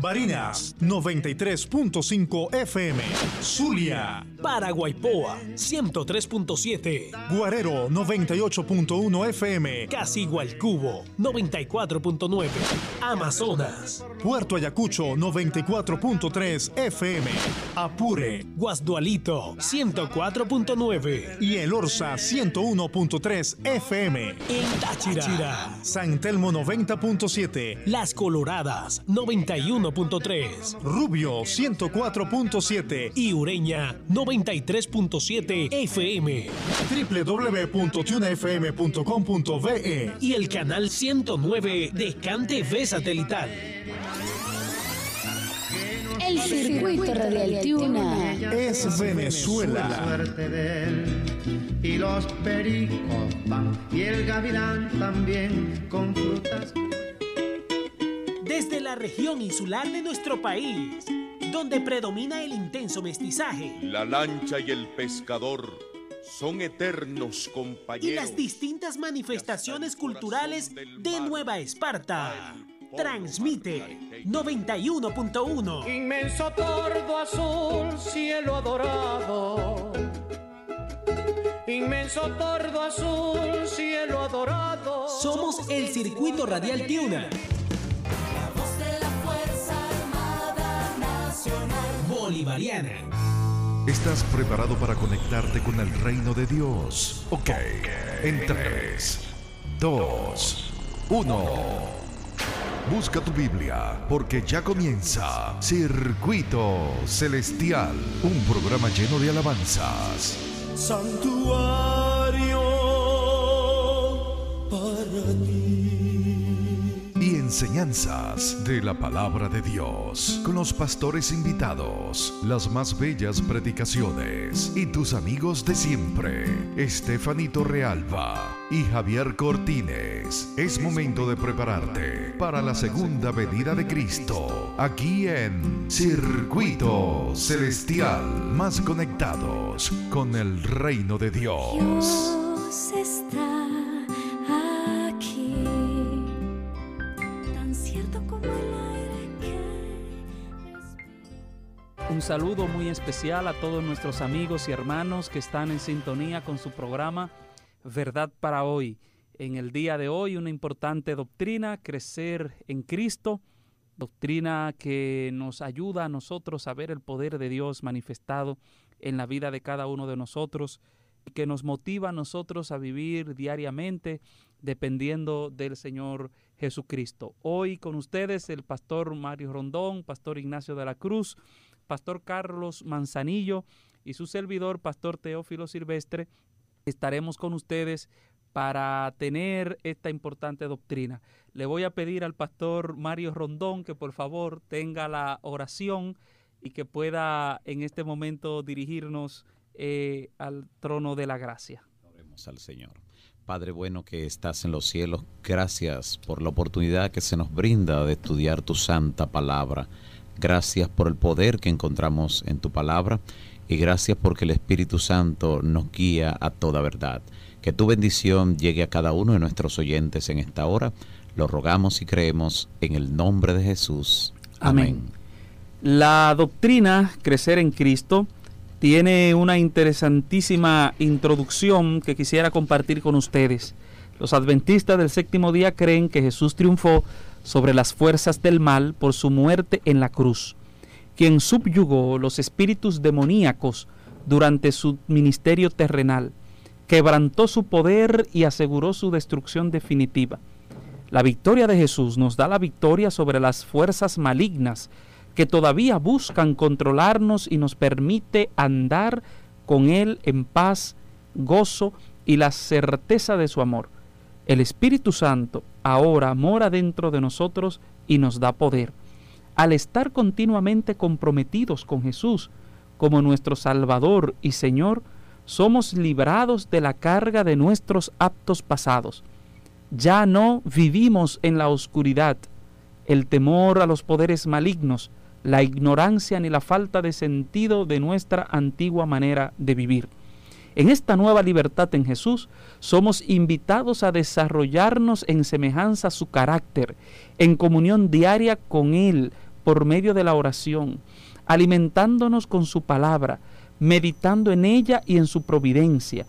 Barinas 93.5 FM. Zulia. Paraguaypoa 103.7. Guarero 98.1 FM. Cubo 94.9. Amazonas. Puerto Ayacucho 94.3 FM. Apure. Guasdualito 104.9. Y El Orza 101.3 FM. En Táchira. San Telmo 90.7. Las Coloradas 91.3. Rubio 104.7. Y Ureña 93.7 FM. www.tunefm.com.be. Y el canal 109 de Cante V Satelital. El circuito radial Tuna es Venezuela. Y los pericos van, y el gavilán también con frutas. Desde la región insular de nuestro país, donde predomina el intenso mestizaje. La lancha y el pescador son eternos compañeros. Y las distintas manifestaciones culturales de Nueva Esparta. Transmite 91.1. Inmenso tordo azul, cielo adorado. Inmenso tordo azul, cielo adorado. Somos el circuito radial Tiuna. Bolivariana. ¿Estás preparado para conectarte con el reino de Dios? Ok. En 3, 2, 1. Busca tu Biblia, porque ya comienza Circuito Celestial, un programa lleno de alabanzas. Santuario para ti. Enseñanzas de la palabra de Dios, con los pastores invitados, las más bellas predicaciones y tus amigos de siempre, Estefanito Realba y Javier Cortines. Es momento de prepararte para la segunda venida de Cristo, aquí en Circuito Celestial, más conectados con el reino de Dios. Dios está Un saludo muy especial a todos nuestros amigos y hermanos que están en sintonía con su programa Verdad para hoy. En el día de hoy una importante doctrina, crecer en Cristo, doctrina que nos ayuda a nosotros a ver el poder de Dios manifestado en la vida de cada uno de nosotros y que nos motiva a nosotros a vivir diariamente dependiendo del Señor Jesucristo. Hoy con ustedes el pastor Mario Rondón, pastor Ignacio de la Cruz, pastor Carlos Manzanillo y su servidor, pastor Teófilo Silvestre, estaremos con ustedes para tener esta importante doctrina. Le voy a pedir al pastor Mario Rondón que por favor tenga la oración y que pueda en este momento dirigirnos eh, al trono de la gracia. Oremos al Señor. Padre bueno que estás en los cielos, gracias por la oportunidad que se nos brinda de estudiar tu santa palabra. Gracias por el poder que encontramos en tu palabra y gracias porque el Espíritu Santo nos guía a toda verdad. Que tu bendición llegue a cada uno de nuestros oyentes en esta hora. Lo rogamos y creemos en el nombre de Jesús. Amén. La doctrina Crecer en Cristo tiene una interesantísima introducción que quisiera compartir con ustedes. Los adventistas del séptimo día creen que Jesús triunfó sobre las fuerzas del mal por su muerte en la cruz, quien subyugó los espíritus demoníacos durante su ministerio terrenal, quebrantó su poder y aseguró su destrucción definitiva. La victoria de Jesús nos da la victoria sobre las fuerzas malignas que todavía buscan controlarnos y nos permite andar con Él en paz, gozo y la certeza de su amor. El Espíritu Santo ahora mora dentro de nosotros y nos da poder. Al estar continuamente comprometidos con Jesús como nuestro Salvador y Señor, somos librados de la carga de nuestros actos pasados. Ya no vivimos en la oscuridad, el temor a los poderes malignos, la ignorancia ni la falta de sentido de nuestra antigua manera de vivir. En esta nueva libertad en Jesús somos invitados a desarrollarnos en semejanza a su carácter, en comunión diaria con Él, por medio de la oración, alimentándonos con su palabra, meditando en ella y en su providencia,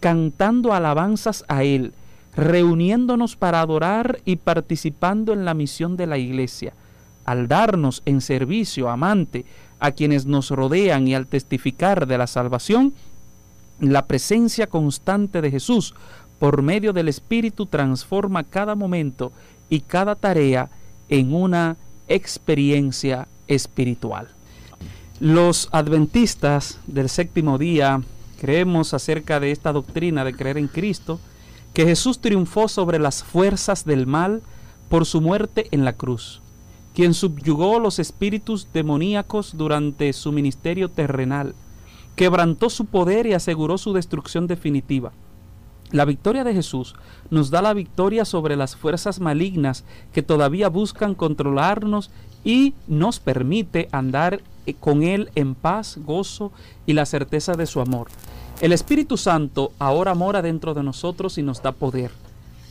cantando alabanzas a Él, reuniéndonos para adorar y participando en la misión de la iglesia, al darnos en servicio amante a quienes nos rodean y al testificar de la salvación, la presencia constante de Jesús por medio del Espíritu transforma cada momento y cada tarea en una experiencia espiritual. Los adventistas del séptimo día creemos acerca de esta doctrina de creer en Cristo, que Jesús triunfó sobre las fuerzas del mal por su muerte en la cruz, quien subyugó los espíritus demoníacos durante su ministerio terrenal, quebrantó su poder y aseguró su destrucción definitiva. La victoria de Jesús nos da la victoria sobre las fuerzas malignas que todavía buscan controlarnos y nos permite andar eh, con Él en paz, gozo y la certeza de su amor. El Espíritu Santo ahora mora dentro de nosotros y nos da poder.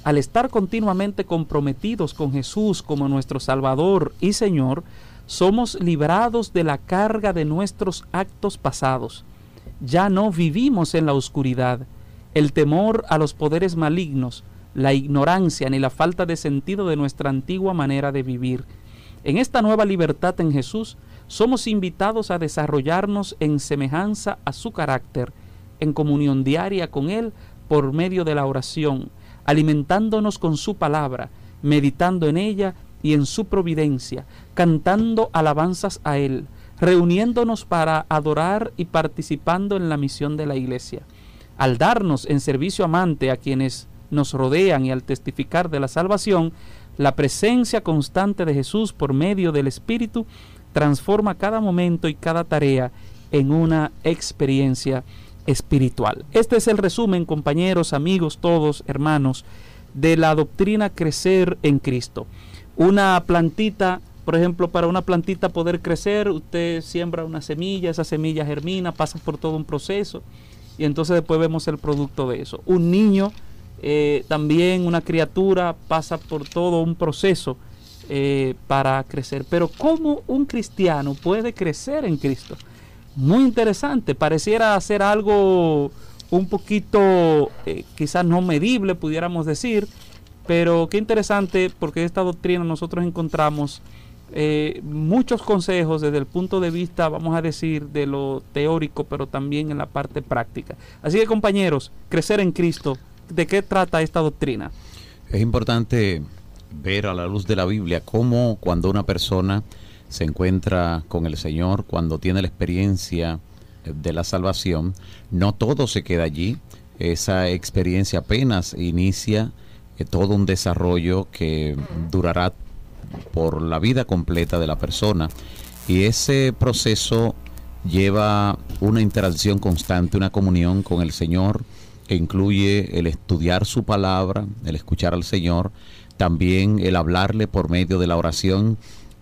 Al estar continuamente comprometidos con Jesús como nuestro Salvador y Señor, somos librados de la carga de nuestros actos pasados. Ya no vivimos en la oscuridad. El temor a los poderes malignos, la ignorancia ni la falta de sentido de nuestra antigua manera de vivir. En esta nueva libertad en Jesús, somos invitados a desarrollarnos en semejanza a su carácter, en comunión diaria con Él por medio de la oración, alimentándonos con su palabra, meditando en ella y en su providencia, cantando alabanzas a Él, reuniéndonos para adorar y participando en la misión de la iglesia. Al darnos en servicio amante a quienes nos rodean y al testificar de la salvación, la presencia constante de Jesús por medio del Espíritu transforma cada momento y cada tarea en una experiencia espiritual. Este es el resumen, compañeros, amigos, todos, hermanos, de la doctrina crecer en Cristo. Una plantita, por ejemplo, para una plantita poder crecer, usted siembra una semilla, esa semilla germina, pasa por todo un proceso y entonces después vemos el producto de eso. Un niño, eh, también una criatura, pasa por todo un proceso eh, para crecer. Pero ¿cómo un cristiano puede crecer en Cristo? Muy interesante, pareciera ser algo un poquito eh, quizás no medible, pudiéramos decir, pero qué interesante porque esta doctrina nosotros encontramos eh, muchos consejos desde el punto de vista, vamos a decir, de lo teórico, pero también en la parte práctica. Así que compañeros, crecer en Cristo, ¿de qué trata esta doctrina? Es importante ver a la luz de la Biblia cómo cuando una persona se encuentra con el Señor, cuando tiene la experiencia de la salvación, no todo se queda allí. Esa experiencia apenas inicia eh, todo un desarrollo que durará por la vida completa de la persona. Y ese proceso lleva una interacción constante, una comunión con el Señor, que incluye el estudiar su palabra, el escuchar al Señor, también el hablarle por medio de la oración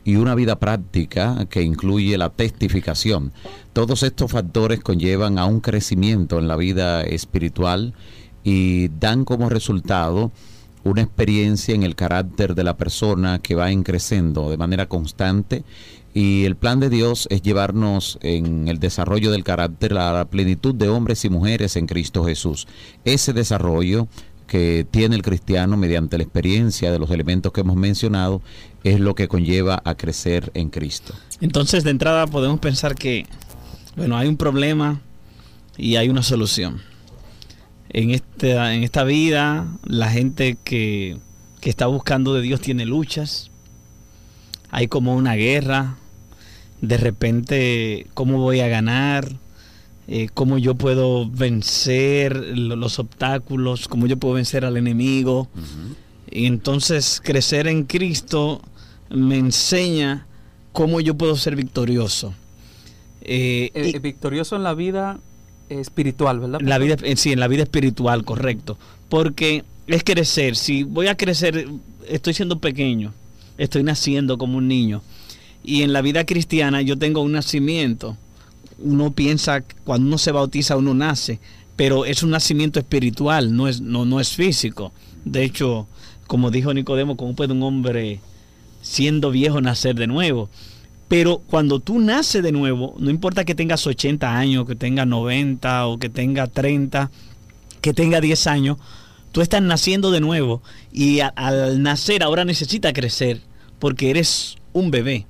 y una vida práctica que incluye la testificación. Todos estos factores conllevan a un crecimiento en la vida espiritual y dan como resultado una experiencia en el carácter de la persona que va creciendo de manera constante y el plan de Dios es llevarnos en el desarrollo del carácter a la plenitud de hombres y mujeres en Cristo Jesús. Ese desarrollo que tiene el cristiano mediante la experiencia de los elementos que hemos mencionado es lo que conlleva a crecer en Cristo. Entonces, de entrada podemos pensar que, bueno, hay un problema y hay una solución. En esta, en esta vida, la gente que, que está buscando de Dios tiene luchas. Hay como una guerra. De repente, ¿cómo voy a ganar? Eh, cómo yo puedo vencer lo- los obstáculos, cómo yo puedo vencer al enemigo. Y entonces crecer en Cristo me enseña cómo yo puedo ser victorioso. Eh, Eh, y- victorioso en la vida espiritual, ¿verdad? la vida, eh, sí, en la vida espiritual, correcto. Porque es crecer. Si voy a crecer, estoy siendo pequeño, estoy naciendo como un niño. Y en la vida cristiana yo tengo un nacimiento. Uno piensa, cuando uno se bautiza, uno nace, pero es un nacimiento espiritual, no es, no, no es físico. De hecho, como dijo Nicodemo, ¿cómo puede un hombre siendo viejo nacer de nuevo? Pero cuando tú naces de nuevo, no importa que tengas 80 años, que tengas 90 o que tengas 30, que tenga 10 años, tú estás naciendo de nuevo y al nacer ahora necesita crecer porque eres un bebé.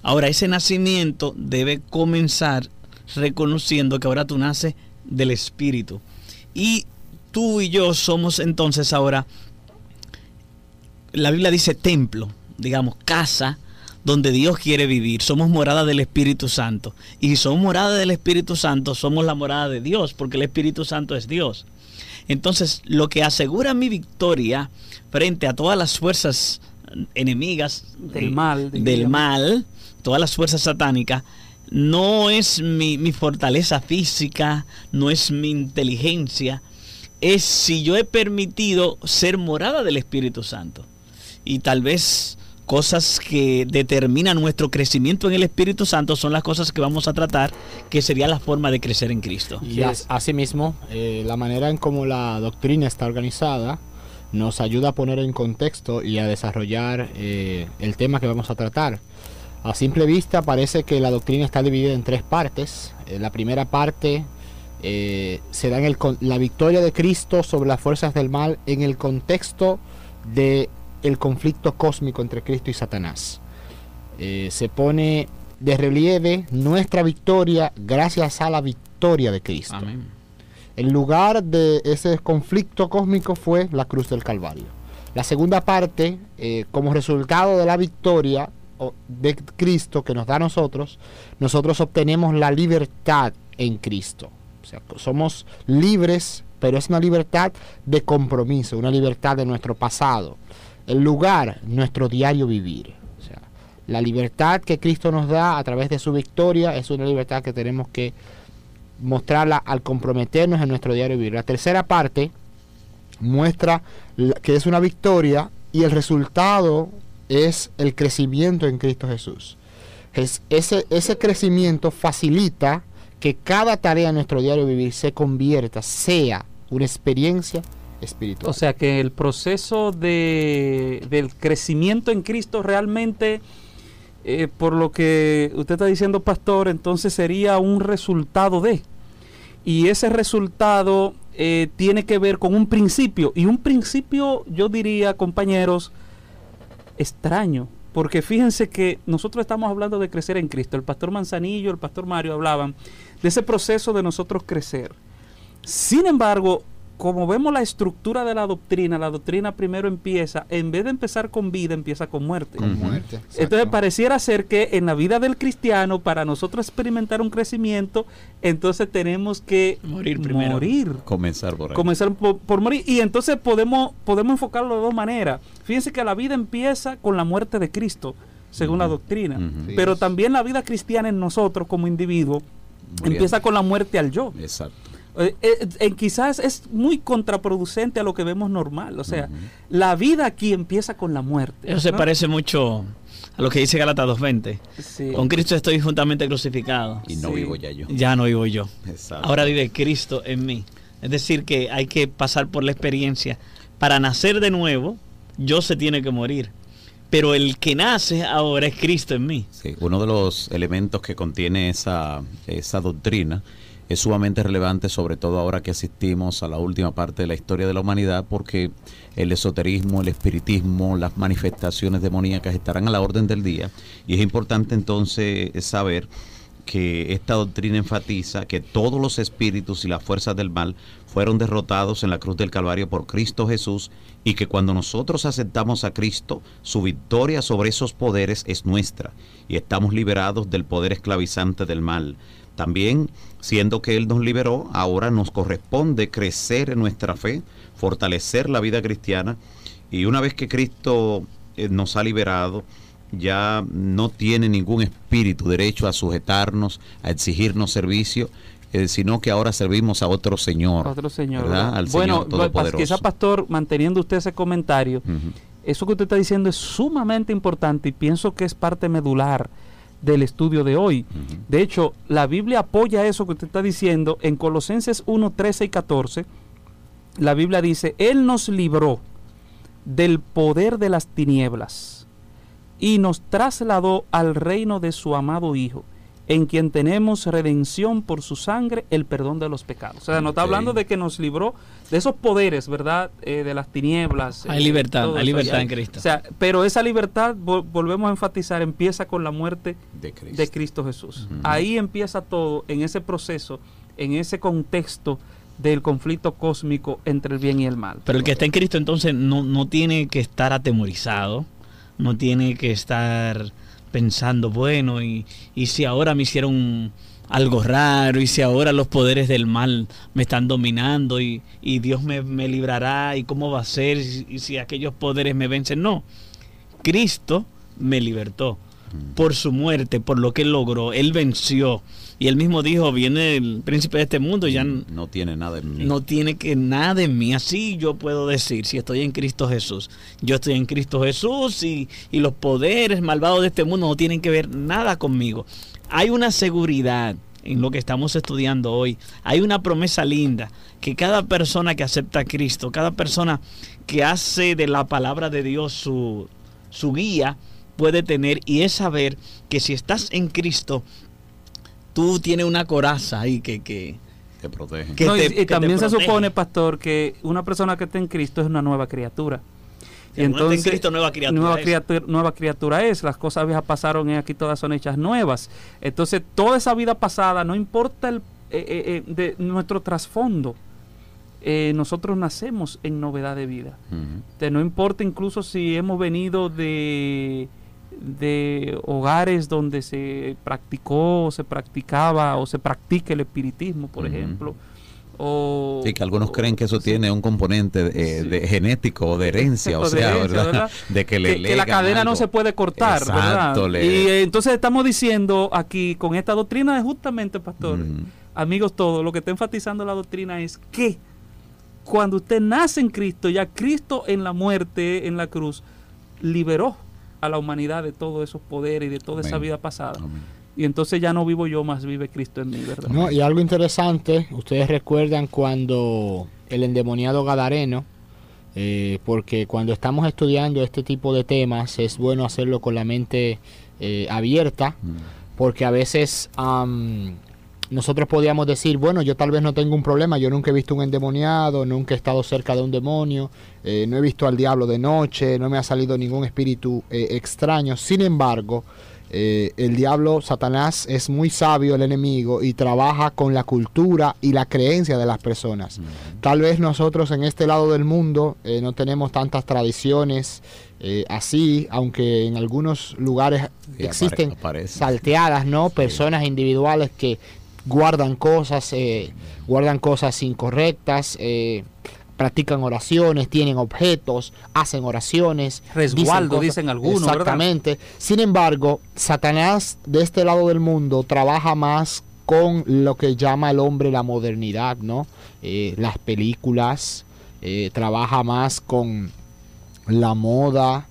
Ahora ese nacimiento debe comenzar reconociendo que ahora tú naces del Espíritu. Y tú y yo somos entonces ahora, la Biblia dice templo, digamos, casa donde Dios quiere vivir. Somos morada del Espíritu Santo. Y si somos morada del Espíritu Santo, somos la morada de Dios, porque el Espíritu Santo es Dios. Entonces, lo que asegura mi victoria frente a todas las fuerzas enemigas Del mal, del mal, todas las fuerzas satánicas, no es mi, mi fortaleza física, no es mi inteligencia, es si yo he permitido ser morada del Espíritu Santo. Y tal vez cosas que determinan nuestro crecimiento en el Espíritu Santo son las cosas que vamos a tratar, que sería la forma de crecer en Cristo. Y as- asimismo, eh, la manera en cómo la doctrina está organizada nos ayuda a poner en contexto y a desarrollar eh, el tema que vamos a tratar. A simple vista parece que la doctrina está dividida en tres partes. Eh, la primera parte eh, se da en el la victoria de Cristo sobre las fuerzas del mal en el contexto de el conflicto cósmico entre Cristo y Satanás. Eh, se pone de relieve nuestra victoria gracias a la victoria de Cristo. El lugar de ese conflicto cósmico fue la cruz del Calvario. La segunda parte, eh, como resultado de la victoria de Cristo que nos da a nosotros, nosotros obtenemos la libertad en Cristo. O sea, somos libres, pero es una libertad de compromiso, una libertad de nuestro pasado. El lugar, nuestro diario vivir. O sea, la libertad que Cristo nos da a través de su victoria es una libertad que tenemos que mostrarla al comprometernos en nuestro diario vivir. La tercera parte muestra que es una victoria y el resultado es el crecimiento en Cristo Jesús. Es- ese, ese crecimiento facilita que cada tarea en nuestro diario vivir se convierta, sea una experiencia espiritual. O sea que el proceso de, del crecimiento en Cristo realmente, eh, por lo que usted está diciendo, pastor, entonces sería un resultado de. Y ese resultado eh, tiene que ver con un principio. Y un principio, yo diría, compañeros, extraño. Porque fíjense que nosotros estamos hablando de crecer en Cristo. El pastor Manzanillo, el pastor Mario hablaban de ese proceso de nosotros crecer. Sin embargo, como vemos la estructura de la doctrina, la doctrina primero empieza, en vez de empezar con vida, empieza con muerte. Con muerte, Entonces pareciera ser que en la vida del cristiano, para nosotros experimentar un crecimiento, entonces tenemos que Morir primero. morir. Comenzar por ahí. Comenzar por, por morir. Y entonces podemos, podemos enfocarlo de dos maneras. Fíjense que la vida empieza con la muerte de Cristo, según la doctrina. Pero también la vida cristiana en nosotros como individuo Muriendo. empieza con la muerte al yo. Exacto. Eh, eh, quizás es muy contraproducente a lo que vemos normal. O sea, la vida aquí empieza con la muerte. Eso se ¿no? parece mucho a lo que dice Gálatas 2.20. Sí. Con Cristo estoy juntamente crucificado. Y no Sí. vivo ya yo. Ya no vivo yo. Exacto. Ahora vive Cristo en mí. Es decir, que hay que pasar por la experiencia. Para nacer de nuevo, yo se tiene que morir. Pero el que nace ahora es Cristo en mí. Sí, uno de los elementos que contiene esa, esa doctrina es sumamente relevante, sobre todo ahora que asistimos a la última parte de la historia de la humanidad, porque el esoterismo, el espiritismo, las manifestaciones demoníacas estarán a la orden del día. Y es importante entonces saber que esta doctrina enfatiza que todos los espíritus y las fuerzas del mal fueron derrotados en la cruz del Calvario por Cristo Jesús y que cuando nosotros aceptamos a Cristo, su victoria sobre esos poderes es nuestra y estamos liberados del poder esclavizante del mal. También, siendo que Él nos liberó, ahora nos corresponde crecer en nuestra fe, fortalecer la vida cristiana y una vez que Cristo eh, nos ha liberado, ya no tiene ningún espíritu derecho a sujetarnos, a exigirnos servicio, eh, sino que ahora servimos a otro Señor. Otro señor. ¿verdad? Al bueno, Señor quizá pastor, manteniendo usted ese comentario, eso que usted está diciendo es sumamente importante y pienso que es parte medular del estudio de hoy. De hecho, la Biblia apoya eso que usted está diciendo en Colosenses 1, 13 y 14. La Biblia dice, Él nos libró del poder de las tinieblas y nos trasladó al reino de su amado Hijo, en quien tenemos redención por su sangre, el perdón de los pecados. O sea, nos está hablando de que nos libró de esos poderes, ¿verdad? Eh, de las tinieblas. Hay eh, libertad, todo hay libertad en Cristo. O sea, pero esa libertad, vol- volvemos a enfatizar, empieza con la muerte de Cristo, de Cristo Jesús. Ahí empieza todo en ese proceso, en ese contexto del conflicto cósmico entre el bien y el mal. Pero el que está en Cristo entonces no, no tiene que estar atemorizado, no tiene que estar pensando, bueno, y, y si ahora me hicieron algo raro, y si ahora los poderes del mal me están dominando, y, y Dios me, me librará, y cómo va a ser, y, y si aquellos poderes me vencen. No, Cristo me libertó por su muerte, por lo que logró, él venció. Y él mismo dijo, viene el príncipe de este mundo, y ya No tiene nada en mí. no tiene que nada en mí. Así yo puedo decir, si estoy en Cristo Jesús. Yo estoy en Cristo Jesús y, y los poderes malvados de este mundo no tienen que ver nada conmigo. Hay una seguridad en lo que estamos estudiando hoy. Hay una promesa linda que cada persona que acepta a Cristo, cada persona que hace de la palabra de Dios su, su guía, puede tener y es saber que si estás en Cristo, tú tienes una coraza ahí que... que Te protege. que No, y- te- y, que te también se supone, pastor, que una persona que está en Cristo es una nueva criatura. Uno está en Cristo, nueva criatura nueva es. criatura, nueva criatura es. Las cosas viejas pasaron y aquí todas son hechas nuevas. Entonces, toda esa vida pasada, no importa el, eh, eh, eh, de nuestro trasfondo, eh, nosotros nacemos en novedad de vida. Ujú. Te no importa incluso si hemos venido de, de hogares donde se practicó, se practicaba o se practica el espiritismo, por ejemplo. O, Sí, que algunos creen que eso tiene un componente de, de genético o de herencia, o, O de sea, herencia, ¿verdad? ¿verdad? De que le que, que la cadena no se puede cortar, Exacto, ¿verdad? le- Y eh, entonces estamos diciendo aquí con esta doctrina de justamente, pastor, amigos todos, lo que está enfatizando la doctrina es que cuando usted nace en Cristo, ya Cristo en la muerte, en la cruz, liberó a la humanidad de todos esos poderes y de toda esa vida pasada. Y entonces ya no vivo yo, más vive Cristo en mí, ¿verdad? No, y algo interesante, ustedes recuerdan cuando el endemoniado Gadareno, eh, porque cuando estamos estudiando este tipo de temas es bueno hacerlo con la mente eh, abierta, porque a veces am, nosotros podíamos decir, bueno, yo tal vez no tengo un problema, yo nunca he visto un endemoniado, nunca he estado cerca de un demonio, eh, no he visto al diablo de noche, no me ha salido ningún espíritu eh, extraño, sin embargo, eh, el diablo, Satanás, es muy sabio el enemigo y trabaja con la cultura y la creencia de las personas. Tal vez nosotros en este lado del mundo eh, no tenemos tantas tradiciones eh, así, aunque en algunos lugares Sí, existen apare- aparece. salteadas, ¿no? Personas individuales que guardan cosas, eh, guardan cosas incorrectas, eh, practican oraciones, tienen objetos, hacen oraciones. Resguardo, cosas- dicen algunos, ¿verdad? Exactamente. Sin embargo, Satanás de este lado del mundo trabaja más con lo que llama el hombre la modernidad, ¿no? Eh, las películas, eh, trabaja más con la moda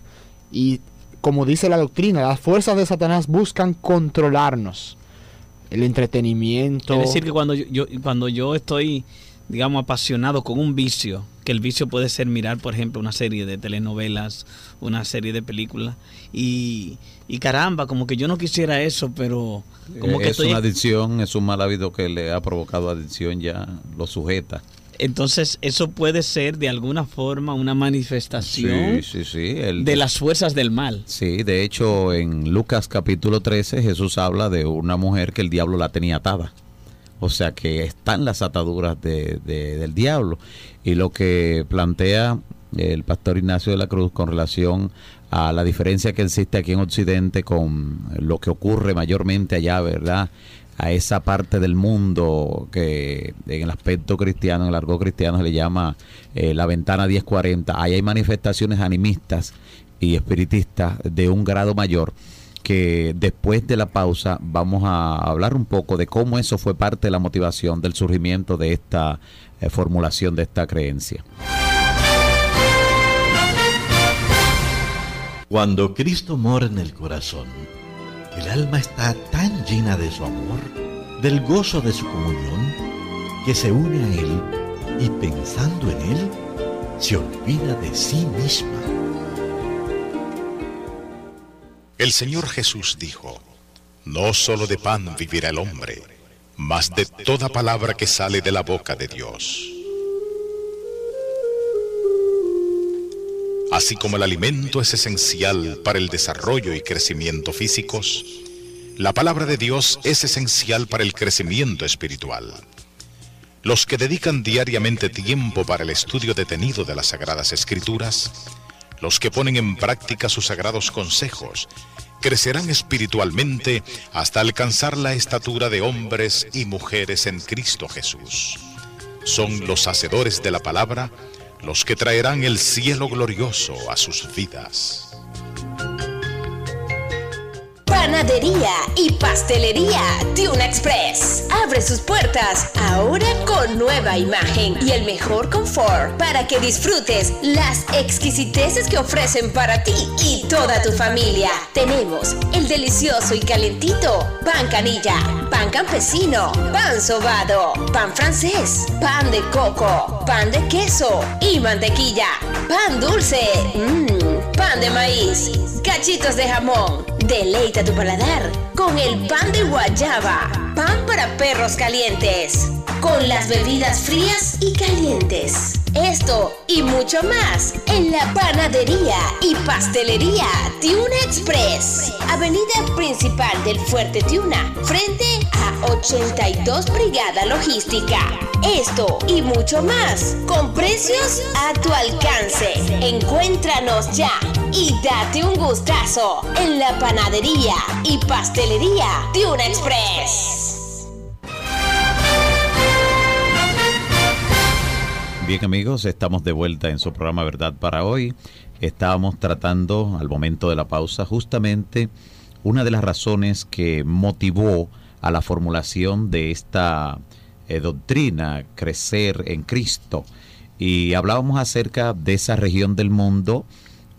y como dice la doctrina, las fuerzas de Satanás buscan controlarnos. El entretenimiento. Es decir, que cuando yo, yo- cuando yo estoy, digamos, apasionado con un vicio, que el vicio puede ser mirar, por ejemplo, una serie de telenovelas, una serie de películas, y, y caramba, como que yo no quisiera eso, pero como Eh, que es estoy... una adicción, es un mal hábito que le ha provocado adicción, ya lo sujeta. Entonces, eso puede ser de alguna forma una manifestación Sí, sí, sí. el- de las fuerzas del mal. Sí, de hecho en Lucas capítulo 13 Jesús habla de una mujer que el diablo la tenía atada. O sea que están las ataduras de- de- del diablo. Y lo que plantea el pastor Ignacio de la Cruz con relación a la diferencia que existe aquí en Occidente con lo que ocurre mayormente allá, ¿verdad? A esa parte del mundo que en el aspecto cristiano, en el argot cristiano se le llama eh, la ventana 1040. Ahí hay manifestaciones animistas y espiritistas de un grado mayor que después de la pausa vamos a hablar un poco de cómo eso fue parte de la motivación del surgimiento de esta eh, formulación de esta creencia. Cuando Cristo mora en el corazón, el alma está tan llena de su amor, del gozo de su comunión, que se une a Él y pensando en Él, se olvida de sí misma. El Señor Jesús dijo, No solo de pan vivirá el hombre, mas de toda palabra que sale de la boca de Dios. Así como el alimento es esencial para el desarrollo y crecimiento físicos, la palabra de Dios es esencial para el crecimiento espiritual. Los que dedican diariamente tiempo para el estudio detenido de las Sagradas Escrituras, los que ponen en práctica sus sagrados consejos, crecerán espiritualmente hasta alcanzar la estatura de hombres y mujeres en Cristo Jesús. Son los hacedores de la palabra los que traerán el cielo glorioso a sus vidas. Panadería y pastelería Tuna Express. Abre sus puertas ahora con nueva imagen y el mejor confort para que disfrutes las exquisiteces que ofrecen para ti y toda tu familia. Tenemos el delicioso y calentito pan canilla, pan campesino, pan sobado, pan francés, pan de coco, pan de queso y mantequilla, pan dulce, mmm, pan de maíz, cachitos de jamón. Deleita tu paladar con el pan de guayaba, pan para perros calientes, con las bebidas frías y calientes. Esto y mucho más en la panadería y pastelería Tiuna Express, avenida principal del Fuerte Tiuna, frente a 82 Brigada Logística. Esto y mucho más con precios a tu alcance. Encuéntranos ya y date un gustazo en la panadería y pastelería Tiuna Express. Bien amigos, estamos de vuelta en su programa Verdad para hoy. Estábamos tratando al momento de la pausa justamente una de las razones que motivó a la formulación de esta eh, doctrina, crecer en Cristo. Y hablábamos acerca de esa región del mundo,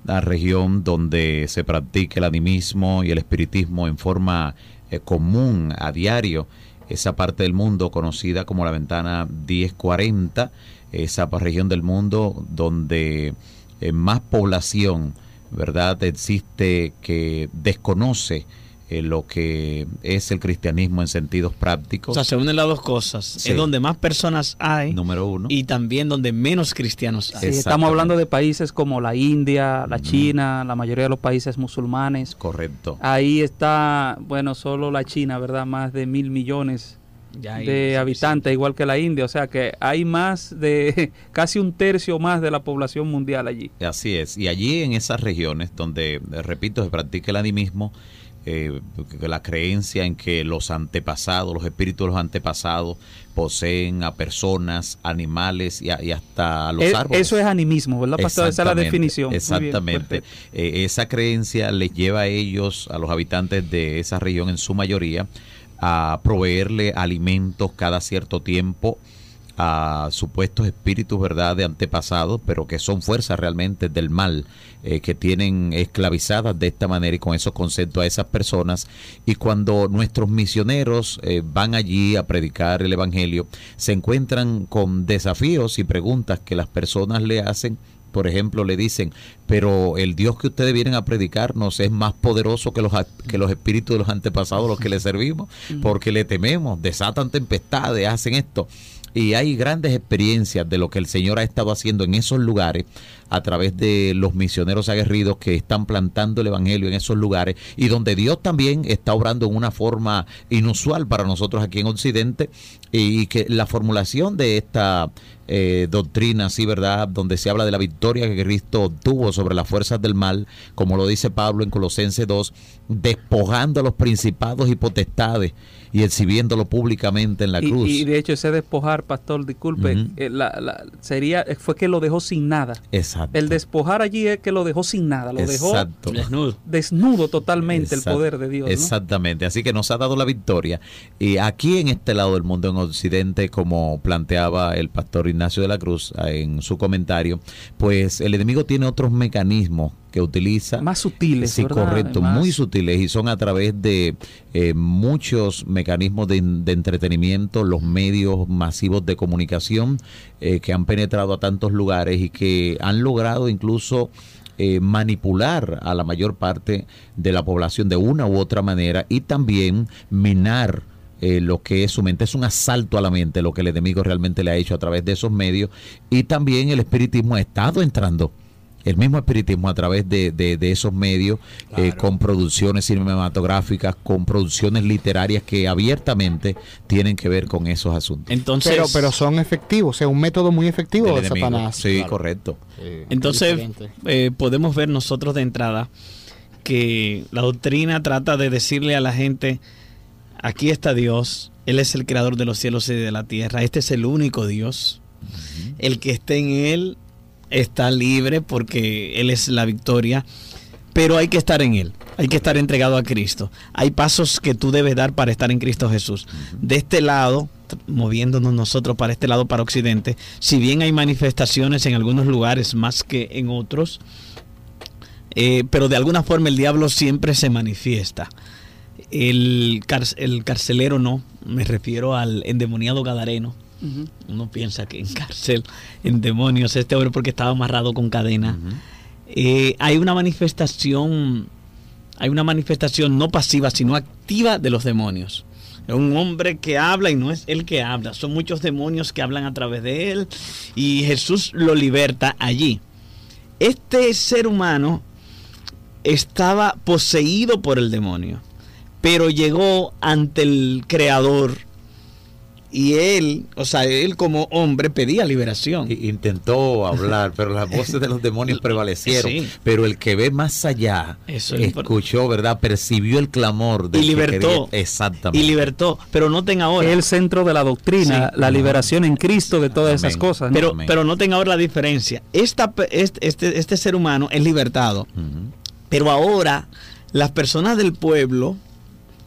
la región donde se practica el animismo y el espiritismo en forma eh, común a diario, esa parte del mundo conocida como la ventana 1040, esa región del mundo donde eh, más población, ¿verdad?, existe que desconoce eh, lo que es el cristianismo en sentidos prácticos. O sea, se unen las dos cosas. Sí. Es donde más personas hay. Número uno. Y también donde menos cristianos hay. Sí, estamos hablando de países como la India, la China, la mayoría de los países musulmanes. Correcto. Ahí está, bueno, solo la China, ¿verdad? Más de mil millones Ya hay de habitantes, igual que la India. O sea que hay más de, casi un tercio más de la población mundial allí. Así es. Y allí en esas regiones donde, eh, repito, se practica el animismo, eh, la creencia en que los antepasados, los espíritus de los antepasados poseen a personas, animales y, a- y hasta a los E- árboles. Eso es animismo, ¿verdad, pastor? Esa es la Exactamente, definición. Bien, Exactamente. Eh, esa creencia les lleva a ellos, a los habitantes de esa región en su mayoría, a proveerle alimentos cada cierto tiempo a supuestos espíritus, ¿verdad?, de antepasados, pero que son fuerzas realmente del mal, eh, que tienen esclavizadas de esta manera y con esos conceptos a esas personas. Y cuando nuestros misioneros eh, van allí a predicar el Evangelio, se encuentran con desafíos y preguntas que las personas le hacen por ejemplo, le dicen, pero el Dios que ustedes vienen a predicarnos es más poderoso que los, que los espíritus de los antepasados los que le servimos, porque le tememos, desatan tempestades, hacen esto. Y hay grandes experiencias de lo que el Señor ha estado haciendo en esos lugares a través de los misioneros aguerridos que están plantando el Evangelio en esos lugares y donde Dios también está obrando en una forma inusual para nosotros aquí en Occidente y que la formulación de esta eh, doctrina, así, ¿verdad? Donde se habla de la victoria que Cristo obtuvo sobre las fuerzas del mal, como lo dice Pablo en Colosenses 2, despojando a los principados y potestades y exhibiéndolo públicamente en la Y, cruz. y de hecho ese despojar, pastor, disculpe, eh, la- la- sería fue que lo dejó sin nada. Exacto. El despojar allí es que lo dejó sin nada, lo Exacto. dejó desnudo totalmente el poder de Dios. ¿no? Exactamente, así que nos ha dado la victoria. Y aquí en este lado del mundo, en Occidente, como planteaba el pastor Ignacio de la Cruz eh, en su comentario, pues el enemigo tiene otros mecanismos que utiliza. Más sutiles, Sí, ¿verdad? correcto, muy sutiles y son a través de eh, muchos mecanismos de, de entretenimiento, los medios masivos de comunicación eh, que han penetrado a tantos lugares y que han logrado incluso eh, manipular a la mayor parte de la población de una u otra manera y también minar eh, lo que es su mente. Es un asalto a la mente lo que el enemigo realmente le ha hecho a través de esos medios y también el espiritismo ha estado entrando el mismo espiritismo a través de, de- de esos medios, eh, con producciones cinematográficas, con producciones literarias que abiertamente tienen que ver con esos asuntos. Entonces, pero, pero son efectivos, es un método muy efectivo de enemigo. Satanás. Sí, Claro. correcto. Entonces, eh, podemos ver nosotros de entrada que la doctrina trata de decirle a la gente, aquí está Dios, Él es el creador de los cielos y de la tierra, este es el único Dios, el que esté en Él está libre porque Él es la victoria, pero hay que estar en Él, hay que estar entregado a Cristo. Hay pasos que tú debes dar para estar en Cristo Jesús. De este lado, moviéndonos nosotros para este lado, para Occidente, si bien hay manifestaciones en algunos lugares más que en otros, eh, pero de alguna forma el diablo siempre se manifiesta. El, car- el carcelero no, me refiero al endemoniado gadareno. Uno piensa que en cárcel, en demonios, este hombre porque estaba amarrado con cadena. Eh, hay una manifestación, hay una manifestación no pasiva, sino activa de los demonios. Es un hombre que habla y no es él que habla, son muchos demonios que hablan a través de él y Jesús lo liberta allí. Este ser humano estaba poseído por el demonio, pero llegó ante el creador y él, o sea, él como hombre pedía liberación. Intentó hablar, pero las voces de los demonios prevalecieron. Sí. Pero el que ve más allá Eso es impor- escuchó, ¿verdad? Percibió el clamor del Y que libertó. quería- Exactamente. Y libertó, pero noten ahora. El centro de la doctrina, Sí. la liberación en Cristo de todas esas cosas. ¿no? Pero, pero noten ahora la diferencia. Esta, este, este, este ser humano es libertado. Pero ahora las personas del pueblo,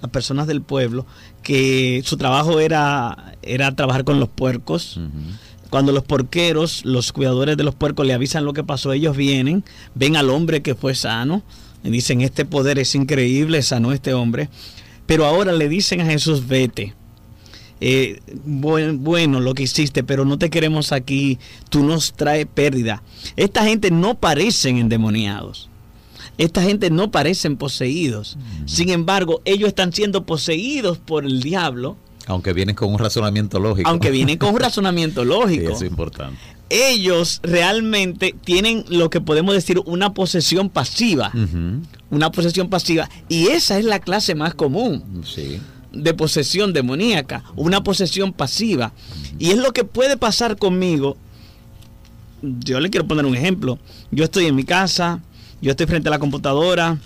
las personas del pueblo, que su trabajo era, era trabajar con los puercos. Cuando los porqueros, los cuidadores de los puercos le avisan lo que pasó, ellos vienen, ven al hombre que fue sano, y dicen, este poder es increíble, sanó este hombre. Pero ahora le dicen a Jesús, vete. Eh, buen- bueno lo que hiciste, pero no te queremos aquí, tú nos traes pérdida. Esta gente no parecen endemoniados. Esta gente no parecen poseídos. Sin embargo, ellos están siendo poseídos por el diablo, Aunque vienen con un razonamiento lógico. aunque vienen con un razonamiento Sí, lógico. eso es importante. Ellos realmente tienen lo que podemos decir una posesión pasiva. Una posesión pasiva. Y esa es la clase más común Sí. de posesión demoníaca, una posesión pasiva. Y es lo que puede pasar conmigo. Yo le quiero poner un ejemplo. Yo estoy en mi casa, yo estoy frente a la computadora,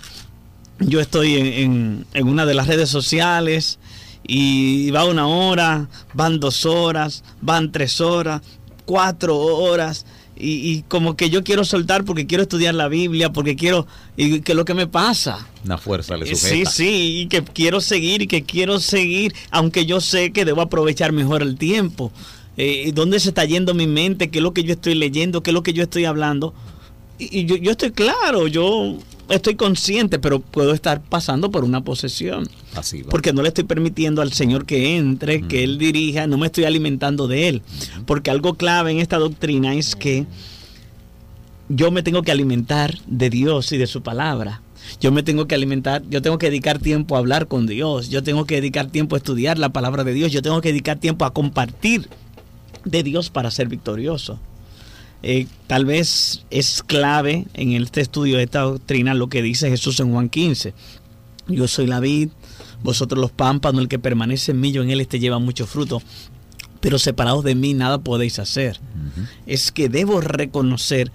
yo estoy en, en- en una de las redes sociales y va una hora, van dos horas, van tres horas, cuatro horas. Y, y como que yo quiero soltar porque quiero estudiar la Biblia, porque quiero... ¿Y qué es lo que me pasa? Una fuerza le Eh, Sí, sujeta. sí, y que quiero seguir y que quiero seguir, aunque yo sé que debo aprovechar mejor el tiempo. Eh, ¿Dónde se está yendo mi mente? ¿Qué es lo que yo estoy leyendo? ¿Qué es lo que yo estoy hablando? Y, y yo, yo estoy claro, yo estoy consciente, pero puedo estar pasando por una posesión. Pasiva. Porque no le estoy permitiendo al Señor que entre, que Él dirija, no me estoy alimentando de Él. Porque algo clave en esta doctrina es que yo me tengo que alimentar de Dios y de su palabra. Yo me tengo que alimentar, yo tengo que dedicar tiempo a hablar con Dios, yo tengo que dedicar tiempo a estudiar la palabra de Dios, yo tengo que dedicar tiempo a compartir de Dios para ser victorioso. Eh, tal vez es clave en este estudio de esta doctrina lo que dice Jesús en Juan 15. Yo soy la vid, vosotros los pámpanos, el que permanece en mí, yo en él este lleva mucho fruto. Pero separados de mí nada podéis hacer. Es que debo reconocer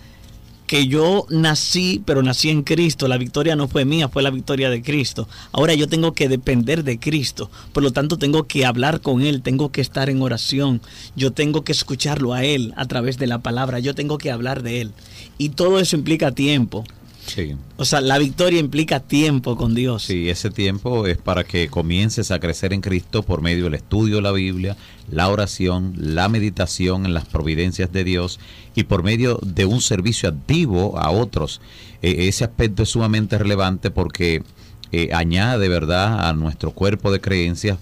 que yo nací, pero nací en Cristo. La victoria no fue mía, fue la victoria de Cristo. Ahora yo tengo que depender de Cristo. Por lo tanto, tengo que hablar con Él, tengo que estar en oración. Yo tengo que escucharlo a Él a través de la palabra. Yo tengo que hablar de Él. Y todo eso implica tiempo. Sí. O sea, la victoria implica tiempo con Dios. Sí, ese tiempo es para que comiences a crecer en Cristo por medio del estudio de la Biblia, la oración, la meditación en las providencias de Dios y por medio de un servicio activo a otros. Eh, ese aspecto es sumamente relevante porque eh, añade, ¿verdad?, a nuestro cuerpo de creencias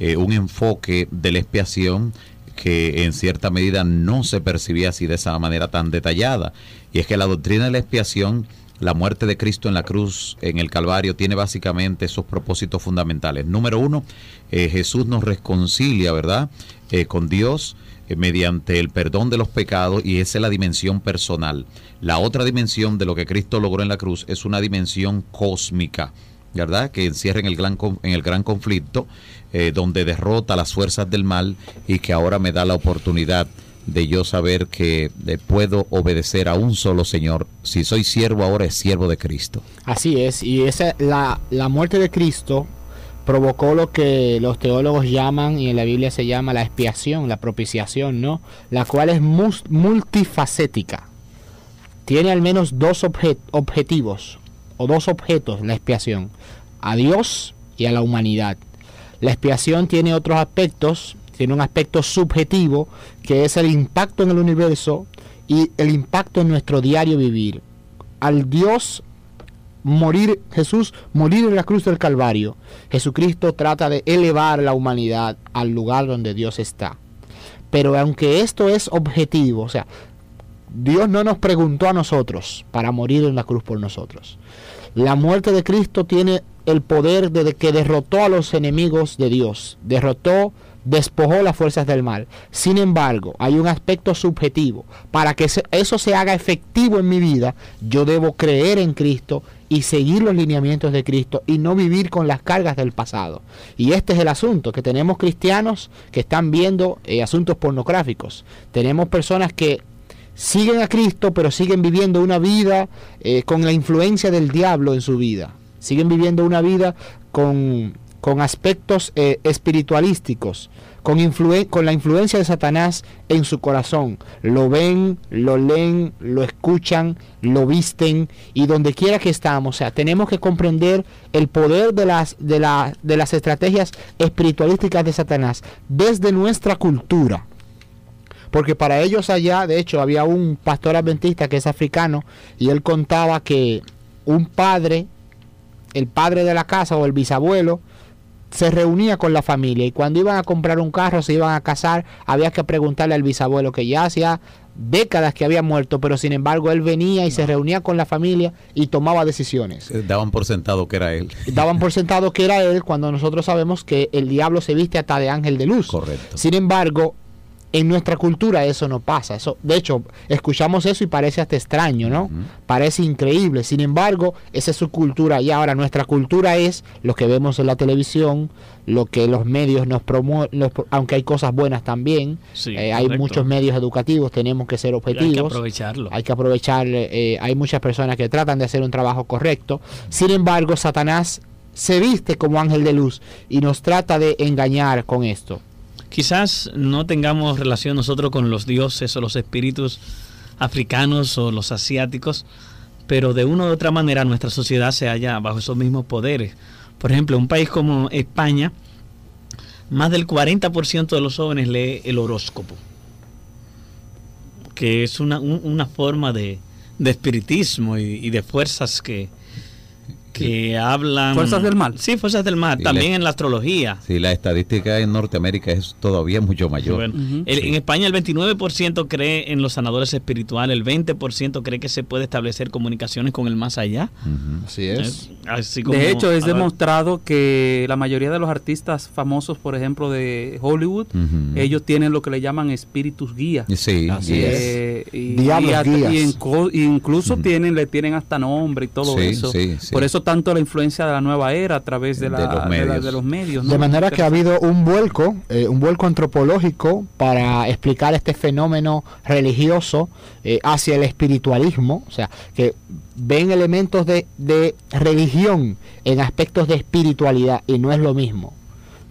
eh, un enfoque de la expiación que en cierta medida no se percibía así de esa manera tan detallada. Y es que la doctrina de la expiación la muerte de Cristo en la cruz, en el Calvario, tiene básicamente esos propósitos fundamentales. Número uno, eh, Jesús nos reconcilia, ¿verdad?, eh, con Dios eh, mediante el perdón de los pecados y esa es la dimensión personal. La otra dimensión de lo que Cristo logró en la cruz es una dimensión cósmica, ¿verdad?, que encierra en el gran, en el gran conflicto, donde derrota las fuerzas del mal y que ahora me da la oportunidad de yo saber que puedo obedecer a un solo Señor. Si soy siervo ahora es siervo de Cristo. Así es, y esa la, la muerte de Cristo provocó lo que los teólogos llaman y en la Biblia se llama la expiación, la propiciación, ¿no? La cual es multifacética. Tiene al menos dos obje- objetivos o dos objetos la expiación, a Dios y a la humanidad. La expiación tiene otros aspectos, tiene un aspecto subjetivo que es el impacto en el universo y el impacto en nuestro diario vivir. Al Dios morir, Jesús morir en la cruz del Calvario, Jesucristo trata de elevar la humanidad al lugar donde Dios está. Pero aunque esto es objetivo, o sea, Dios no nos preguntó a nosotros para morir en la cruz por nosotros. La muerte de Cristo tiene el poder de que derrotó a los enemigos de Dios, derrotó, despojó las fuerzas del mal. Sin embargo, hay un aspecto subjetivo. Para que eso se haga efectivo en mi vida, yo debo creer en Cristo y seguir los lineamientos de Cristo y no vivir con las cargas del pasado. Y este es el asunto, que tenemos cristianos que están viendo eh, asuntos pornográficos. Tenemos personas que siguen a Cristo, pero siguen viviendo una vida eh, con la influencia del diablo en su vida. Siguen viviendo una vida con, con aspectos eh, espiritualísticos, con, con la influencia de Satanás en su corazón. Lo ven, lo leen, lo escuchan, lo visten y donde quiera que estamos. O sea, tenemos que comprender el poder de las, de, la- de las estrategias espiritualísticas de Satanás desde nuestra cultura. Porque para ellos allá, de hecho, había un pastor adventista que es africano y él contaba que un padre, el padre de la casa o el bisabuelo, se reunía con la familia y cuando iban a comprar un carro, se iban a casar, había que preguntarle al bisabuelo que ya hacía décadas que había muerto, pero sin embargo él venía y se reunía con la familia y tomaba decisiones. Eh, Daban por sentado que era él. Daban por sentado que era él cuando nosotros sabemos que el diablo se viste hasta de ángel de luz. Correcto. Sin embargo, en nuestra cultura eso no pasa. Eso, de hecho, escuchamos eso y parece hasta extraño, ¿no? Parece increíble. Sin embargo, esa es su cultura. Y ahora nuestra cultura es lo que vemos en la televisión, lo que los medios nos promueven, aunque hay cosas buenas también. Sí, Eh, hay muchos medios educativos, tenemos que ser objetivos. hay que aprovecharlo. Hay que aprovechar, eh, hay muchas personas que tratan de hacer un trabajo correcto. Sin embargo, Satanás se viste como ángel de luz y nos trata de engañar con esto. Quizás no tengamos relación nosotros con los dioses o los espíritus africanos o los asiáticos, pero de una u otra manera nuestra sociedad se halla bajo esos mismos poderes. Por ejemplo, un país como España, más del 40% de los jóvenes lee el horóscopo, que es una, un- una forma de, de espiritismo y de fuerzas que, que hablan... Fuerzas del mal. Sí, fuerzas del mal. Sí, También la- en la astrología. Sí, la estadística en Norteamérica es todavía mucho mayor. Bueno, el- Sí. En España el 29% cree en los sanadores espirituales, el 20% cree que se puede establecer comunicaciones con el más allá. Así es. Así como- de hecho, es demostrado que la mayoría de los artistas famosos, por ejemplo, de Hollywood, ellos tienen lo que le llaman espíritus guía. Sí, Así es. Y, Diablos y guías. y incluso tienen, le tienen hasta nombre y todo Sí, eso. sí, sí. Por eso tanto la influencia de la nueva era a través de, la- De los de la- medios. de los medios. ¿no? De manera que ha habido un vuelco, eh, un vuelco antropológico para explicar este fenómeno religioso eh, hacia el espiritualismo, o sea, que ven elementos de, de religión en aspectos de espiritualidad y no es lo mismo.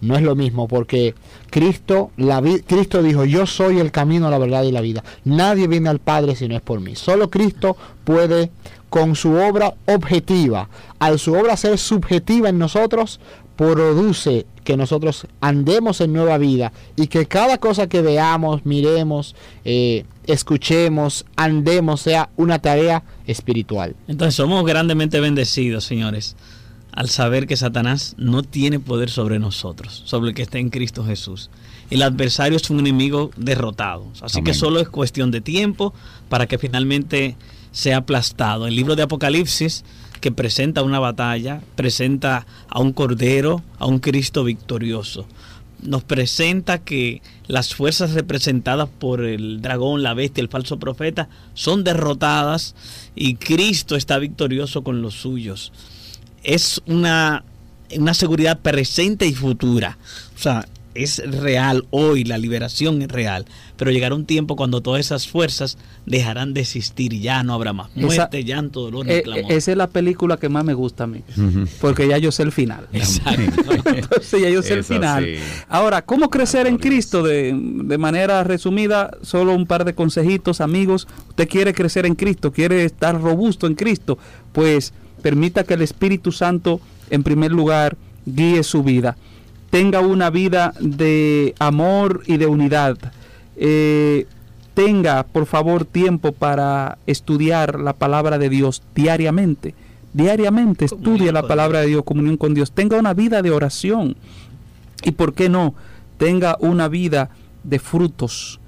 No es lo mismo porque Cristo, la vi- Cristo dijo, yo soy el camino, la verdad y la vida. Nadie viene al Padre si no es por mí. Solo Cristo puede, con su obra objetiva, al su obra ser subjetiva en nosotros, produce que nosotros andemos en nueva vida y que cada cosa que veamos, miremos, eh, escuchemos, andemos, sea una tarea espiritual. Entonces somos grandemente bendecidos, señores, al saber que Satanás no tiene poder sobre nosotros, sobre el que está en Cristo Jesús. El adversario es un enemigo derrotado. Así que solo es cuestión de tiempo para que finalmente sea aplastado. El libro de Apocalipsis, que presenta una batalla, presenta a un cordero, a un Cristo victorioso. Nos presenta que las fuerzas representadas por el dragón, la bestia, el falso profeta, son derrotadas y Cristo está victorioso con los suyos. Es una, una seguridad presente y futura. O sea, es real hoy, la liberación es real, pero llegará un tiempo cuando todas esas fuerzas dejarán de existir y ya no habrá más Esa- muerte, llanto, dolor Eh, clamor. esa es la película que más me gusta a mí, porque ya yo sé el final. Entonces ya yo sé el final. sí. Ahora, ¿cómo crecer en Cristo? De, de manera resumida, solo un par de consejitos, amigos. Usted quiere crecer en Cristo, quiere estar robusto en Cristo, pues permita que el Espíritu Santo, en primer lugar, guíe su vida. Tenga una vida de amor y de unidad. Eh, tenga, por favor, tiempo para estudiar la palabra de Dios diariamente. Diariamente estudie la palabra de Dios, comunión con Dios. Tenga una vida de oración. Y por qué no, tenga una vida de frutos.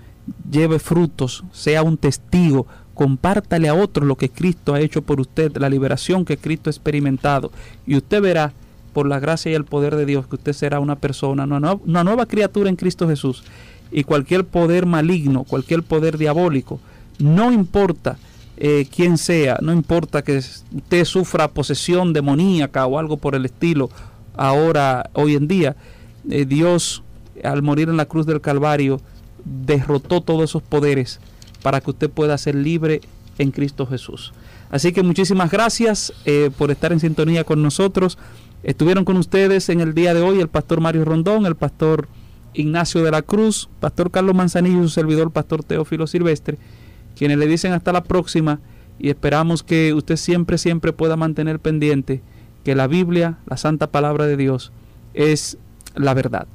Lleve frutos, sea un testigo. Compártale a otros lo que Cristo ha hecho por usted, la liberación que Cristo ha experimentado. Y usted verá, por la gracia y el poder de Dios, que usted será una persona, una nueva, criatura en Cristo Jesús. Y cualquier poder maligno, cualquier poder diabólico, no importa eh, quién sea, no importa que usted sufra posesión demoníaca o algo por el estilo, ahora, hoy en día, eh, Dios, al morir en la cruz del Calvario, derrotó todos esos poderes para que usted pueda ser libre en Cristo Jesús. Así que muchísimas gracias eh, por estar en sintonía con nosotros. Estuvieron con ustedes en el día de hoy el pastor Mario Rondón, el pastor Ignacio de la Cruz, pastor Carlos Manzanillo y su servidor, pastor Teófilo Silvestre, quienes le dicen hasta la próxima y esperamos que usted siempre, siempre pueda mantener pendiente que la Biblia, la santa palabra de Dios, es la verdad.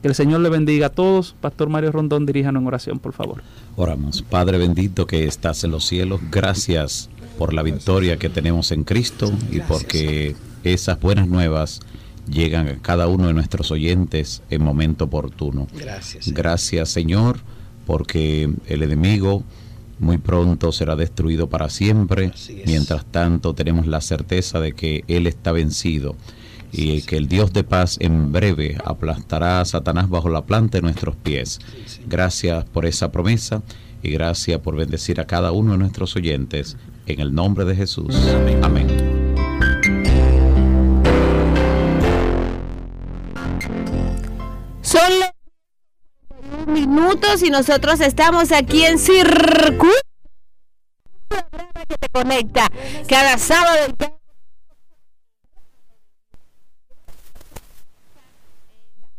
Que el Señor le bendiga a todos. Pastor Mario Rondón, diríjanos en oración, por favor. Oramos. Padre bendito que estás en los cielos, gracias por la victoria que tenemos en Cristo y porque esas buenas nuevas llegan a cada uno de nuestros oyentes en momento oportuno. Gracias. Gracias Señor, porque el enemigo muy pronto será destruido para siempre. Mientras tanto tenemos la certeza de que Él está vencido y que el Dios de paz en breve aplastará a Satanás bajo la planta de nuestros pies. Gracias por esa promesa y gracias por bendecir a cada uno de nuestros oyentes. En el nombre de Jesús. Amén. Son los minutos y nosotros estamos aquí en Circuito que te conecta cada sábado y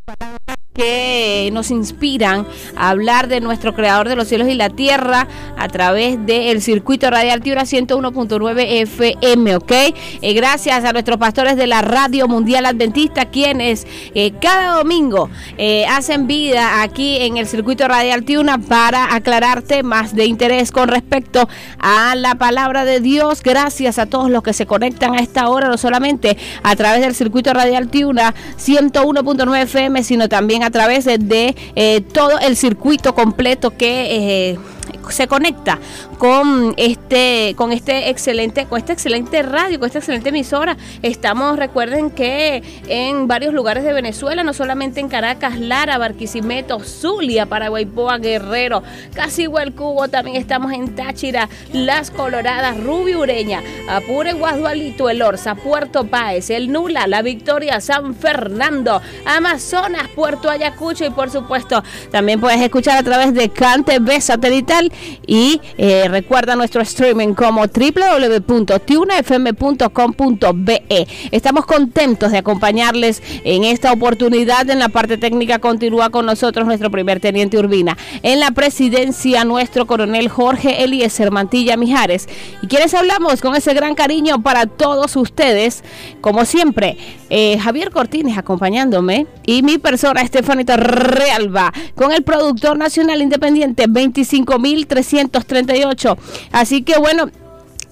cada que nos inspiran a hablar de nuestro creador de los cielos y la tierra a través del circuito radial Tiura 101.9 FM, ¿ok? Eh, gracias a nuestros pastores de la Radio Mundial Adventista, quienes eh, cada domingo eh, hacen vida aquí en el circuito radial Tiuna para aclarar temas de interés con respecto a la palabra de Dios. Gracias a todos los que se conectan a esta hora, no solamente a través del circuito radial Tiuna 101.9 FM, sino también a través de, de, eh, todo el circuito completo que eh, se conecta con este con este excelente con esta excelente radio con esta excelente emisora. Estamos recuerden que en varios lugares de Venezuela no solamente en Caracas Lara Barquisimeto Zulia Paraguaypoa Guerrero Casigua el Cubo también estamos en Táchira Las Coloradas Rubio Ureña Apure Guadualito El Orza Puerto Páez El Nula La Victoria San Fernando Amazonas Puerto Ayacucho y por supuesto también puedes escuchar a través de Cante B satelital y eh, recuerda nuestro streaming como www.tunafm.com.be. Estamos contentos de acompañarles en esta oportunidad. En la parte técnica continúa con nosotros nuestro primer teniente Urbina. En la presidencia, nuestro coronel Jorge Eliezer Mantilla Mijares. Y quienes hablamos con ese gran cariño para todos ustedes, como siempre, eh, Javier Cortines acompañándome y mi persona, Estefanita Realba, con el productor nacional independiente 25.338. Así que bueno.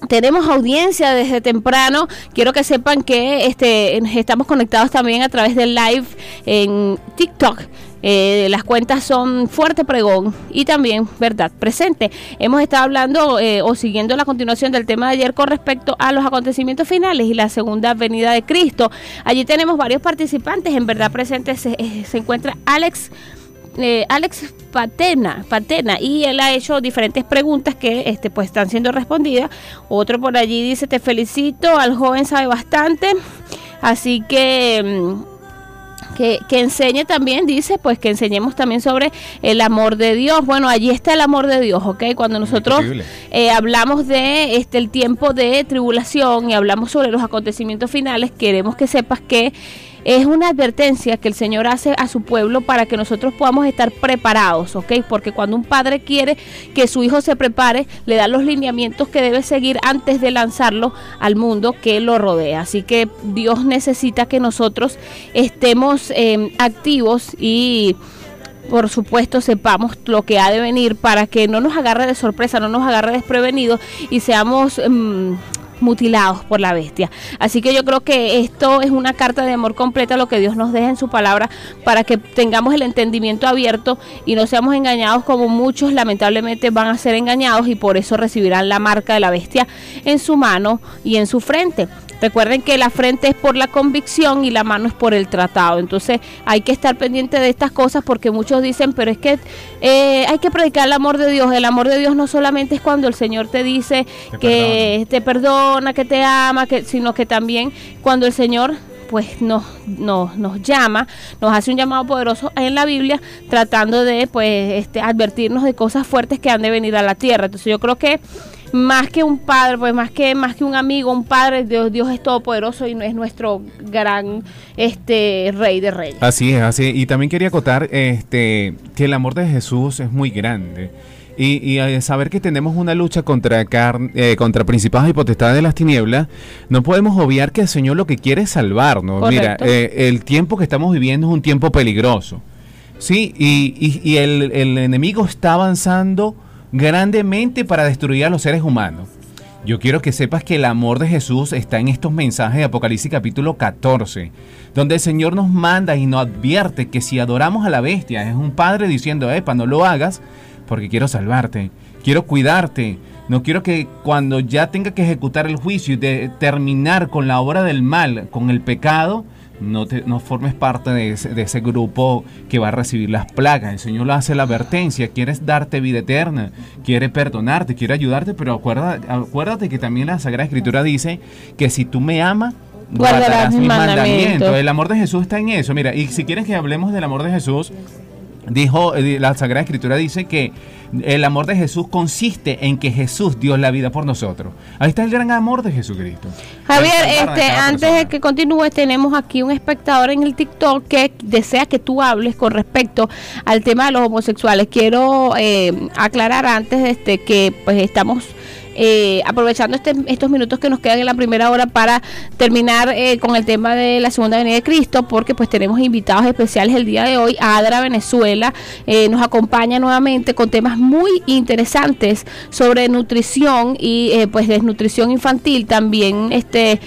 Tenemos audiencia desde temprano. Quiero que sepan que este, estamos conectados también a través del live en TikTok. Eh, las cuentas son Fuerte Pregón y también Verdad Presente. Hemos estado hablando eh, o siguiendo la continuación del tema de ayer con respecto a los acontecimientos finales y la segunda venida de Cristo. Allí tenemos varios participantes. En Verdad Presente se, eh, se encuentra Alex. Eh, Alex Patena, Patena y él ha hecho diferentes preguntas que este pues están siendo respondidas. Otro por allí dice, "Te felicito, al joven sabe bastante." Así que mm, que, que enseñe también, dice, pues que enseñemos también sobre el amor de Dios. Bueno, allí está el amor de Dios, ¿ok? Cuando nosotros eh, hablamos de este el tiempo de tribulación y hablamos sobre los acontecimientos finales, queremos que sepas que es una advertencia que el Señor hace a su pueblo para que nosotros podamos estar preparados, ¿ok? Porque cuando un padre quiere que su hijo se prepare, le da los lineamientos que debe seguir antes de lanzarlo al mundo que lo rodea. Así que Dios necesita que nosotros estemos eh, activos y por supuesto sepamos lo que ha de venir para que no nos agarre de sorpresa, no nos agarre desprevenidos y seamos mm, mutilados por la bestia. Así que yo creo que esto es una carta de amor completa lo que Dios nos deja en su palabra para que tengamos el entendimiento abierto y no seamos engañados como muchos lamentablemente van a ser engañados y por eso recibirán la marca de la bestia en su mano y en su frente. Recuerden que la frente es por la convicción y la mano es por el tratado. Entonces hay que estar pendiente de estas cosas porque muchos dicen, pero es que eh, hay que predicar el amor de Dios. El amor de Dios no solamente es cuando el Señor te dice Te que te perdona, que te ama, que, sino que también cuando el Señor pues nos, nos, nos llama, nos hace un llamado poderoso en la Biblia, tratando de pues este, advertirnos de cosas fuertes que han de venir a la tierra. Entonces yo creo que más que un padre, pues más que más que un amigo, un padre, Dios, Dios es todopoderoso y es nuestro gran este rey de reyes. Así es, así es. Y también quería acotar este, que el amor de Jesús es muy grande. Y, y al saber que tenemos una lucha contra, carn- eh, contra principados y potestades de las tinieblas, no podemos obviar que el Señor lo que quiere es salvarnos. Mira, eh, el tiempo que estamos viviendo es un tiempo peligroso. Sí, y, y- y el, el enemigo está avanzando grandemente para destruir a los seres humanos. Yo quiero que sepas que el amor de Jesús está en estos mensajes de Apocalipsis capítulo 14, donde el Señor nos manda y nos advierte que si adoramos a la bestia, es un padre diciendo, epa, no lo hagas, porque quiero salvarte, quiero cuidarte, no quiero que cuando ya tenga que ejecutar el juicio y de terminar con la obra del mal, con el pecado, no, te, no formes parte de ese, de ese grupo que va a recibir las plagas. El Señor le hace la advertencia, quieres darte vida eterna, quiere perdonarte, quiere ayudarte, pero acuerda, acuérdate que también la Sagrada Escritura dice que si tú me amas, Guardarás mis mandamientos. El amor de Jesús está en eso. Mira, y si quieren que hablemos del amor de Jesús, dijo eh, la Sagrada Escritura dice que el amor de Jesús consiste en que Jesús dio la vida por nosotros. Ahí está el gran amor de Jesucristo. Javier, este, antes de que continúes, tenemos aquí un espectador en el TikTok que desea que tú hables con respecto al tema de los homosexuales. Quiero eh, aclarar antes este, que pues estamos eh, aprovechando este- estos minutos que nos quedan en la primera hora para terminar eh, con el tema de la segunda venida de Cristo, porque pues tenemos invitados especiales el día de hoy. Adra Venezuela eh, nos acompaña nuevamente con temas muy interesantes sobre nutrición y pues desnutrición infantil, también este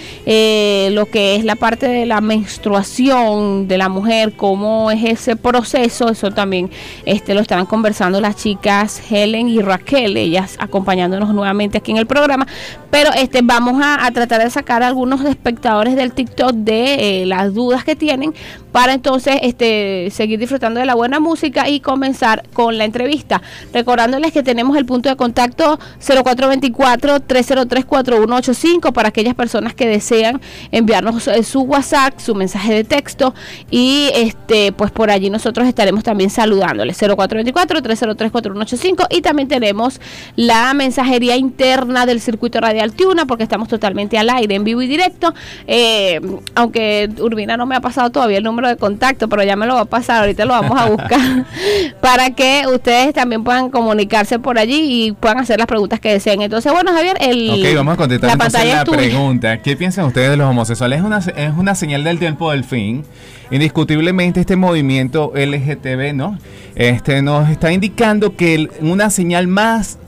lo que es la parte de la menstruación de la mujer, cómo es ese proceso, eso también este lo están conversando las chicas Helen y Raquel, ellas acompañándonos nuevamente aquí en el programa, pero este vamos a, tratar de sacar a algunos espectadores del TikTok de eh, las dudas que tienen para entonces este seguir disfrutando de la buena música y comenzar con la entrevista. Recordándoles que tenemos el punto de contacto 0424-303-4185 para aquellas personas que desean enviarnos eh, su WhatsApp, su mensaje de texto y este pues por allí nosotros estaremos también saludándoles 0424-303-4185 y también tenemos la mensajería interna del circuito radial Tiuna porque estamos totalmente al aire en vivo y directo Eh, aunque Urbina no me ha pasado todavía el número de contacto pero ya me lo va a pasar ahorita lo vamos a buscar para que ustedes también puedan comunicarse por allí y puedan hacer las preguntas que deseen entonces bueno Javier el Ok, vamos a contestar la entonces pantalla la pregunta. ¿Qué piensan ustedes de los homosexuales? Es una, es una señal del tiempo del fin. Indiscutiblemente este movimiento LGTB, ¿no? Este nos está indicando que el- una señal más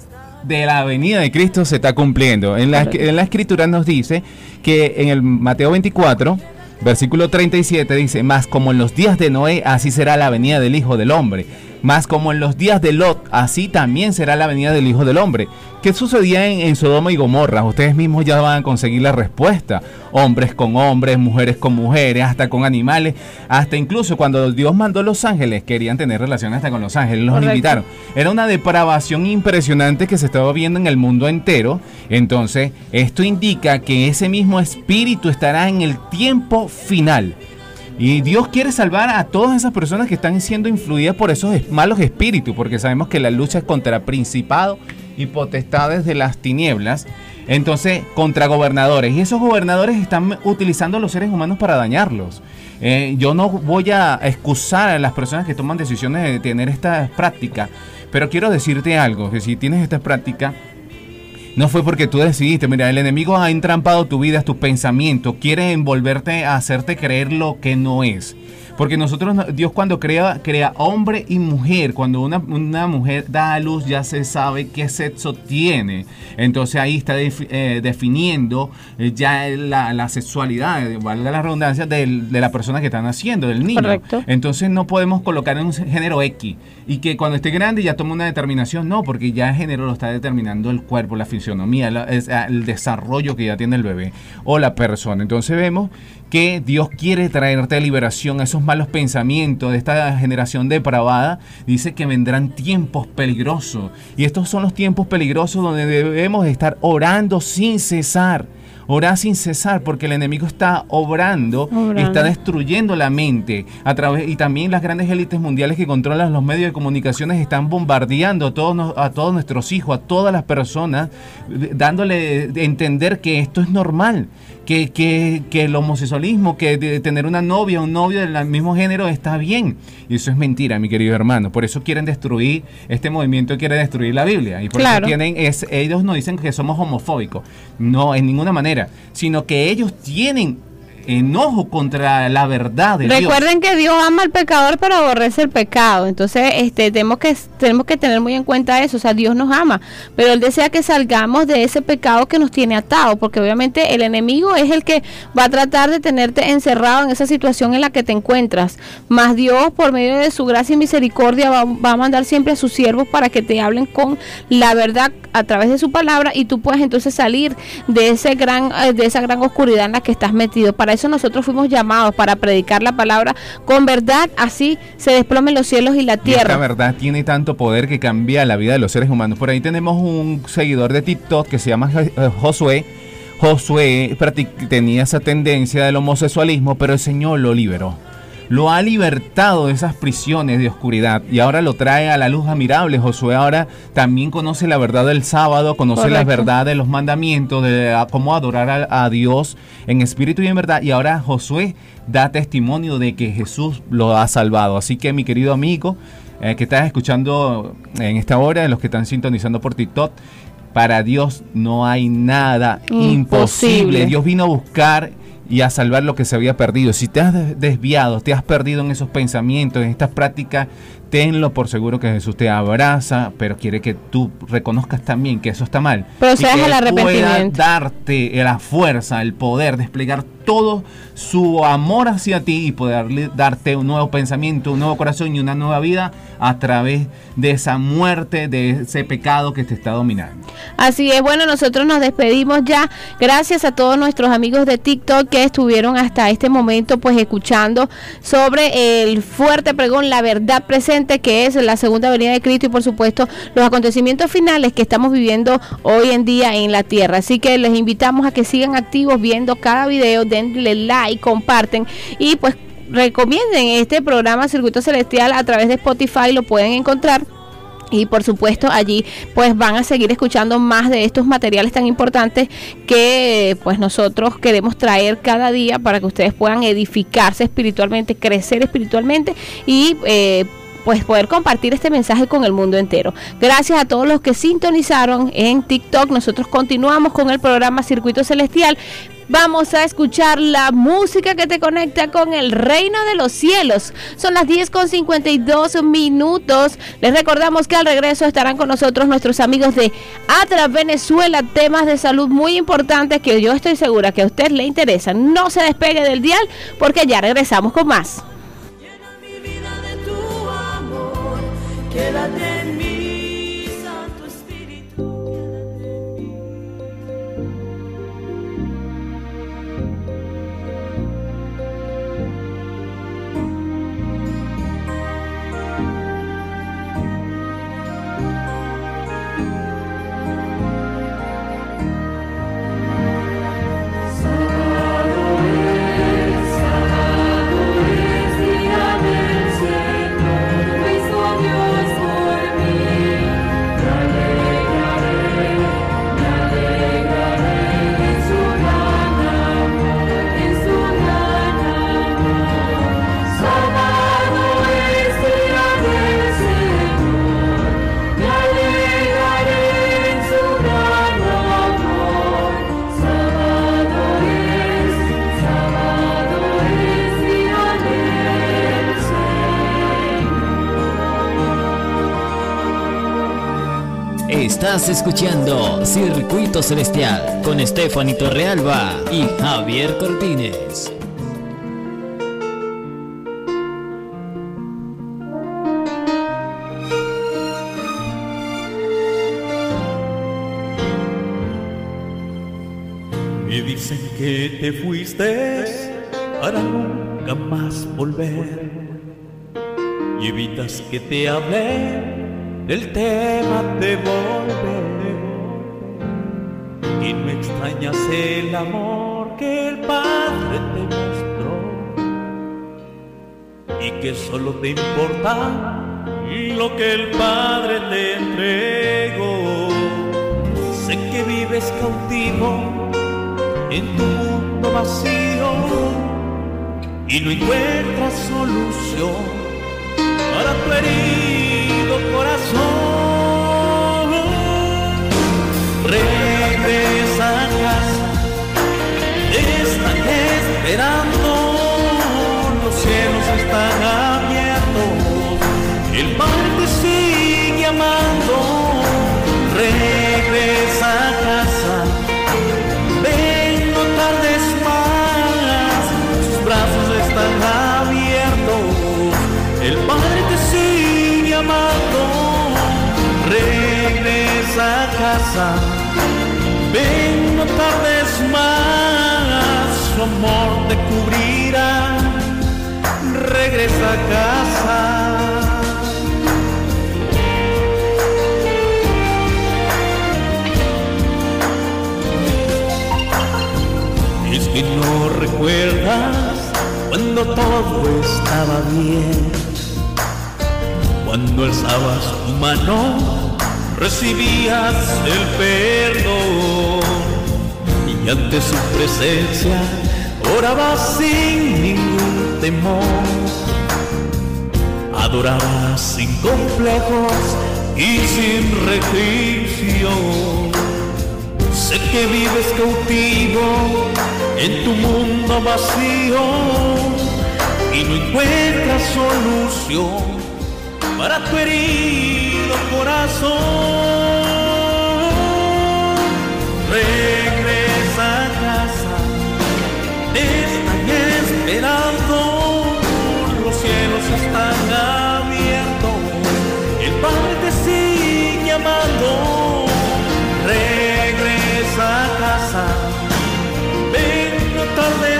de la venida de Cristo se está cumpliendo. En la, en la escritura nos dice que en el Mateo 24 Versículo 37 dice, más como en los días de Noé, así será la venida del Hijo del Hombre. Más como en los días de Lot, así también será la venida del Hijo del Hombre. ¿Qué sucedía en, en Sodoma y Gomorra? Ustedes mismos ya van a conseguir la respuesta. Hombres con hombres, mujeres con mujeres, hasta con animales. Hasta incluso cuando Dios mandó los ángeles, querían tener relaciones hasta con los ángeles, los Correcto. invitaron. Era una depravación impresionante que se estaba viendo en el mundo entero. Entonces, esto indica que ese mismo espíritu estará en el tiempo final. Y Dios quiere salvar a todas esas personas que están siendo influidas por esos es- malos espíritus, porque sabemos que la lucha es contra principados y potestades de las tinieblas. Entonces, contra gobernadores. Y esos gobernadores están utilizando a los seres humanos para dañarlos. Eh, yo no voy a excusar a las personas que toman decisiones de tener esta práctica, pero quiero decirte algo, que si tienes esta práctica, no fue porque tú decidiste, mira, el enemigo ha entrampado tu vida, tus pensamientos, quiere envolverte a hacerte creer lo que no es. Porque nosotros, no- Dios cuando crea, crea hombre y mujer, cuando una, una mujer da a luz ya se sabe qué sexo tiene. Entonces ahí está eh, definiendo eh, ya la, la sexualidad, valga la redundancia, del- de la persona que está naciendo, del niño. Correcto. Entonces no podemos colocar en un género X y que cuando esté grande ya tome una determinación. No, porque ya el género lo está determinando el cuerpo, la fisionomía, la- el desarrollo que ya tiene el bebé o la persona. Entonces vemos que Dios quiere traerte liberación a esos malos pensamientos de esta generación depravada. Dice que vendrán tiempos peligrosos. Y estos son los tiempos peligrosos donde debemos estar orando sin cesar. Orar sin cesar porque el enemigo está obrando, Obrando. está destruyendo la mente a través y también las grandes élites mundiales que controlan los medios de comunicaciones están bombardeando a todos nos- a todos nuestros hijos, a todas las personas, dándole de entender que esto es normal, que, que, que el homosexualismo, que de tener una novia, un novio del mismo género está bien. Y eso es mentira, mi querido hermano. Por eso quieren destruir, este movimiento quiere destruir la Biblia. Y por Claro. eso tienen, es, ellos no dicen que somos homofóbicos. No, en ninguna manera. Sino que ellos tienen enojo contra la verdad de. Recuerden que Dios ama al pecador pero aborrece el pecado. Entonces, este tenemos que tenemos que tener muy en cuenta eso, o sea, Dios nos ama, pero él desea que salgamos de ese pecado que nos tiene atado, porque obviamente el enemigo es el que va a tratar de tenerte encerrado en esa situación en la que te encuentras. Más Dios por medio de su gracia y misericordia va, va a mandar siempre a sus siervos para que te hablen con la verdad a través de su palabra y tú puedes entonces salir de ese gran eh, de esa gran oscuridad en la que estás metido. Para eso nosotros fuimos llamados para predicar la palabra con verdad, así se desplomen los cielos y la Y esta tierra. verdad tiene tanto poder que cambia la vida de los seres humanos. Por ahí tenemos un seguidor de TikTok que se llama eh, Josué. Josué tenía esa tendencia del homosexualismo, pero el Señor lo liberó. Lo ha libertado de esas prisiones de oscuridad y ahora lo trae a la luz admirable. Josué ahora también conoce la verdad del sábado, conoce la Correcto. verdad de los mandamientos, de cómo adorar a, a Dios en espíritu y en verdad. Y ahora Josué da testimonio de que Jesús lo ha salvado. Así que mi querido amigo eh, que estás escuchando en esta hora, los que están sintonizando por TikTok, para Dios no hay nada Imposible. imposible. Dios vino a buscar y a salvar lo que se había perdido. Si te has des- desviado, te has perdido en esos pensamientos, en estas prácticas, tenlo por seguro que Jesús te abraza, pero quiere que tú reconozcas también que eso está mal. Y que al Él pueda arrepentimiento. darte la fuerza, el poder, desplegar todo su amor hacia ti y poderle darte un nuevo pensamiento, un nuevo corazón y una nueva vida a través de esa muerte, de ese pecado que te está dominando. Así es, bueno, nosotros nos despedimos ya. Gracias a todos nuestros amigos de TikTok que estuvieron hasta este momento pues escuchando sobre el fuerte pregón, la verdad presente que es la segunda venida de Cristo y por supuesto los acontecimientos finales que estamos viviendo hoy en día en la tierra. Así que les invitamos a que sigan activos viendo cada video, denle like, comparten y pues recomienden este programa Circuito Celestial a través de Spotify, lo pueden encontrar. Y por supuesto allí pues van a seguir escuchando más de estos materiales tan importantes que pues nosotros queremos traer cada día para que ustedes puedan edificarse espiritualmente, crecer espiritualmente y eh, pues poder compartir este mensaje con el mundo entero. Gracias a todos los que sintonizaron en TikTok. Nosotros continuamos con el programa Circuito Celestial. Vamos a escuchar la música que te conecta con el reino de los cielos. Son las 10 con 52 minutos. Les recordamos que al regreso estarán con nosotros nuestros amigos de Atra Venezuela. Temas de salud muy importantes que yo estoy segura que a usted le interesan. No se despegue del dial porque ya regresamos con más. Quédate Escuchando Circuito Celestial con Stephanie Torrealba y Javier Cortines. Me dicen que te fuiste para nunca más volver y evitas que te hable del tema de volver. Y no extrañas el amor que el Padre te mostró. Y que solo te importa lo que el Padre te entregó. Sé que vives cautivo en tu mundo vacío. Y no encuentras solución para tu herido corazón. Regresa a casa, están esperando, los cielos están abiertos, el te sigue amando. Regresa Regresa a casa, ven, no tardes más, su amor te cubrirá. Regresa a casa. Es que no recuerdas cuando todo estaba bien, cuando alzabas tu mano, recibías el perdón. Y ante su presencia orabas sin ningún temor, adorabas sin complejos y sin restricción. Sé que vives cautivo en tu mundo vacío y no encuentras solución para tu herido corazón. Regresa a casa, te están esperando, los cielos están abiertos, el Padre te sigue amando. Regresa a casa, ven, no tardes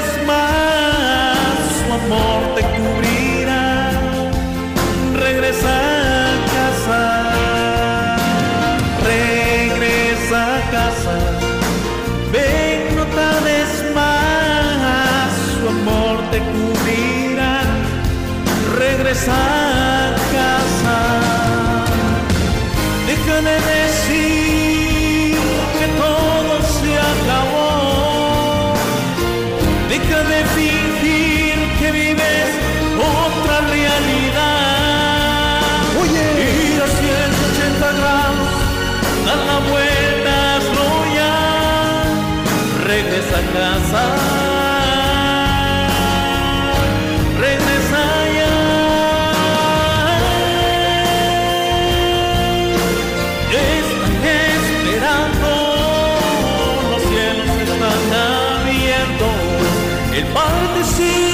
Padre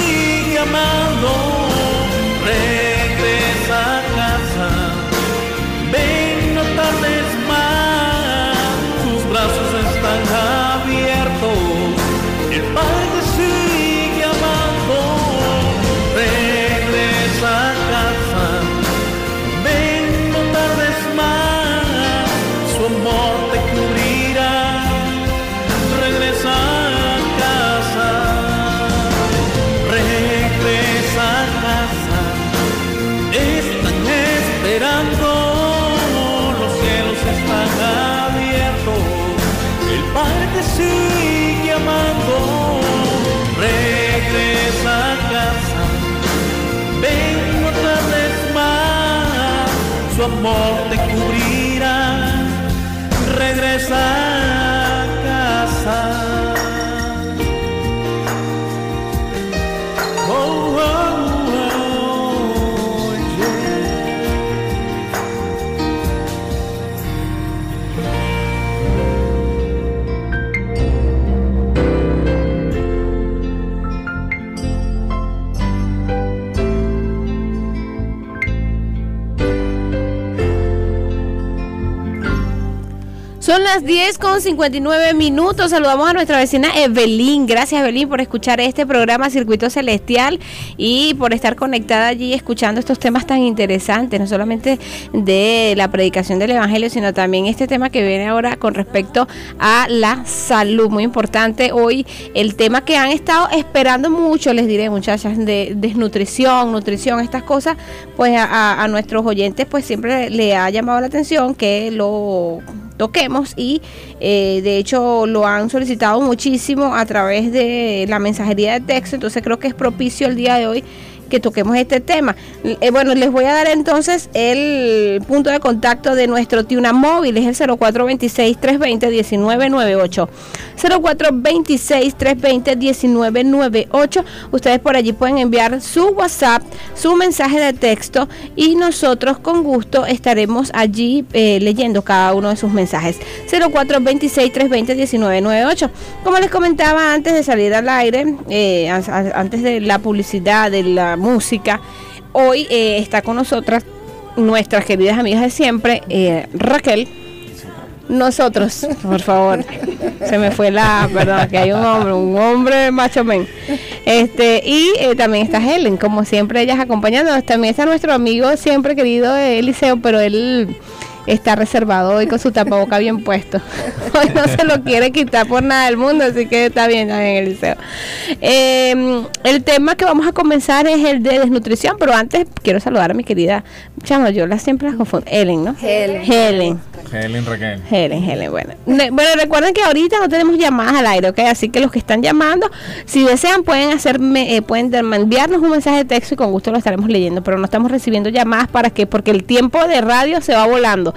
su las 10 con 59 minutos. Saludamos a nuestra vecina Evelyn. Gracias, Evelyn, por escuchar este programa Circuito Celestial y por estar conectada allí escuchando estos temas tan interesantes, no solamente de la predicación del Evangelio, sino también este tema que viene ahora con respecto a la salud. Muy importante hoy el tema que han estado esperando mucho, les diré, muchachas, de desnutrición, nutrición, estas cosas, pues a nuestros oyentes, pues siempre le ha llamado la atención que lo toquemos y eh, de hecho lo han solicitado muchísimo a través de la mensajería de texto, entonces creo que es propicio el día de hoy que toquemos este tema. Eh, bueno, les voy a dar entonces el punto de contacto de nuestro Tiuna móvil, es el 0426-320-1998. 0426-320-1998. Ustedes por allí pueden enviar su WhatsApp, su mensaje de texto y nosotros con gusto estaremos allí eh, leyendo cada uno de sus mensajes. 0426-320-1998. Como les comentaba antes de salir al aire, eh, antes de la publicidad, de la música, hoy eh, está con nosotras nuestras queridas amigas de siempre, eh, Raquel. Nosotros, por favor. Se me fue la, perdón, que hay un hombre, un hombre macho men. Este, y eh, también está Helen, como siempre ellas acompañándonos. También está nuestro amigo siempre querido eh, Eliseo, pero él está reservado hoy con su tapaboca bien puesto. Hoy no se lo quiere quitar por nada del mundo, así que está bien, está bien Eliseo. Eh, el tema que vamos a comenzar es el de desnutrición, pero antes quiero saludar a mi querida chama, yo la siempre la confundo. Helen, ¿no? Helen. Helen. Helen Raquel. Helen, Helen, bueno. Ne- Bueno, recuerden que ahorita no tenemos llamadas al aire, ¿ok? Así que los que están llamando, si desean, pueden hacerme, eh, pueden de- enviarnos un mensaje de texto y con gusto lo estaremos leyendo, pero no estamos recibiendo llamadas para que, porque el tiempo de radio se va volando.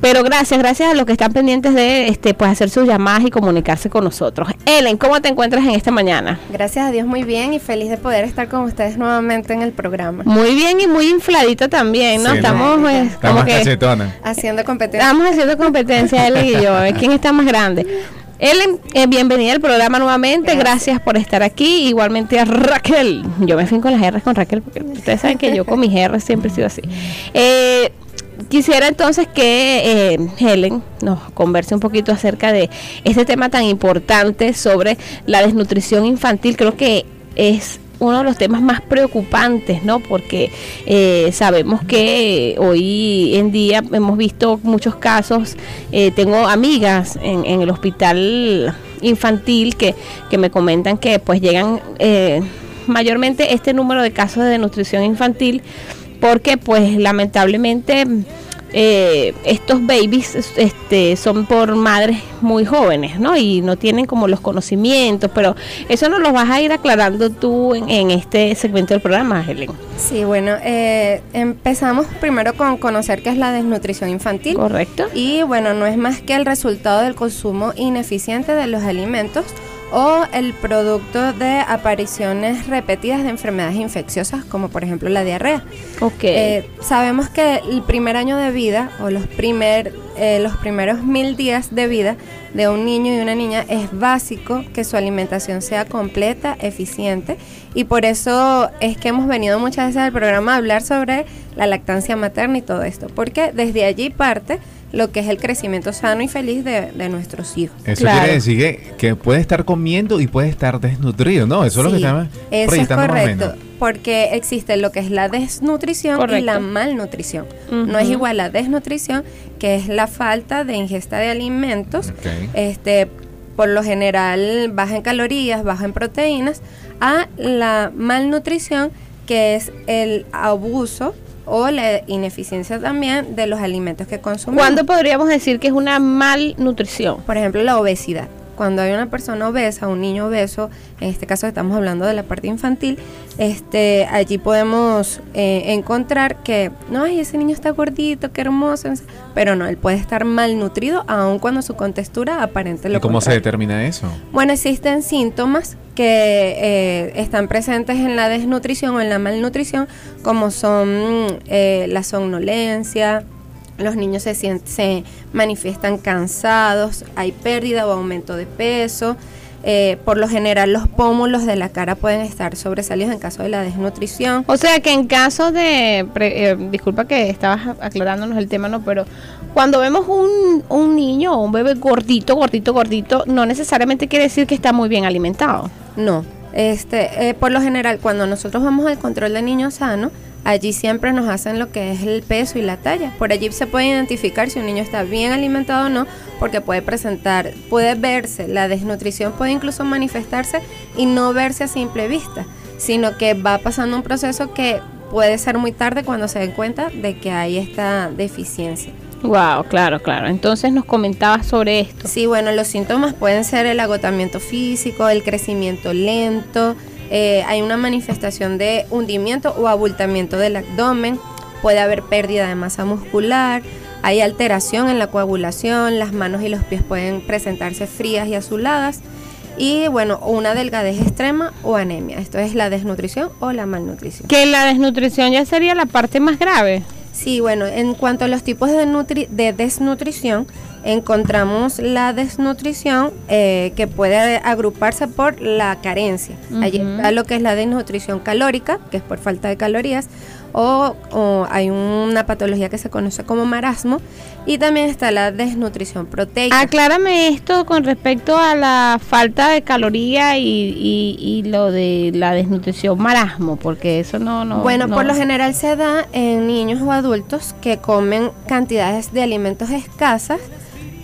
Pero gracias, gracias a los que están pendientes de este, pues hacer sus llamadas y comunicarse con nosotros. Helen, ¿cómo te encuentras en esta mañana? Gracias a Dios muy bien y feliz de poder estar con ustedes nuevamente en el programa. Muy bien y muy infladita también, ¿no? Sí, ¿no? estamos pues, como que. Haciendo competencia. Estamos haciendo competencia, él y yo, a ver quién está más grande. Ellen, eh, bienvenida al programa nuevamente, gracias. por estar aquí. Igualmente a Raquel, yo me fin con las R con Raquel, porque ustedes saben que yo con mis R siempre he sido así. Eh, quisiera entonces que eh, Helen nos converse un poquito acerca de este tema tan importante sobre la desnutrición infantil. Creo que es uno de los temas más preocupantes, ¿no? Porque eh, sabemos que hoy en día hemos visto muchos casos, eh, tengo amigas en, en el hospital infantil que, que me comentan que pues llegan eh, mayormente este número de casos de nutrición infantil porque pues lamentablemente eh, estos babies este, son por madres muy jóvenes, ¿no? Y no tienen como los conocimientos, pero eso nos lo vas a ir aclarando tú en, en este segmento del programa, Helen. Sí, bueno, eh, empezamos primero con conocer qué es la desnutrición infantil. Correcto. Y bueno, no es más que el resultado del consumo ineficiente de los alimentos o el producto de apariciones repetidas de enfermedades infecciosas como por ejemplo la diarrea. Eh, sabemos que el primer año de vida o los, primer, eh, los primeros mil días de vida de un niño y una niña es básico que su alimentación sea completa, eficiente y por eso es que hemos venido muchas veces al programa a hablar sobre la lactancia materna y todo esto, porque desde allí parte lo que es el crecimiento sano y feliz de, de nuestros hijos. Eso quiere decir que, que puede estar comiendo y puede estar desnutrido, ¿no? Eso es lo que estamos Eso es correcto, porque existe lo que es la desnutrición y la malnutrición. No es igual la desnutrición, que es la falta de ingesta de alimentos, este, por lo general baja en calorías, baja en proteínas, a la malnutrición, que es el abuso o la ineficiencia también de los alimentos que consumimos. ¿Cuándo podríamos decir que es una malnutrición? Por ejemplo, la obesidad. Cuando hay una persona obesa, un niño obeso, en este caso estamos hablando de la parte infantil, este, allí podemos eh, encontrar que, no, ay, ese niño está gordito, qué hermoso, pero no, él puede estar malnutrido aun cuando su contextura aparente lo ¿Y cómo se determina eso? Bueno, existen síntomas que eh, están presentes en la desnutrición o en la malnutrición, como son eh, la somnolencia, los niños se, se manifiestan cansados, hay pérdida o aumento de peso. eh, por lo general los pómulos de la cara pueden estar sobresalidos en caso de la desnutrición. O sea que en caso de, pre- eh, disculpa que estabas aclarándonos el tema, no, pero cuando vemos un, un niño o un bebé gordito, gordito, gordito, no necesariamente quiere decir que está muy bien alimentado. No, este, eh, por lo general cuando nosotros vamos al control de niños sano, allí siempre nos hacen lo que es el peso y la talla. Por allí se puede identificar si un niño está bien alimentado o no, porque puede presentar, puede verse, la desnutrición puede incluso manifestarse y no verse a simple vista, sino que va pasando un proceso que puede ser muy tarde cuando se den cuenta de que hay esta deficiencia. Wow, claro, claro. Entonces nos comentabas sobre esto. Sí, bueno, los síntomas pueden ser el agotamiento físico, el crecimiento lento, eh, hay una manifestación de hundimiento o abultamiento del abdomen, puede haber pérdida de masa muscular, hay alteración en la coagulación, las manos y los pies pueden presentarse frías y azuladas y bueno, una delgadez extrema o anemia. Esto es la desnutrición o la malnutrición. Que la desnutrición ya sería la parte más grave. Sí, bueno, en cuanto a los tipos de, nutri- de desnutrición, encontramos la desnutrición eh, que puede agruparse por la carencia. Allí está lo que es la desnutrición calórica, que es por falta de calorías, o, o hay una patología que se conoce como marasmo, y también está la desnutrición proteica. Aclárame esto con respecto a la falta de caloría y, y- y lo de la desnutrición marasmo, porque eso no... no bueno, no- por lo general se da en niños o adultos que comen cantidades de alimentos escasas,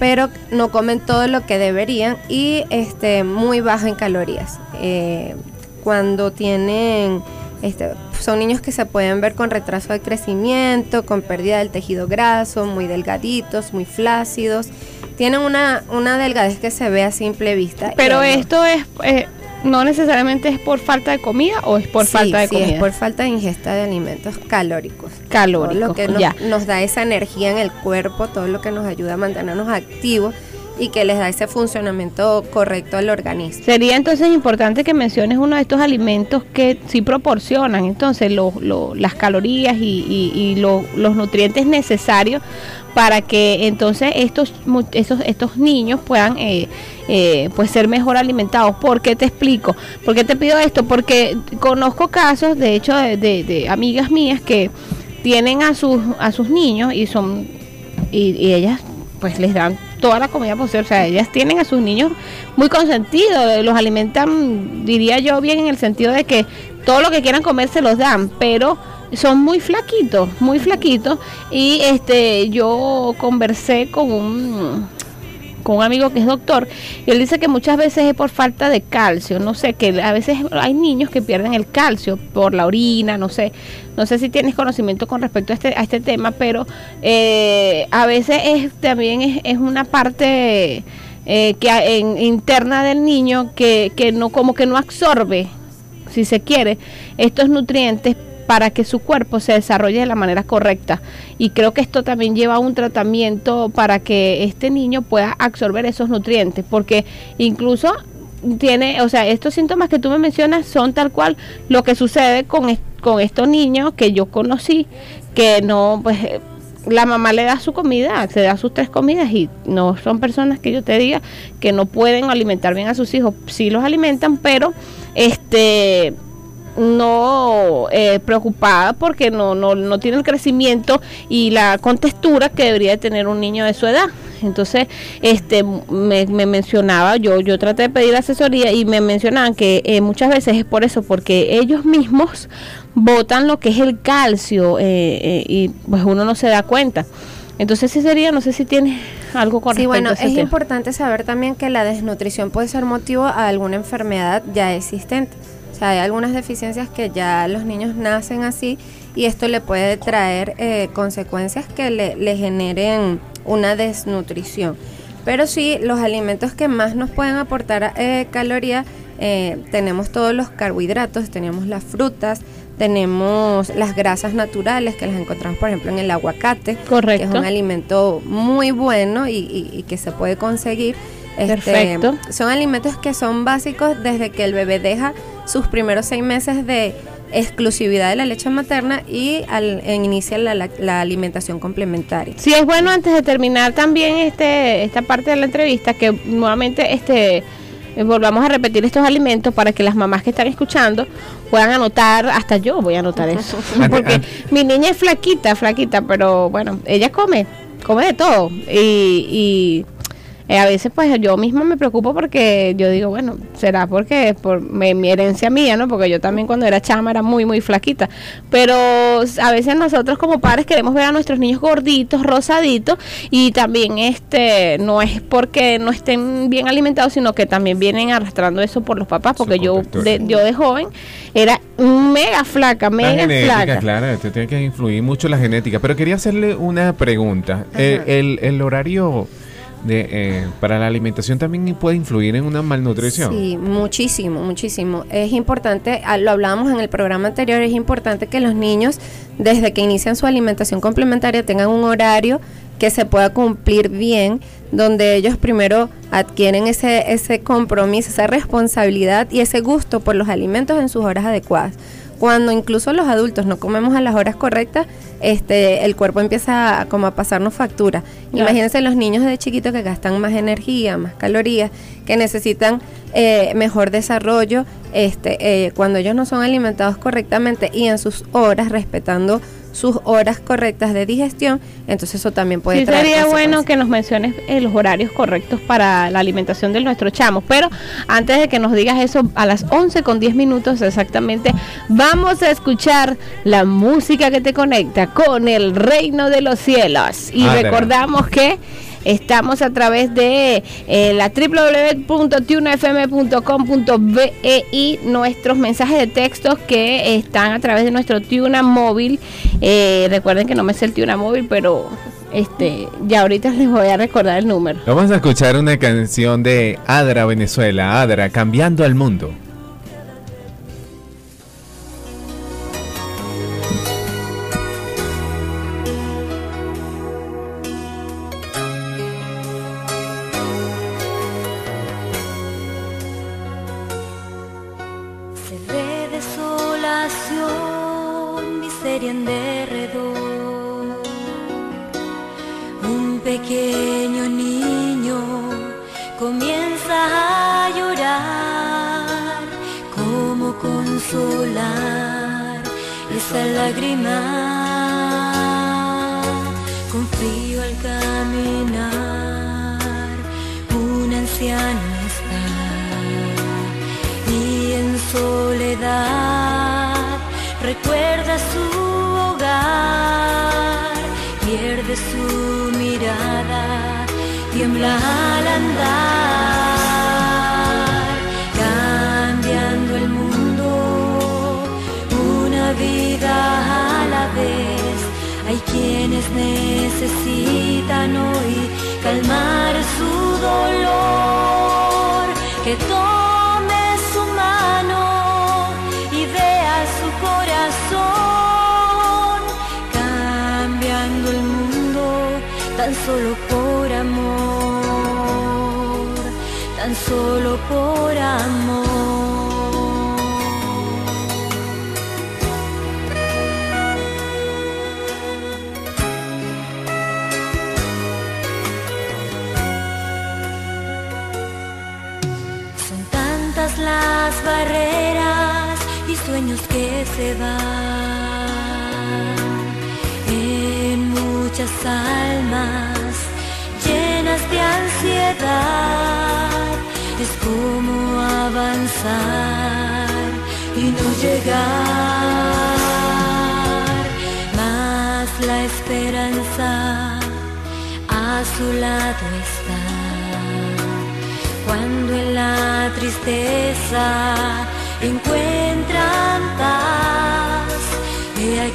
pero no comen todo lo que deberían y este muy bajo en calorías. Eh, cuando tienen, este, son niños que se pueden ver con retraso de crecimiento, con pérdida del tejido graso, muy delgaditos, muy flácidos. Tienen una, una delgadez que se ve a simple vista. Pero esto es... eh, no necesariamente es por falta de comida o es por Sí, falta de sí, comida. es por falta de ingesta de alimentos calóricos. Calóricos, Todo lo que nos, ya. nos da esa energía en el cuerpo, todo lo que nos ayuda a mantenernos activos y que les da ese funcionamiento correcto al organismo. Sería entonces importante que menciones uno de estos alimentos que sí proporcionan entonces lo- las calorías y, y- y lo- los nutrientes necesarios para que entonces estos estos, estos niños puedan eh, eh, pues ser mejor alimentados. ¿Por qué te explico? ¿Por qué te pido esto? Porque conozco casos, de hecho, de, amigas mías que tienen a sus a sus niños y son y ellas pues les dan toda la comida posible, o sea, ellas tienen a sus niños muy consentidos, los alimentan, diría yo bien en el sentido de que todo lo que quieran comer se los dan, pero son muy flaquitos, muy flaquitos. Y este yo conversé con un con un amigo que es doctor y él dice que muchas veces es por falta de calcio, no sé, que a veces hay niños que pierden el calcio por la orina, no sé, no sé si tienes conocimiento con respecto a este, a este tema, pero eh, a veces es, también es, una parte eh, que en- interna del niño que, que no como que no absorbe, si se quiere, estos nutrientes para que su cuerpo se desarrolle de la manera correcta. Y creo que esto también lleva a un tratamiento para que este niño pueda absorber esos nutrientes, porque incluso tiene, o sea, estos síntomas que tú me mencionas son tal cual lo que sucede con, con estos niños que yo conocí, que no, pues la mamá le da su comida, se da sus tres comidas y no son personas que yo te diga que no pueden alimentar bien a sus hijos, sí los alimentan, pero este no eh, preocupada porque no, no, no tiene el crecimiento y la contextura que debería de tener un niño de su edad. Entonces, este me, me mencionaba, yo, yo traté de pedir asesoría y me mencionaban que eh, muchas veces es por eso, porque ellos mismos botan lo que es el calcio eh, eh, y pues uno no se da cuenta. Entonces, sí sería, no sé si tienes algo con Sí, respecto bueno, a ese es tema. importante saber también que la desnutrición puede ser motivo a alguna enfermedad ya existente. O sea, hay algunas deficiencias que ya los niños nacen así y esto le puede traer eh, consecuencias que le, le generen una desnutrición. Pero sí, los alimentos que más nos pueden aportar eh, calorías, eh, tenemos todos los carbohidratos, tenemos las frutas, tenemos las grasas naturales que las encontramos, por ejemplo, en el aguacate, Correcto. que es un alimento muy bueno y, y- y que se puede conseguir. Este, Perfecto. Son alimentos que son básicos desde que el bebé deja sus primeros seis meses de exclusividad de la leche materna y al, inicia la, la- la alimentación complementaria. Sí, es bueno antes de terminar también este esta parte de la entrevista que nuevamente este eh, volvamos a repetir estos alimentos para que las mamás que están escuchando puedan anotar, hasta yo voy a anotar eso, porque mi niña es flaquita, flaquita, pero bueno, ella come, come de todo y, y, eh, a veces pues yo misma me preocupo porque yo digo, bueno, será porque por mi, mi herencia mía, ¿no? Porque yo también cuando era chama era muy, muy flaquita. Pero a veces nosotros como padres queremos ver a nuestros niños gorditos, rosaditos y también este no es porque no estén bien alimentados, sino que también vienen arrastrando eso por los papás, porque yo de, yo de joven era mega flaca, La mega genética, flaca. claro, esto tiene que influir mucho la genética. Pero quería hacerle una pregunta. Eh, el, el horario de, eh, para la alimentación también puede influir en una malnutrición. Sí, muchísimo, muchísimo. Es importante, ah, lo hablábamos en el programa anterior, es importante que los niños, desde que inician su alimentación complementaria, tengan un horario que se pueda cumplir bien, donde ellos primero adquieren ese, ese compromiso, esa responsabilidad y ese gusto por los alimentos en sus horas adecuadas. Cuando incluso los adultos no comemos a las horas correctas, este, el cuerpo empieza a, como a pasarnos factura. Claro. Imagínense los niños de chiquitos que gastan más energía, más calorías, que necesitan eh, mejor desarrollo, este, eh, cuando ellos no son alimentados correctamente y en sus horas, respetando sus horas correctas de digestión, entonces eso también puede Sí, traer sería bueno que nos menciones eh, los horarios correctos para la alimentación de nuestros chamos. Pero antes de que nos digas eso, a las 11 con 10 minutos exactamente, vamos a escuchar la música que te conecta con el reino de los cielos. Y Adelante. recordamos que estamos a través de eh, la www.tunafm.com.be y nuestros mensajes de textos que están a través de nuestro Tuna móvil. Eh, recuerden que no me sé el Tuna móvil, pero este ya ahorita les voy a recordar el número. Vamos a escuchar una canción de Adra Venezuela, Adra, Cambiando al Mundo. Quienes necesitan hoy calmar su dolor, que tome su mano y vea su corazón, cambiando el mundo tan solo por amor, tan solo por amor. En muchas almas llenas de ansiedad. Es como avanzar y no llegar, más la esperanza a su lado está cuando en la tristeza encuentran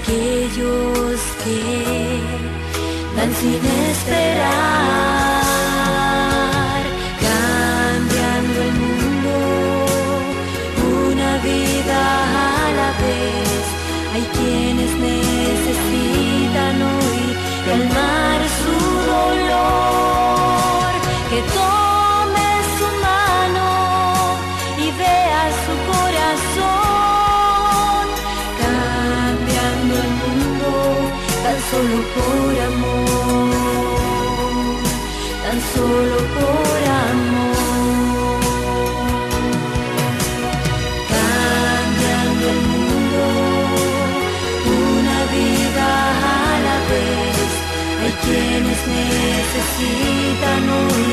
aquellos que dan sin esperar, cambiando el mundo una vida a la vez. Hay quienes necesitan hoy calmar su solo por amor, tan solo por amor, cambiando el mundo una vida a la vez. Hay quienes necesitan hoy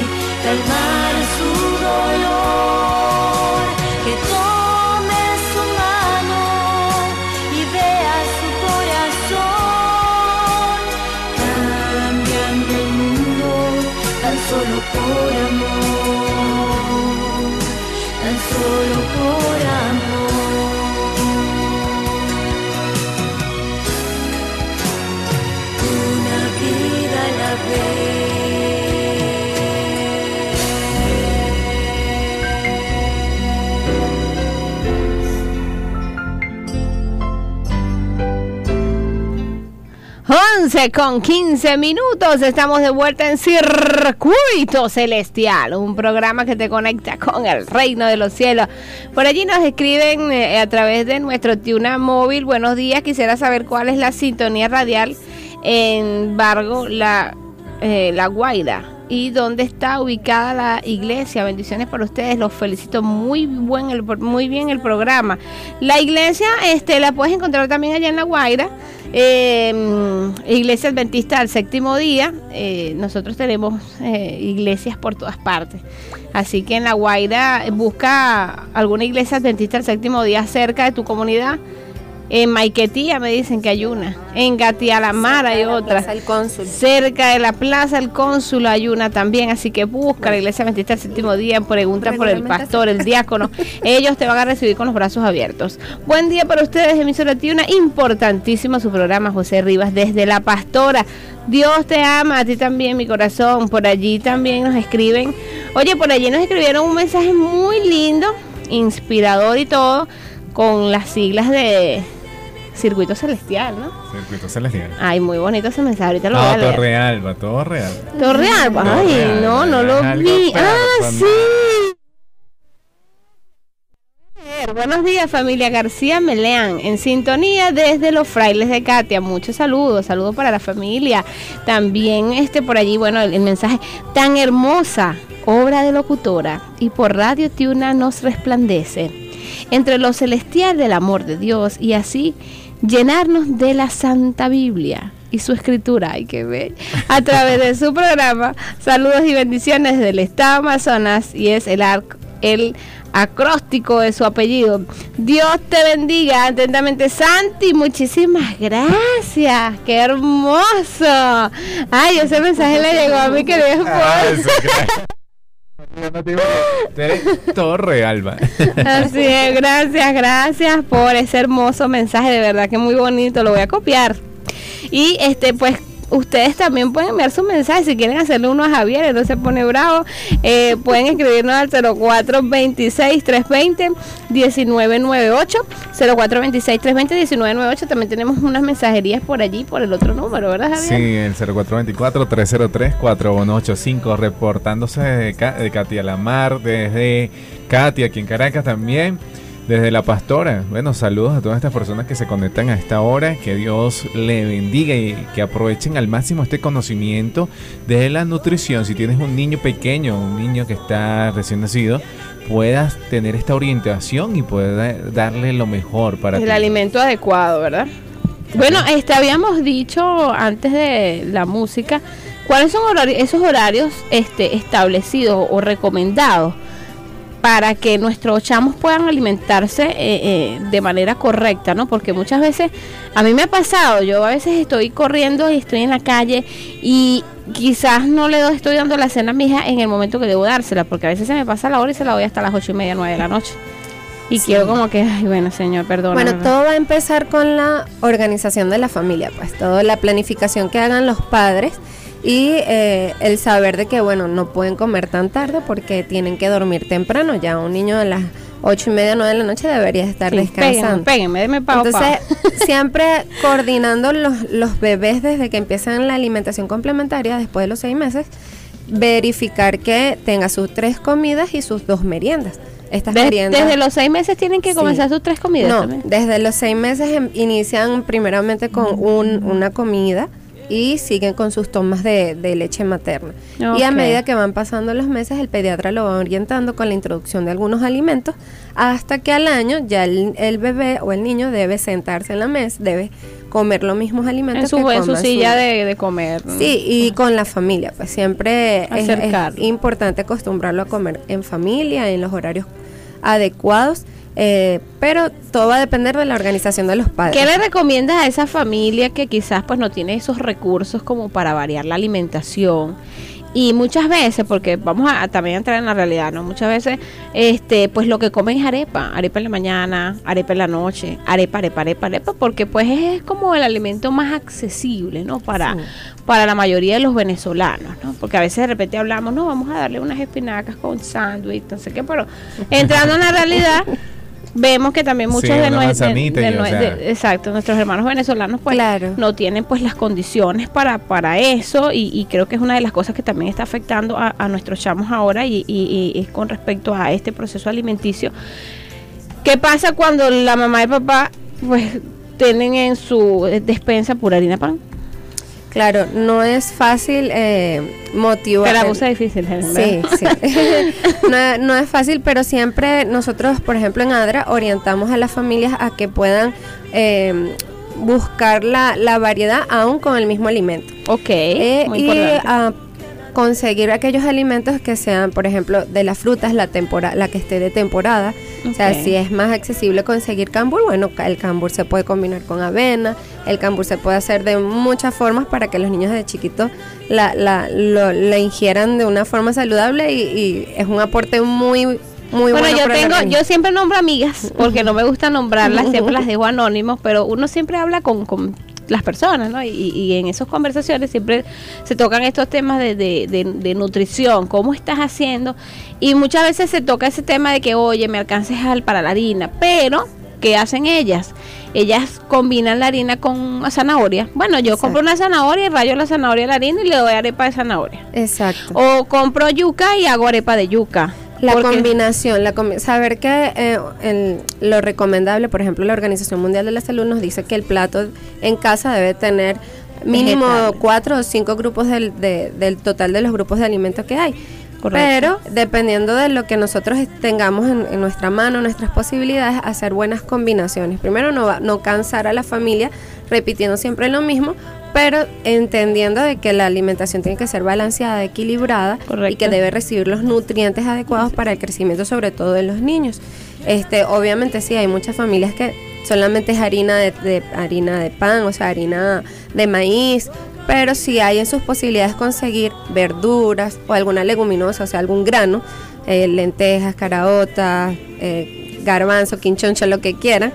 calmar su dolor, con 15 minutos. Estamos de vuelta en Circuito Celestial, un programa que te conecta con el reino de los cielos. Por allí nos escriben eh, a través de nuestro Tiuna Móvil. Buenos días, quisiera saber cuál es la sintonía radial en Vargo, la, eh, la Guaira. ¿Y dónde está ubicada la iglesia? Bendiciones para ustedes, los felicito muy, buen el, muy bien el programa. La iglesia este, la puedes encontrar también allá en La Guaira. Eh, iglesia Adventista del séptimo día. Eh, nosotros tenemos eh, iglesias por todas partes. Así que en La Guaira busca alguna iglesia Adventista del séptimo día cerca de tu comunidad. En Maiquetía me dicen que hay una. En Gatialamar hay otra. Cerca de la Plaza del Cónsul hay una también. Así que busca la iglesia Adventista del séptimo día. Pregunta por el pastor, el diácono. Ellos te van a recibir con los brazos abiertos. Buen día para ustedes, emisora Tiuna. Importantísimo su programa, José Rivas, desde La Pastora. Dios te ama, a ti también, mi corazón. Por allí también nos escriben. Oye, por allí nos escribieron un mensaje muy lindo, inspirador y todo, con las siglas de Circuito Celestial, ¿no? Circuito celestial. Ay, muy bonito ese mensaje. Ahorita lo voy a No, leer. Torre Alba, Torre Alba. Torre Alba. Ay, no, no lo vi. Ah, sí. Buenos días familia García Meleán, en sintonía desde los frailes de Katia, muchos saludos, saludos para la familia, también este por allí, bueno, el, el mensaje tan hermosa, obra de locutora, y por Radio Tiuna nos resplandece, entre lo celestial del amor de Dios, y así llenarnos de la Santa Biblia y su escritura, ay que ver, a través de su programa, saludos y bendiciones del estado Amazonas, y es el arco, el acróstico de su apellido. Dios te bendiga atentamente, Santi. Muchísimas gracias. Qué hermoso. Ay, ese mensaje le llegó a mi querido Ah, esposo. Torre Alba. Así es, gracias, gracias por ese hermoso mensaje, de verdad que muy bonito, lo voy a copiar. Y este, pues, ustedes también pueden enviar su mensaje. Si quieren hacerle uno a Javier, no se pone bravo. eh, pueden escribirnos al 0426-320-1998. 0426-320-1998. También tenemos unas mensajerías por allí, por el otro número, ¿verdad, Javier? Sí, el 0424-303-4185, reportándose de Katia Lamar, desde Katia, aquí en Caracas también, desde La Pastora. Bueno, saludos a todas estas personas que se conectan a esta hora, que Dios le bendiga y que aprovechen al máximo este conocimiento de la nutrición. Si tienes un niño pequeño, un niño que está recién nacido, puedas tener esta orientación y poder darle lo mejor para el ti. alimento adecuado, ¿verdad? Bueno, este habíamos dicho antes de la música, ¿cuáles son esos horarios este, establecidos o recomendados para que nuestros chamos puedan alimentarse eh, eh, de manera correcta, ¿no? Porque muchas veces, a mí me ha pasado, yo a veces estoy corriendo y estoy en la calle y quizás no le doy, estoy dando la cena a mi hija en el momento que debo dársela, porque a veces se me pasa la hora y se la doy hasta las ocho y media, nueve de la noche. Y Sí. quiero como que, ay, bueno, señor, perdón. Bueno, todo va a empezar con la organización de la familia, pues toda la planificación que hagan los padres y eh, el saber de que, bueno, no pueden comer tan tarde porque tienen que dormir temprano. Ya un niño a las ocho y media, nueve de la noche debería estar Sí, descansando. péguenme, péguenme, pao, Entonces, siempre coordinando los, los bebés desde que empiezan la alimentación complementaria, después de los seis meses, verificar que tenga sus tres comidas y sus dos meriendas. Estas meriendas desde los seis meses tienen que Sí. comenzar sus tres comidas. no, también. desde los seis meses em- inician primeramente con un- una comida y siguen con sus tomas de, de leche materna. Y a medida que van pasando los meses, el pediatra lo va orientando con la introducción de algunos alimentos hasta que al año ya el, el bebé o el niño debe sentarse en la mesa, debe comer los mismos alimentos En su, que en su silla de, de comer. Sí, y con la familia, pues siempre es- importante acostumbrarlo a comer en familia, en los horarios adecuados, eh, pero todo va a depender de la organización de los padres. ¿Qué le recomiendas a esa familia que quizás pues no tiene esos recursos como para variar la alimentación? Y muchas veces, porque vamos a, a también entrar en la realidad, ¿no? Muchas veces, este, pues lo que comen es arepa, arepa en la mañana, arepa en la noche, arepa, arepa, arepa, arepa, porque pues es, es como el alimento más accesible, ¿no? Para, para la mayoría de los venezolanos, ¿no? Porque a veces de repente hablamos, no, vamos a darle unas espinacas con sándwich, no sé qué, pero entrando en la realidad, vemos que también muchos Sí, de, una nue- de- manzanita de y, o nue- sea. de- exacto, nuestros hermanos venezolanos pues no tienen pues las condiciones para, para eso y, y creo que es una de las cosas que también está afectando a, a nuestros chamos ahora y, y- y es con respecto a este proceso alimenticio. ¿Qué pasa cuando la mamá y papá pues tienen en su despensa pura harina pan? Claro, no es fácil eh, motivar. Pero es difícil, Helen, Sí, ¿verdad? sí. no, no es fácil, pero siempre nosotros, por ejemplo, en ADRA orientamos a las familias a que puedan eh, buscar la, la variedad aún con el mismo alimento. Ok, Eh, muy y importante. a conseguir aquellos alimentos que sean, por ejemplo, de las frutas, la temporada, la que esté de temporada. O sea, si es más accesible conseguir cambur, bueno, el cambur se puede combinar con avena, el cambur se puede hacer de muchas formas para que los niños de chiquitos la, la, lo, la ingieran de una forma saludable y, y es un aporte muy, muy bueno. bueno, yo tengo, yo siempre nombro amigas, porque no me gusta nombrarlas, siempre las dejo anónimos, pero uno siempre habla con, con las personas, ¿no? Y, y en esas conversaciones siempre se tocan estos temas de, de, de- de nutrición, cómo estás haciendo, y muchas veces se toca ese tema de que, oye, me alcances al para la harina, pero ¿qué hacen ellas? Ellas combinan la harina con zanahoria. Bueno, yo compro una zanahoria y rayo la zanahoria a la harina y le doy arepa de zanahoria. Exacto. O compro yuca y hago arepa de yuca. La Porque- combinación, la saber que eh, el- lo recomendable, por ejemplo, la Organización Mundial de la Salud nos dice que el plato en casa debe tener mínimo Vegetales. cuatro o cinco grupos del, de- del total de los grupos de alimentos que hay. Correcto. Pero dependiendo de lo que nosotros tengamos en, en nuestra mano, nuestras posibilidades, hacer buenas combinaciones. Primero, no, va- no cansar a la familia repitiendo siempre lo mismo, pero entendiendo de que la alimentación tiene que ser balanceada, equilibrada y que debe recibir los nutrientes adecuados para el crecimiento, sobre todo de los niños. Este, obviamente sí, hay muchas familias que solamente es harina de, de- harina de pan, o sea, harina de maíz, pero si hay en sus posibilidades conseguir verduras o alguna leguminosa, o sea, algún grano, eh, lentejas, caraotas, eh, garbanzo, quinchoncho, lo que quieran,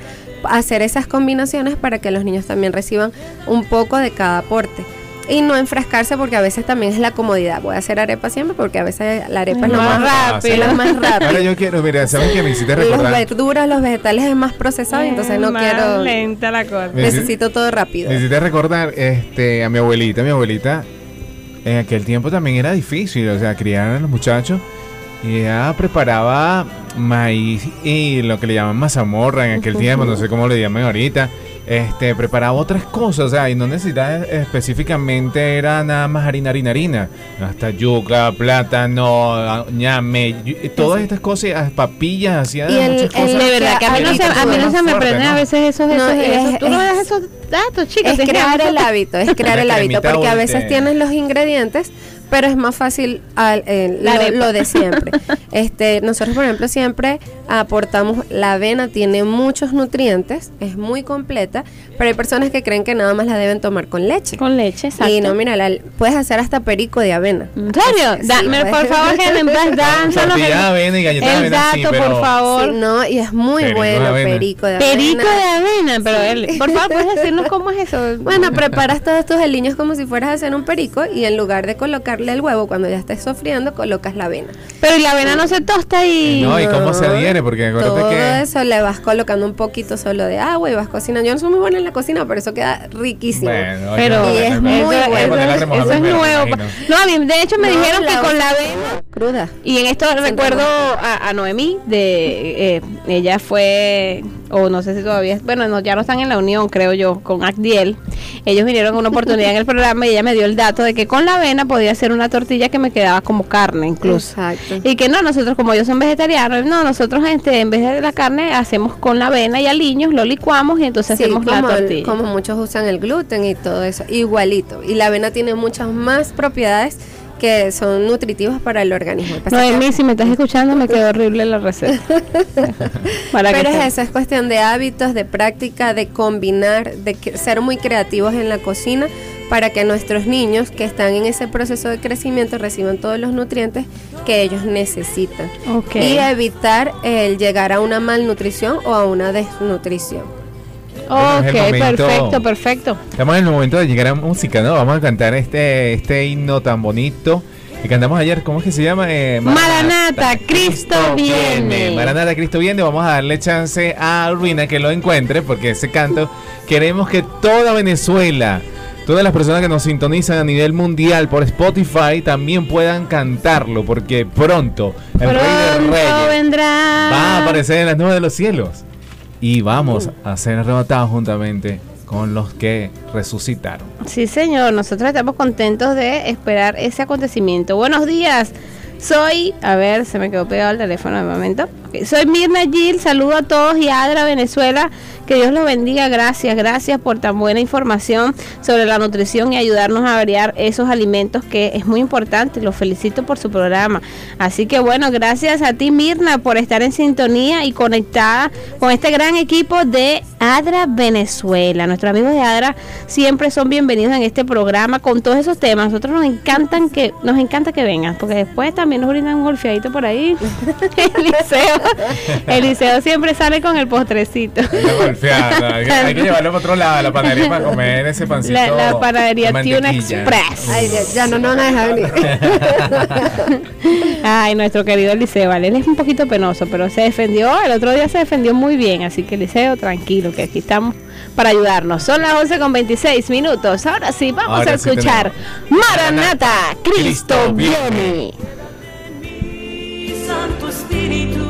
hacer esas combinaciones para que los niños también reciban un poco de cada aporte. Y no enfrascarse porque a veces también es la comodidad. Voy a hacer arepa siempre porque a veces la arepa es lo más rápido, es lo más rápido. Ahora yo quiero, mira, ¿sabes qué me hiciste Las recordar? verduras, los vegetales es más procesado, y entonces no Más quiero. lenta la cosa. Necesito todo rápido. Me hiciste recordar este, a mi abuelita. Mi abuelita en aquel tiempo también era difícil, o sea, criar a los muchachos. Y ella preparaba maíz y lo que le llaman mazamorra en aquel tiempo, no sé cómo le llaman ahorita. Este, preparaba otras cosas, o sea, y no necesitaba específicamente era nada más harina, harina, harina. Hasta yuca, plátano, ñame, todas estas cosas, papillas, hacía Y el, muchas cosas. el- de verdad que a mí no se, a mí no se me prenden a veces esos, No, esos, y esos- es- tú no es- ves esos datos, chicos. Es crear el hábito, es crear el hábito, porque a veces tienes los ingredientes, pero es más fácil al- eh, lo, lo de siempre. este, nosotros, por ejemplo, siempre aportamos, la avena tiene muchos nutrientes, es muy completa, pero hay personas que creen que nada más la deben tomar con leche. Con leche, exacto. Y no, mira, la- puedes hacer hasta perico de avena. ¿En serio? Sí, Dame, por favor, dándonos Tortilla de el, avena y galletas de el avena, sí, pero- por favor. Sí, no, y es muy Perico de bueno avena. perico de Perico avena. de avena, pero él, por favor, ¿puedes decirnos cómo es eso? Bueno, preparas todos tus aliños como si fueras a hacer un perico y en lugar de colocarle el huevo cuando ya estés sofriendo, colocas la avena. Pero y la avena no se tosta y... No, ¿y cómo se adhiere? Porque Todo que... eso le vas colocando un poquito solo de agua y vas cocinando. Yo no soy muy buena en la cocina, pero eso queda riquísimo. Bueno, Pero y es muy bueno. Eso- es nuevo. No, a mí, de hecho me No, dijeron que con la avena... cruda. Y en esto recuerdo a, a Noemí, de eh, ella fue, o no sé si todavía, bueno, no, ya no están en la unión, creo yo, con Acdiel. Ellos vinieron una oportunidad en el programa y ella me dio el dato de que con la avena podía hacer una tortilla que me quedaba como carne incluso. Exacto. Y que no, nosotros como ellos son vegetarianos, no, nosotros este, en vez de la carne hacemos con la avena y aliños, lo licuamos y entonces Sí, hacemos la como, el- tortilla. como muchos usan el gluten y todo eso, igualito. Y la avena tiene muchas más propiedades que son nutritivas para el organismo. Que- Noemí, si me estás escuchando, me quedó horrible la receta. Para Pero es eso, es cuestión de hábitos, de práctica, de combinar, de que- ser muy creativos en la cocina para que nuestros niños que están en ese proceso de crecimiento reciban todos los nutrientes que ellos necesitan. Y evitar el llegar a una malnutrición o a una desnutrición. Ok, momento- perfecto, perfecto. Estamos en el momento de llegar a música, ¿no? Vamos a cantar este, este himno tan bonito que cantamos ayer. ¿Cómo es que se llama? Eh, Maranata, Cristo viene. Maranata, Cristo viene. Vamos a darle chance a Ruina que lo encuentre porque ese canto queremos que toda Venezuela, todas las personas que nos sintonizan a nivel mundial por Spotify también puedan cantarlo porque pronto el Rey de Reyes vendrá. va a aparecer en las nubes de los cielos y vamos a ser arrebatados juntamente con los que resucitaron. Sí, señor, nosotros estamos contentos de esperar ese acontecimiento. Buenos días. Soy, a ver, se me quedó pegado el teléfono de momento. Soy Mirna Gil, saludo a todos y a Adra Venezuela. Que Dios los bendiga. Gracias, gracias por tan buena información sobre la nutrición y ayudarnos a variar esos alimentos que es muy importante. Los felicito por su programa. Así que bueno, gracias a ti Mirna por estar en sintonía y conectada con este gran equipo de Adra Venezuela. Nuestros amigos de Adra siempre son bienvenidos en este programa con todos esos temas. Nosotros nos encantan que nos encanta que vengan, porque después también nos brindan un golfeadito por ahí. Eliseo, Eliseo siempre sale con el postrecito. Hay, que- hay que llevarlo para otro lado, a la panadería para comer ese pancito. La, la panadería de Tuna. Express. Ay, ya, ya no nos van a dejar venir. Ay, nuestro querido Eliseo, vale, él es un poquito penoso, pero se defendió, el otro día se defendió muy bien, así que Eliseo, tranquilo, que aquí estamos para ayudarnos. Son las 11 con 26 minutos, ahora sí, vamos Ahora a sí escuchar Maranata, Cristo Cristo viene. Santo Espíritu,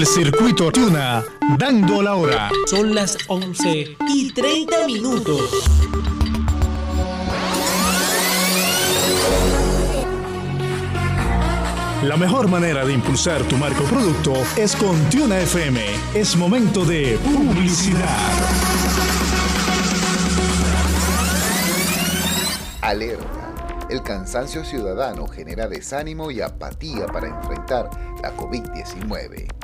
El circuito Tuna, dando la hora. Son las 11 y 30 minutos. La mejor manera de impulsar tu marco producto es con Tuna FM. Es momento de publicidad. Alerta. El cansancio ciudadano genera desánimo y apatía para enfrentar la COVID-19.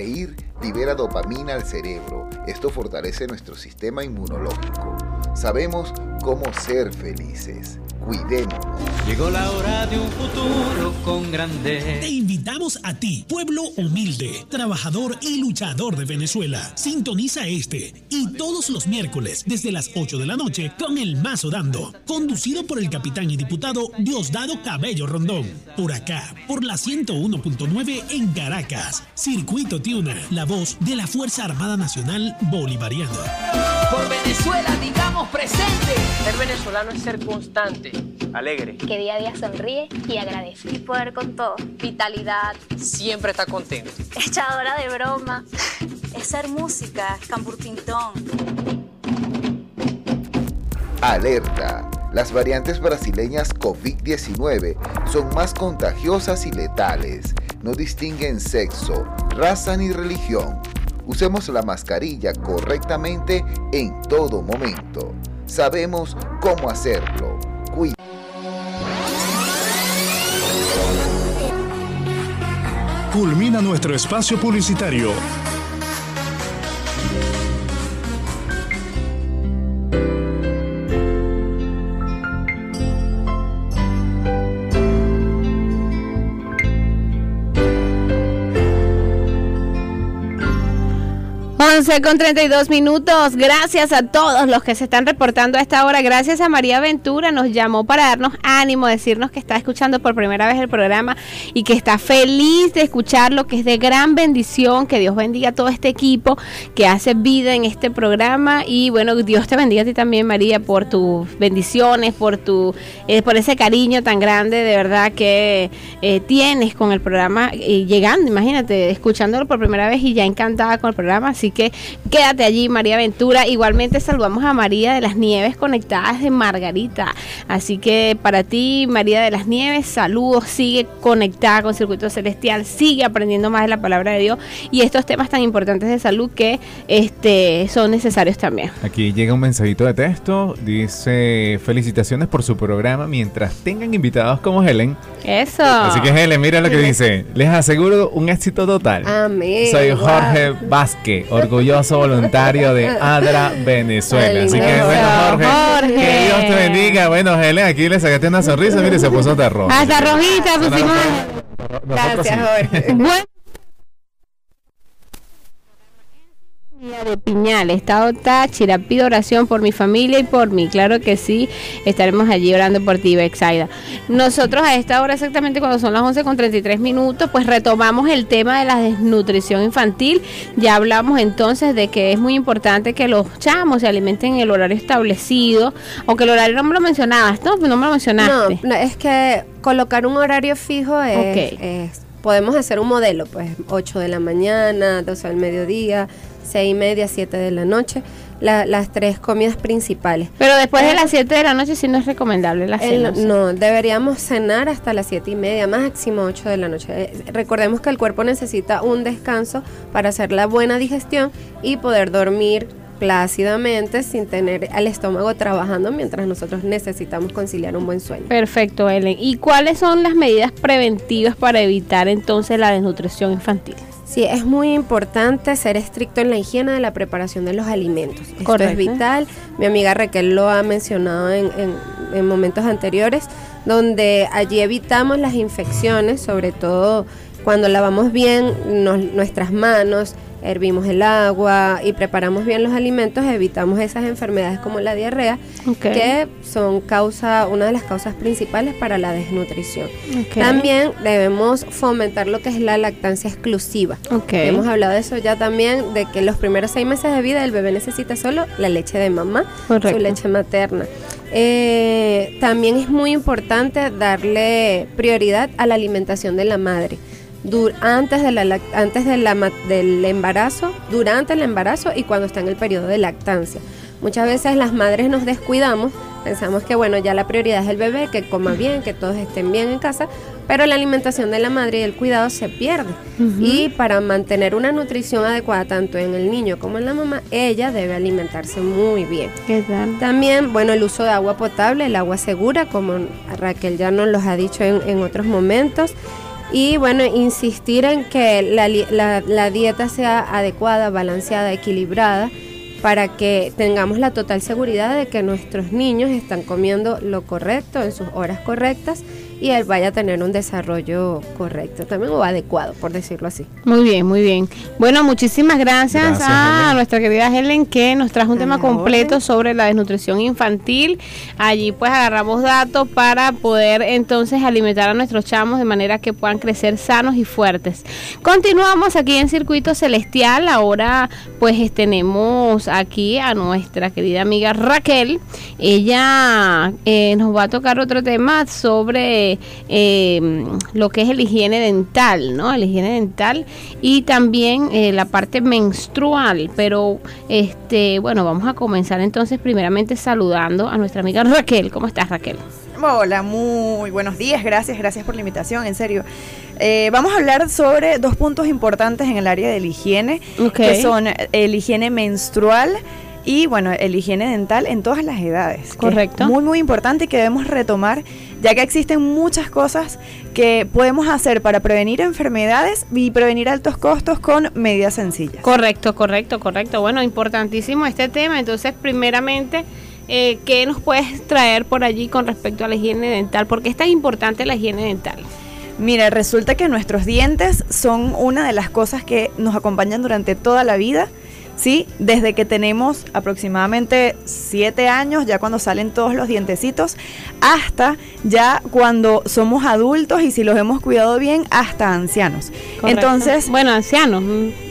Reír libera dopamina al cerebro. Esto fortalece nuestro sistema inmunológico. Sabemos cómo ser felices. Cuidémonos. Llegó la hora de un futuro con grandeza. Invitamos a ti, pueblo humilde, trabajador y luchador de Venezuela. Sintoniza este y todos los miércoles desde las 8 de la noche con El Mazo Dando, conducido por el capitán y diputado Diosdado Cabello Rondón. Por acá, por la 101.9 en Caracas. Circuito Tiuna, la voz de la Fuerza Armada Nacional Bolivariana. Por Venezuela, digamos presente. Ser venezolano es ser constante, alegre. que día a día sonríe y agradece. Y poder con todo. Vitalidad, Siempre está contento. echadora de broma. Es ser música, camburpintón. Alerta. Las variantes brasileñas COVID-19 son más contagiosas y letales. No distinguen sexo, raza ni religión. Usemos la mascarilla correctamente en todo momento. Sabemos cómo hacerlo. Cuí- Culmina nuestro espacio publicitario. Con 32 minutos. Gracias a todos los que se están reportando a esta hora. Gracias a María Ventura. Nos llamó para darnos ánimo, decirnos que está escuchando por primera vez el programa y que está feliz de escucharlo, que es de gran bendición. Que Dios bendiga a todo este equipo que hace vida en este programa. Y bueno, Dios te bendiga a ti también, María, por tus bendiciones, por tu eh, por ese cariño tan grande de verdad que eh, tienes con el programa. Y llegando, imagínate, escuchándolo por primera vez y ya encantada con el programa. Así que quédate allí, María Ventura. Igualmente saludamos a María de las Nieves conectadas de Margarita. Así que para ti, María de las Nieves, saludos. Sigue conectada con Circuito Celestial, sigue aprendiendo más de la palabra de Dios y estos temas tan importantes de salud que este, son necesarios también. Aquí llega un mensajito de texto. Dice: Felicitaciones por su programa mientras tengan invitados como Helen. Eso. Así que Helen, mira lo que dice. Les aseguro un éxito total. Amén. Soy Wow. Jorge Vázquez, orgulloso voluntario de ADRA, Venezuela. Así que, bueno, Jorge, Jorge. que Dios te bendiga. Bueno, Helen, aquí le sacaste una sonrisa, mire, se puso hasta rojo. Hasta rojita pusimos. Nosotros sí. Bueno. De Piñal, Estado Táchira, pido oración por mi familia y por mí. Claro que sí, estaremos allí orando por ti, Bexaida. Nosotros a esta hora, exactamente cuando son las 11 con 33 minutos, pues retomamos el tema de la desnutrición infantil. Ya hablamos entonces de que es muy importante que los chamos se alimenten en el horario establecido, aunque el horario no me lo mencionabas, ¿no? No me lo mencionaste. No, no, es que colocar un horario fijo es, Ok. es- podemos hacer un modelo, pues 8 de la mañana, 12 del mediodía, 6 y media, 7 de la noche, la- las tres comidas principales. Pero después de Eh, las 7 de la noche sí no es recomendable la el- cena. no, deberíamos cenar hasta las 7 y media, máximo 8 de la noche. Eh, recordemos que el cuerpo necesita un descanso para hacer la buena digestión y poder dormir plácidamente sin tener al estómago trabajando mientras nosotros necesitamos conciliar un buen sueño. Perfecto, Ellen. ¿Y cuáles son las medidas preventivas para evitar entonces la desnutrición infantil? Sí, es muy importante ser estricto en la higiene de la preparación de los alimentos. Esto Correcto. es vital. Mi amiga Raquel lo ha mencionado en, en- en momentos anteriores, donde allí evitamos las infecciones, sobre todo cuando lavamos bien nos- nuestras manos, hervimos el agua y preparamos bien los alimentos, evitamos esas enfermedades como la diarrea, que son causa, una de las causas principales para la desnutrición. También debemos fomentar lo que es la lactancia exclusiva. Hemos hablado de eso ya también, de que los primeros seis meses de vida el bebé necesita solo la leche de mamá, Correcto. su leche materna. Eh, también es muy importante darle prioridad a la alimentación de la madre. Du- antes, de la, antes de la ma- del embarazo, durante el embarazo y cuando está en el periodo de lactancia. Muchas veces las madres nos descuidamos, pensamos que bueno, ya la prioridad es el bebé, que coma bien, que todos estén bien en casa, pero la alimentación de la madre y el cuidado se pierde. Y para mantener una nutrición adecuada tanto en el niño como en la mamá, ella debe alimentarse muy bien. ¿Qué tal? También, bueno, el uso de agua potable, el agua segura, como Raquel ya nos los ha dicho en, en otros momentos. Y bueno, insistir en que la, la- la dieta sea adecuada, balanceada, equilibrada, para que tengamos la total seguridad de que nuestros niños están comiendo lo correcto en sus horas correctas y él vaya a tener un desarrollo correcto también o adecuado, por decirlo así. Muy bien, muy bien. Bueno, muchísimas gracias, Gracias, a Helen. nuestra querida Helen que nos trajo un tema completo sobre la desnutrición infantil. Allí pues agarramos datos para poder entonces alimentar a nuestros chamos de manera que puedan crecer sanos y fuertes. Continuamos aquí en Circuito Celestial. Ahora pues tenemos aquí a nuestra querida amiga Raquel. Ella eh, nos va a tocar otro tema sobre eh, lo que es el higiene dental, ¿no? El higiene dental y también eh, la parte menstrual. Pero este, bueno, vamos a comenzar entonces primeramente saludando a nuestra amiga Raquel. ¿Cómo estás, Raquel? Hola, muy buenos días, gracias, gracias por la invitación, en serio. Eh, vamos a hablar sobre dos puntos importantes en el área de la higiene, que son el higiene menstrual y bueno, el higiene dental en todas las edades. que es Correcto. muy, muy importante y que debemos retomar, ya que existen muchas cosas que podemos hacer para prevenir enfermedades y prevenir altos costos con medidas sencillas. Correcto, correcto, correcto. Bueno, importantísimo este tema. Entonces, primeramente, eh, ¿qué nos puedes traer por allí con respecto a la higiene dental? ¿Por qué es tan importante la higiene dental? Mira, resulta que nuestros dientes son una de las cosas que nos acompañan durante toda la vida. ¿Sí? Desde que tenemos aproximadamente 7 años, ya cuando salen todos los dientecitos, hasta ya cuando somos adultos y si los hemos cuidado bien, hasta ancianos. Correcto. Entonces, bueno, ancianos.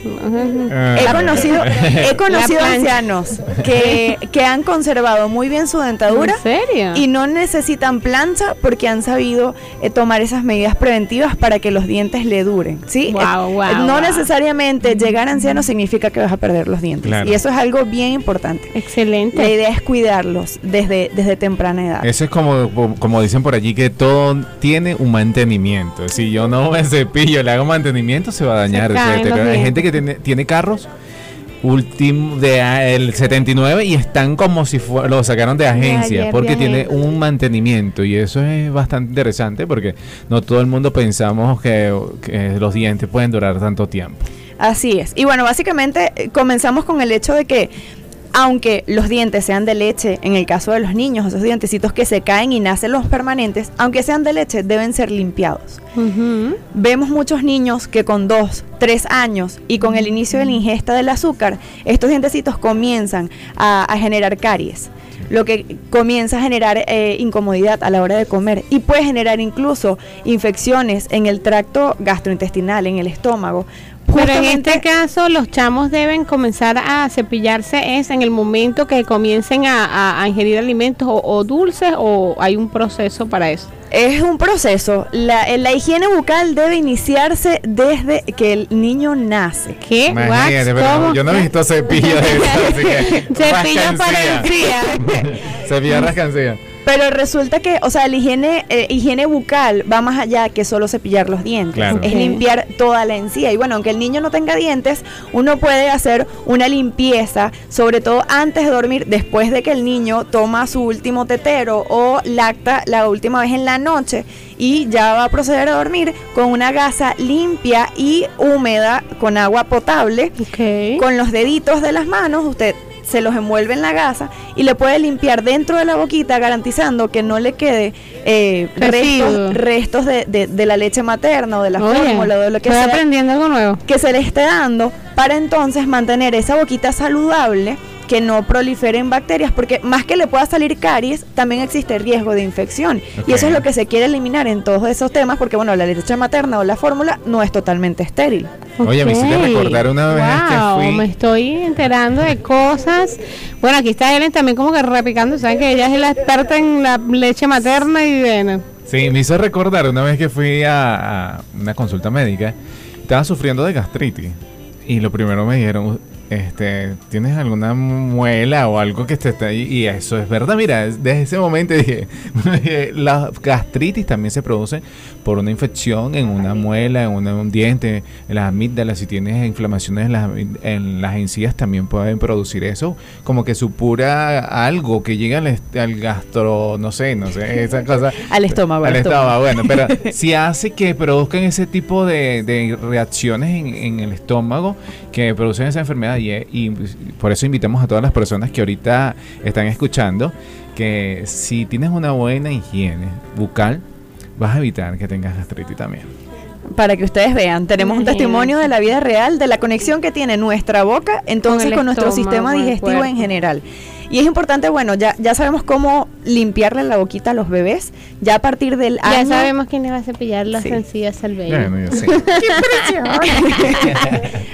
He conocido, he conocido ancianos que, que han conservado muy bien su dentadura ¿En serio? y no necesitan plancha porque han sabido eh, tomar esas medidas preventivas para que los dientes le duren. ¿sí? Guau, Eh, guau, no necesariamente llegar a anciano significa que vas a perder los dientes. Claro. Y eso es algo bien importante. Excelente. La idea es cuidarlos desde, desde temprana edad. Eso es como, como dicen por allí, que todo tiene un mantenimiento. Si yo no me cepillo, le hago mantenimiento, se va a dañar. Se caen etcétera. los Hay gente que tiene, tiene carros último de a- el 79 y están como si lo sacaron de agencia ayer, porque de tiene un mantenimiento y eso es bastante interesante porque no todo el mundo pensamos que, que los dientes pueden durar tanto tiempo. Así es. Y bueno, básicamente eh, comenzamos con el hecho de que aunque los dientes sean de leche, en el caso de los niños, esos dientecitos que se caen y nacen los permanentes, aunque sean de leche, deben ser limpiados. Vemos muchos niños que con dos, tres años y con el inicio de la ingesta del azúcar, estos dientecitos comienzan a, a generar caries. Lo que comienza a generar eh, incomodidad a la hora de comer y puede generar incluso infecciones en el tracto gastrointestinal, en el estómago. Pero en este caso los chamos deben comenzar a cepillarse es en el momento que comiencen a, a- a ingerir alimentos o, o dulces o hay un proceso para eso. Es un proceso. La, eh, la higiene bucal debe iniciarse desde que el niño nace. ¿Qué? Imagínate, pero yo no he visto cepillo de eso, así que Cepillo para. Cepillo rascancía. Pero resulta que, o sea, la higiene, eh, higiene bucal va más allá que solo cepillar los dientes. Claro. Es limpiar toda la encía. Y bueno, aunque el niño no tenga dientes, uno puede hacer una limpieza, sobre todo antes de dormir, después de que el niño toma su último tetero o lacta la última vez en la noche y ya va a proceder a dormir con una gasa limpia y húmeda con agua potable. Con los deditos de las manos, usted se los envuelve en la gasa y le puede limpiar dentro de la boquita garantizando que no le quede eh, restos, restos de, de- de la leche materna o de la Oye, fórmula o de lo que sea aprendiendo algo nuevo. que se le esté dando para entonces mantener esa boquita saludable que no proliferen bacterias porque más que le pueda salir caries también existe riesgo de infección. Y eso es lo que se quiere eliminar en todos esos temas porque bueno la leche materna o la fórmula no es totalmente estéril. Oye, me hiciste recordar una vez que Wow, fui- me estoy enterando de cosas. Bueno, aquí está Ellen también como que repicando, saben que ella es la experta en la leche materna y bueno. Sí, me hizo recordar una vez que fui a, a una consulta médica, estaba sufriendo de gastritis y lo primero me dijeron, este, ¿tienes alguna muela o algo que te está ahí? Y eso es verdad, mira, desde ese momento dije, la gastritis también se produce por una infección en una muela, en una- un diente, en las amígdalas, si tienes inflamaciones en las, en las encías también pueden producir eso, como que supura algo que llega al, gastro, no sé, no sé, esa cosa. Al estómago, Al estómago. estómago, bueno, pero si hace que produzcan ese tipo de, de reacciones en, en el estómago que producen esa enfermedad y, y por eso invitamos a todas las personas que ahorita están escuchando que si tienes una buena higiene bucal vas a evitar que tengas gastritis también. para que ustedes vean, tenemos un testimonio de la vida real de la conexión que tiene nuestra boca entonces Con nuestro estómago, sistema digestivo en general. Y es importante, bueno, ya, ya sabemos cómo limpiarle la boquita a los bebés. Ya a partir del Ya año. sabemos quién le va a cepillar las Sí. encías al. Bueno, sé.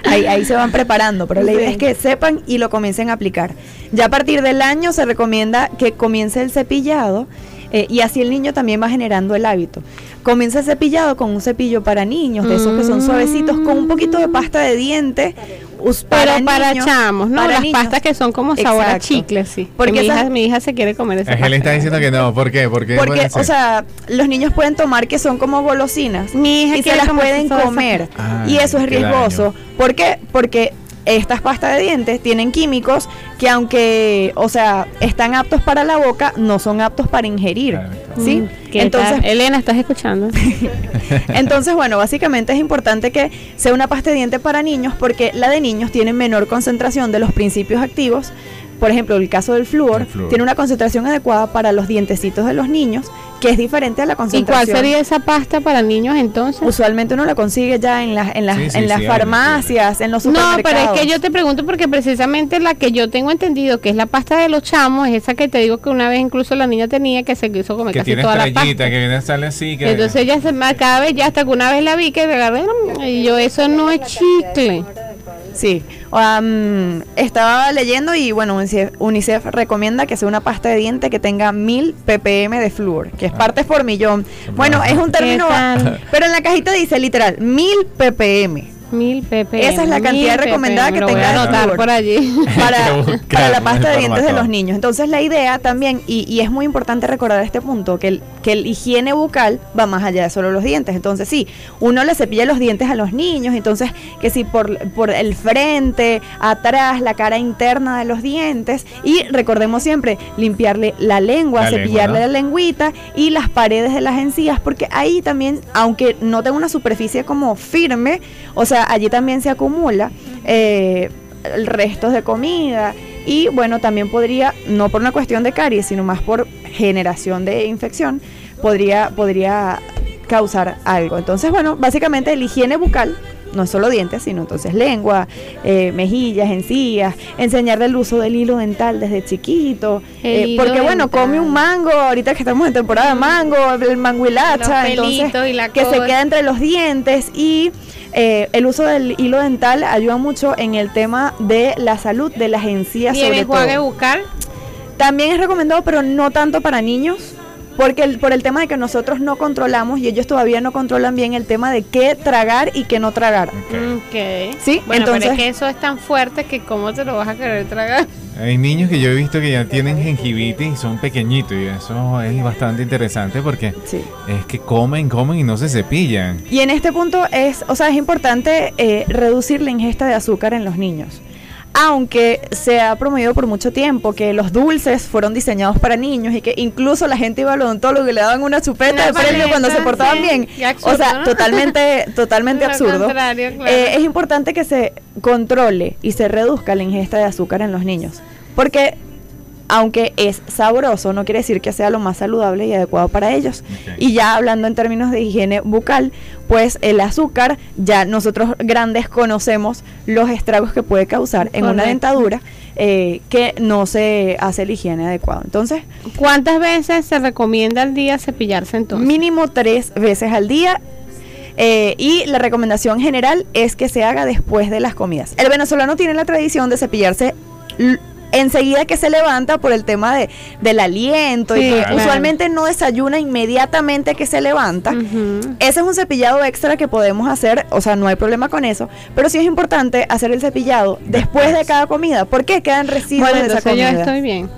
ahí, ahí se van preparando, pero la idea es que sepan y lo comiencen a aplicar. Ya a partir del año se recomienda que comience el cepillado eh, y así el niño también va generando el hábito. Comienza el cepillado con un cepillo para niños, de esos que son suavecitos, con un poquito de pasta de diente. us- Pero para niños, chamos, ¿no? para Las niños. pastas que son como sabor a chicle, sí. Porque mi hija, mi hija se quiere comer esa Ángel está diciendo que no, ¿por qué? Porque, Porque, o sea, los niños pueden tomar que son como golosinas Mi hija y se las pueden esa- comer. Ay, y eso es qué riesgoso. ¿Por qué? Porque estas pastas de dientes tienen químicos que aunque, o sea, están aptos para la boca, no son aptos para ingerir. ¿Sí? Mm, ¿qué Entonces, tal? Elena, ¿estás escuchando? entonces, bueno, básicamente es importante que sea una pasta de diente para niños porque la de niños tiene menor concentración de los principios activos por ejemplo, el caso del flúor, El flúor. tiene una concentración adecuada para los dientecitos de los niños, que es diferente a la ¿Y cuál concentración. sería esa pasta para niños entonces? Usualmente uno la consigue ya en, las en, las Sí, sí, en las sí, farmacias, en los No, supermercados. pero es que yo te pregunto porque precisamente la que yo tengo entendido que es la pasta de los chamos, es esa que te digo que una vez incluso la niña tenía que se quiso comer Que casi tiene toda la pasta. que viene sale así. Que Entonces ella se me cada vez ya hasta que una vez la vi que me agarré y yo eso no es chicle. Sí, am, estaba leyendo y bueno, UNICEF, UNICEF recomienda que sea una pasta de diente que tenga 1000 ppm de flúor, que es partes por millón. Bueno, es un término, pero en la cajita dice literal 1000 ppm. 1000 ppm. Esa es la cantidad 1000 recomendada ppm, que tenga de anotar flúor. por allí. para, para la pasta de dientes de los niños. Entonces la idea también, y, y es muy importante recordar este punto, que el, que el higiene bucal va más allá de solo los dientes. Entonces sí, uno le cepilla los dientes a los niños, entonces que si por, por el frente, atrás, la cara interna de los dientes, y recordemos siempre limpiarle la lengua, La lengua, cepillarle ¿no? la lengüita y las paredes de las encías, porque ahí también, aunque no tenga una superficie como firme, o sea, allí también se acumula eh, restos de comida y bueno, también podría, no por una cuestión de caries, sino más por generación de infección, podría, podría causar algo. Entonces, bueno, básicamente el higiene bucal no es solo dientes, sino entonces lengua, eh, mejillas, encías, enseñarle el uso del hilo dental desde chiquito, eh, porque bueno, dental. come un mango, ahorita que estamos en temporada de mango, el manguilacha, entonces y la que se queda entre los dientes y eh, el uso del hilo dental ayuda mucho en el tema de la salud de las encías ¿Y el sobre todo. bucal? También es recomendado, pero no tanto para niños. Porque el- por el tema de que nosotros no controlamos y ellos todavía no controlan bien el tema de qué tragar y qué no tragar. Ok. Sí, bueno, pero entonces- es que eso es tan fuerte que cómo te lo vas a querer tragar. Hay niños que yo he visto que ya tienen gingivitis y son pequeñitos y eso es bastante interesante porque es que comen, comen y no se cepillan. Y en este punto es, o sea, es importante eh, reducir la ingesta de azúcar en los niños. Aunque se ha promovido por mucho tiempo que los dulces fueron diseñados para niños y que incluso la gente iba al odontólogo y le daban una chupeta Una de premio cuando se portaban sí. bien. Absurdo, o sea, ¿no? totalmente, totalmente absurdo. claro. Eh, es importante que se controle y se reduzca la ingesta de azúcar en los niños. Porque aunque es sabroso, no quiere decir que sea lo más saludable y adecuado para ellos. Y ya hablando en términos de higiene bucal, pues el azúcar, ya nosotros grandes conocemos los estragos que puede causar en una dentadura eh, que no se hace la higiene adecuada. Entonces, ¿cuántas veces se recomienda al día cepillarse entonces? Mínimo tres veces al día. eh, y la recomendación general es que se haga después de las comidas. El venezolano tiene la tradición de cepillarse enseguida que se levanta por el tema de, del aliento y que claro. usualmente no desayuna inmediatamente que se levanta. Ese es un cepillado extra que podemos hacer, o sea, no hay problema con eso, pero sí es importante hacer el cepillado después de cada comida. ¿Por qué quedan residuos Bueno, de esa entonces yo comida? estoy bien.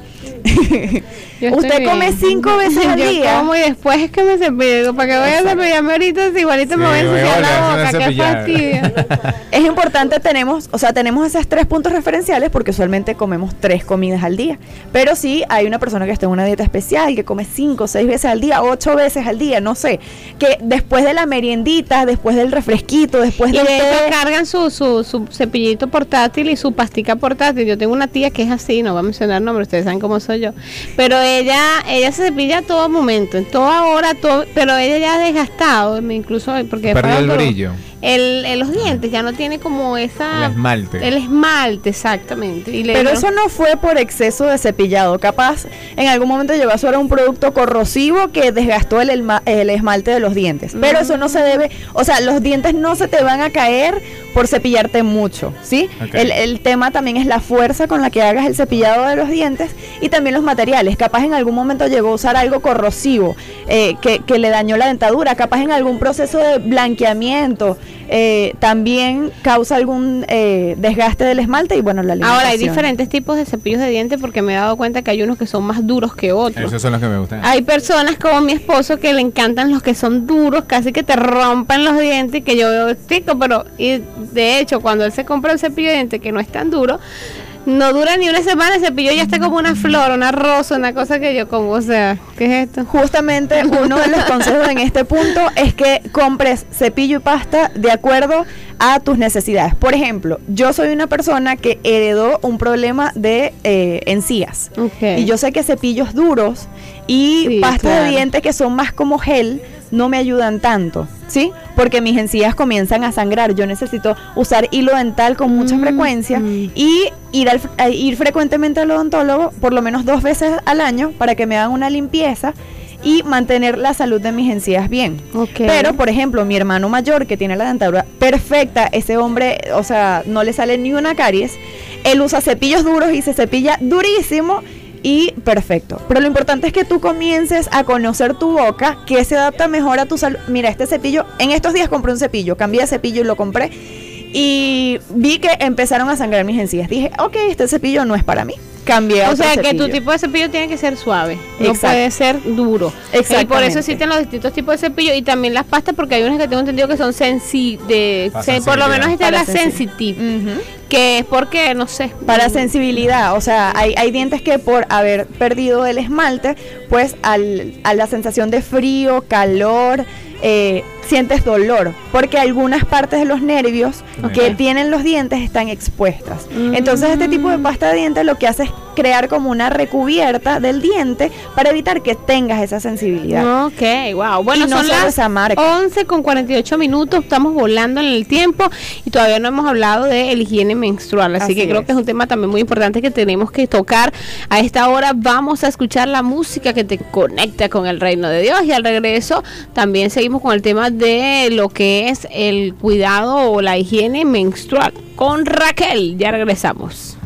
Yo Usted come bien. cinco veces al Yo día. como y después es que me cepillo. Para que vaya a cepillarme ahorita, si igualito me voy a Sí, voy ensuciar la boca. Qué fastidio. Es importante, tenemos, o sea, tenemos esos tres puntos referenciales porque usualmente comemos tres comidas al día. Pero si hay una persona que está en una dieta especial, que come cinco, seis veces al día, ocho veces al día, no sé, que después de la meriendita, después del refresquito, después Y del de hecho té, cargan su, su, su cepillito portátil y su pastica portátil. Yo tengo una tía que es así, no voy a mencionar nombre, ustedes saben cómo soy yo. Pero ella ella se cepilla a todo momento, en toda hora, todo, pero ella ya ha desgastado, me- incluso porque Perdió el brillo. El, el- los dientes ya no tiene como esa... El esmalte. El esmalte, exactamente. Y le- Pero eso no fue por exceso de cepillado. Capaz en algún momento llegó a ser un producto corrosivo que desgastó el, el esmalte de los dientes. Pero eso no se debe, o sea, los dientes no se te van a caer por cepillarte mucho, ¿sí? El, el tema también es la fuerza con la que hagas el cepillado de los dientes y también los materiales. Capaz en algún momento llegó a usar algo corrosivo eh, que, que le dañó la dentadura. Capaz en algún proceso de blanqueamiento eh, también causa algún eh, desgaste del esmalte y bueno, la Ahora, hay diferentes tipos de cepillos de dientes porque me he dado cuenta que hay unos que son más duros que otros. Esos son los que me gustan. Hay personas como mi esposo que le encantan los que son duros, casi que te rompan los dientes, que yo veo chico, pero y de hecho cuando él se compra un cepillo de dientes que no es tan duro, no dura ni una semana, el cepillo ya está como una flor, una rosa, una cosa que yo como, o sea, ¿qué es esto? Justamente uno de los consejos en este punto es que compres cepillo y pasta de acuerdo a tus necesidades. Por ejemplo, yo soy una persona que heredó un problema de eh, encías. Y yo sé que cepillos duros y Sí, pasta de claro. dientes que son más como gel no me ayudan tanto, ¿sí? Porque mis encías comienzan a sangrar. Yo necesito usar hilo dental con mucha frecuencia y ir, al, a ir frecuentemente al odontólogo por lo menos dos veces al año para que me hagan una limpieza y mantener la salud de mis encías bien. Pero, por ejemplo, mi hermano mayor que tiene la dentadura perfecta, ese hombre, o sea, no le sale ni una caries, él usa cepillos duros y se cepilla durísimo y perfecto. Pero lo importante es que tú comiences a conocer tu boca, que se adapta mejor a tu salud. Mira, este cepillo, en estos días compré un cepillo, cambié de cepillo y lo compré. Y vi que empezaron a sangrar mis encías. Dije, ok, este cepillo no es para mí. Cambié a O otro sea, que tu tipo de cepillo tiene que ser suave, no Exacto. puede ser duro. Y por eso existen los distintos tipos de cepillo y también las pastas, porque hay unas que tengo entendido que son sensi de, se- por lo menos esta es la sensi- sensitive, que es porque, no sé. Para sensibilidad, o sea, hay, hay dientes que por haber perdido el esmalte, pues al, a la sensación de frío, calor, eh, sientes dolor, porque algunas partes de los nervios que tienen los dientes están expuestas. Entonces este tipo de pasta de dientes lo que hace es crear como una recubierta del diente para evitar que tengas esa sensibilidad. Ok, wow. Bueno, Y no son las esa marca. 11 con 48 minutos, estamos volando en el tiempo y todavía no hemos hablado de el higiene menstrual, así, Así que creo es. que es un tema también muy importante que tenemos que tocar. A esta hora vamos a escuchar la música que te conecta con el reino de Dios y al regreso también seguimos con el tema de lo que es el cuidado o la higiene menstrual con Raquel. Ya regresamos.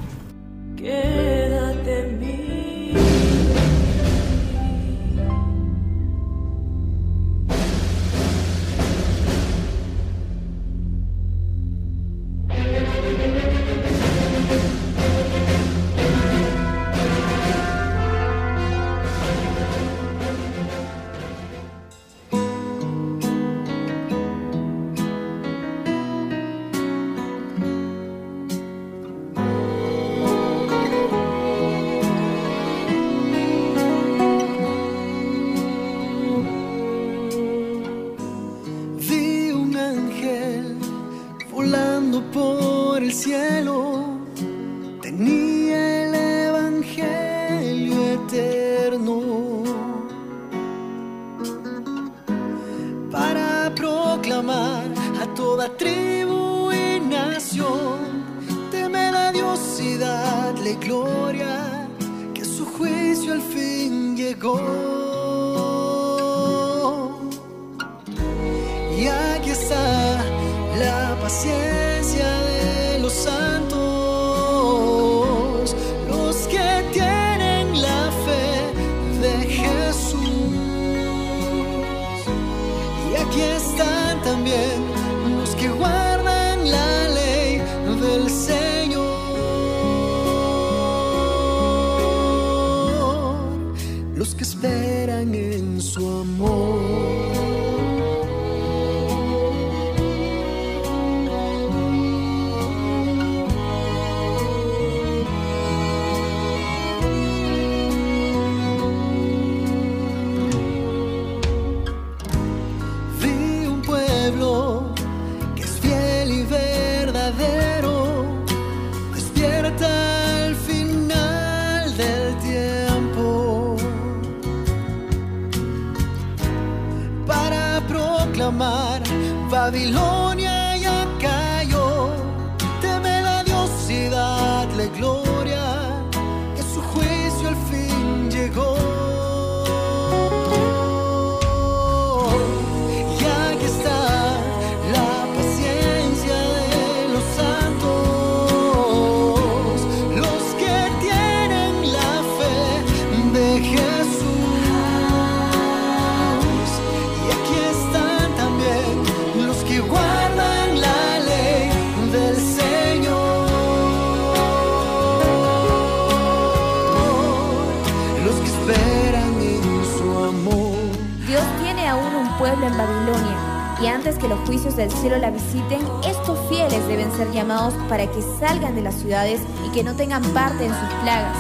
Estos fieles deben ser llamados para que salgan de las ciudades y que no tengan parte en sus plagas.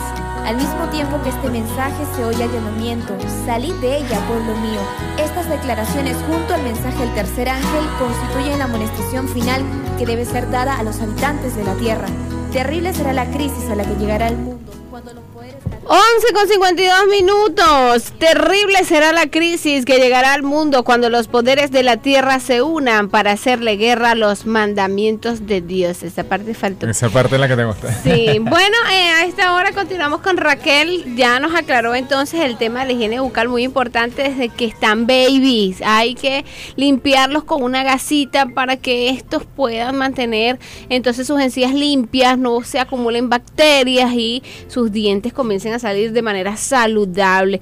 Al mismo tiempo que este mensaje se oye al llamamiento, salid de ella, pueblo mío. Estas declaraciones junto al mensaje del tercer ángel constituyen la amonestación final que debe ser dada a los habitantes de la tierra. Terrible será la crisis a la que llegará el mundo cuando los poderes... 11 con 52 minutos. Terrible será la crisis que llegará al mundo cuando los poderes de la tierra se unan para hacerle guerra a los mandamientos de Dios. Esa parte faltó. Esa parte es la que te gusta. Sí, bueno, eh, a esta hora continuamos con Raquel. Ya nos aclaró entonces el tema de la higiene bucal muy importante desde que están babies. Hay que limpiarlos con una gasita para que estos puedan mantener entonces sus encías limpias, no se acumulen bacterias y sus dientes comiencen a salir de manera saludable.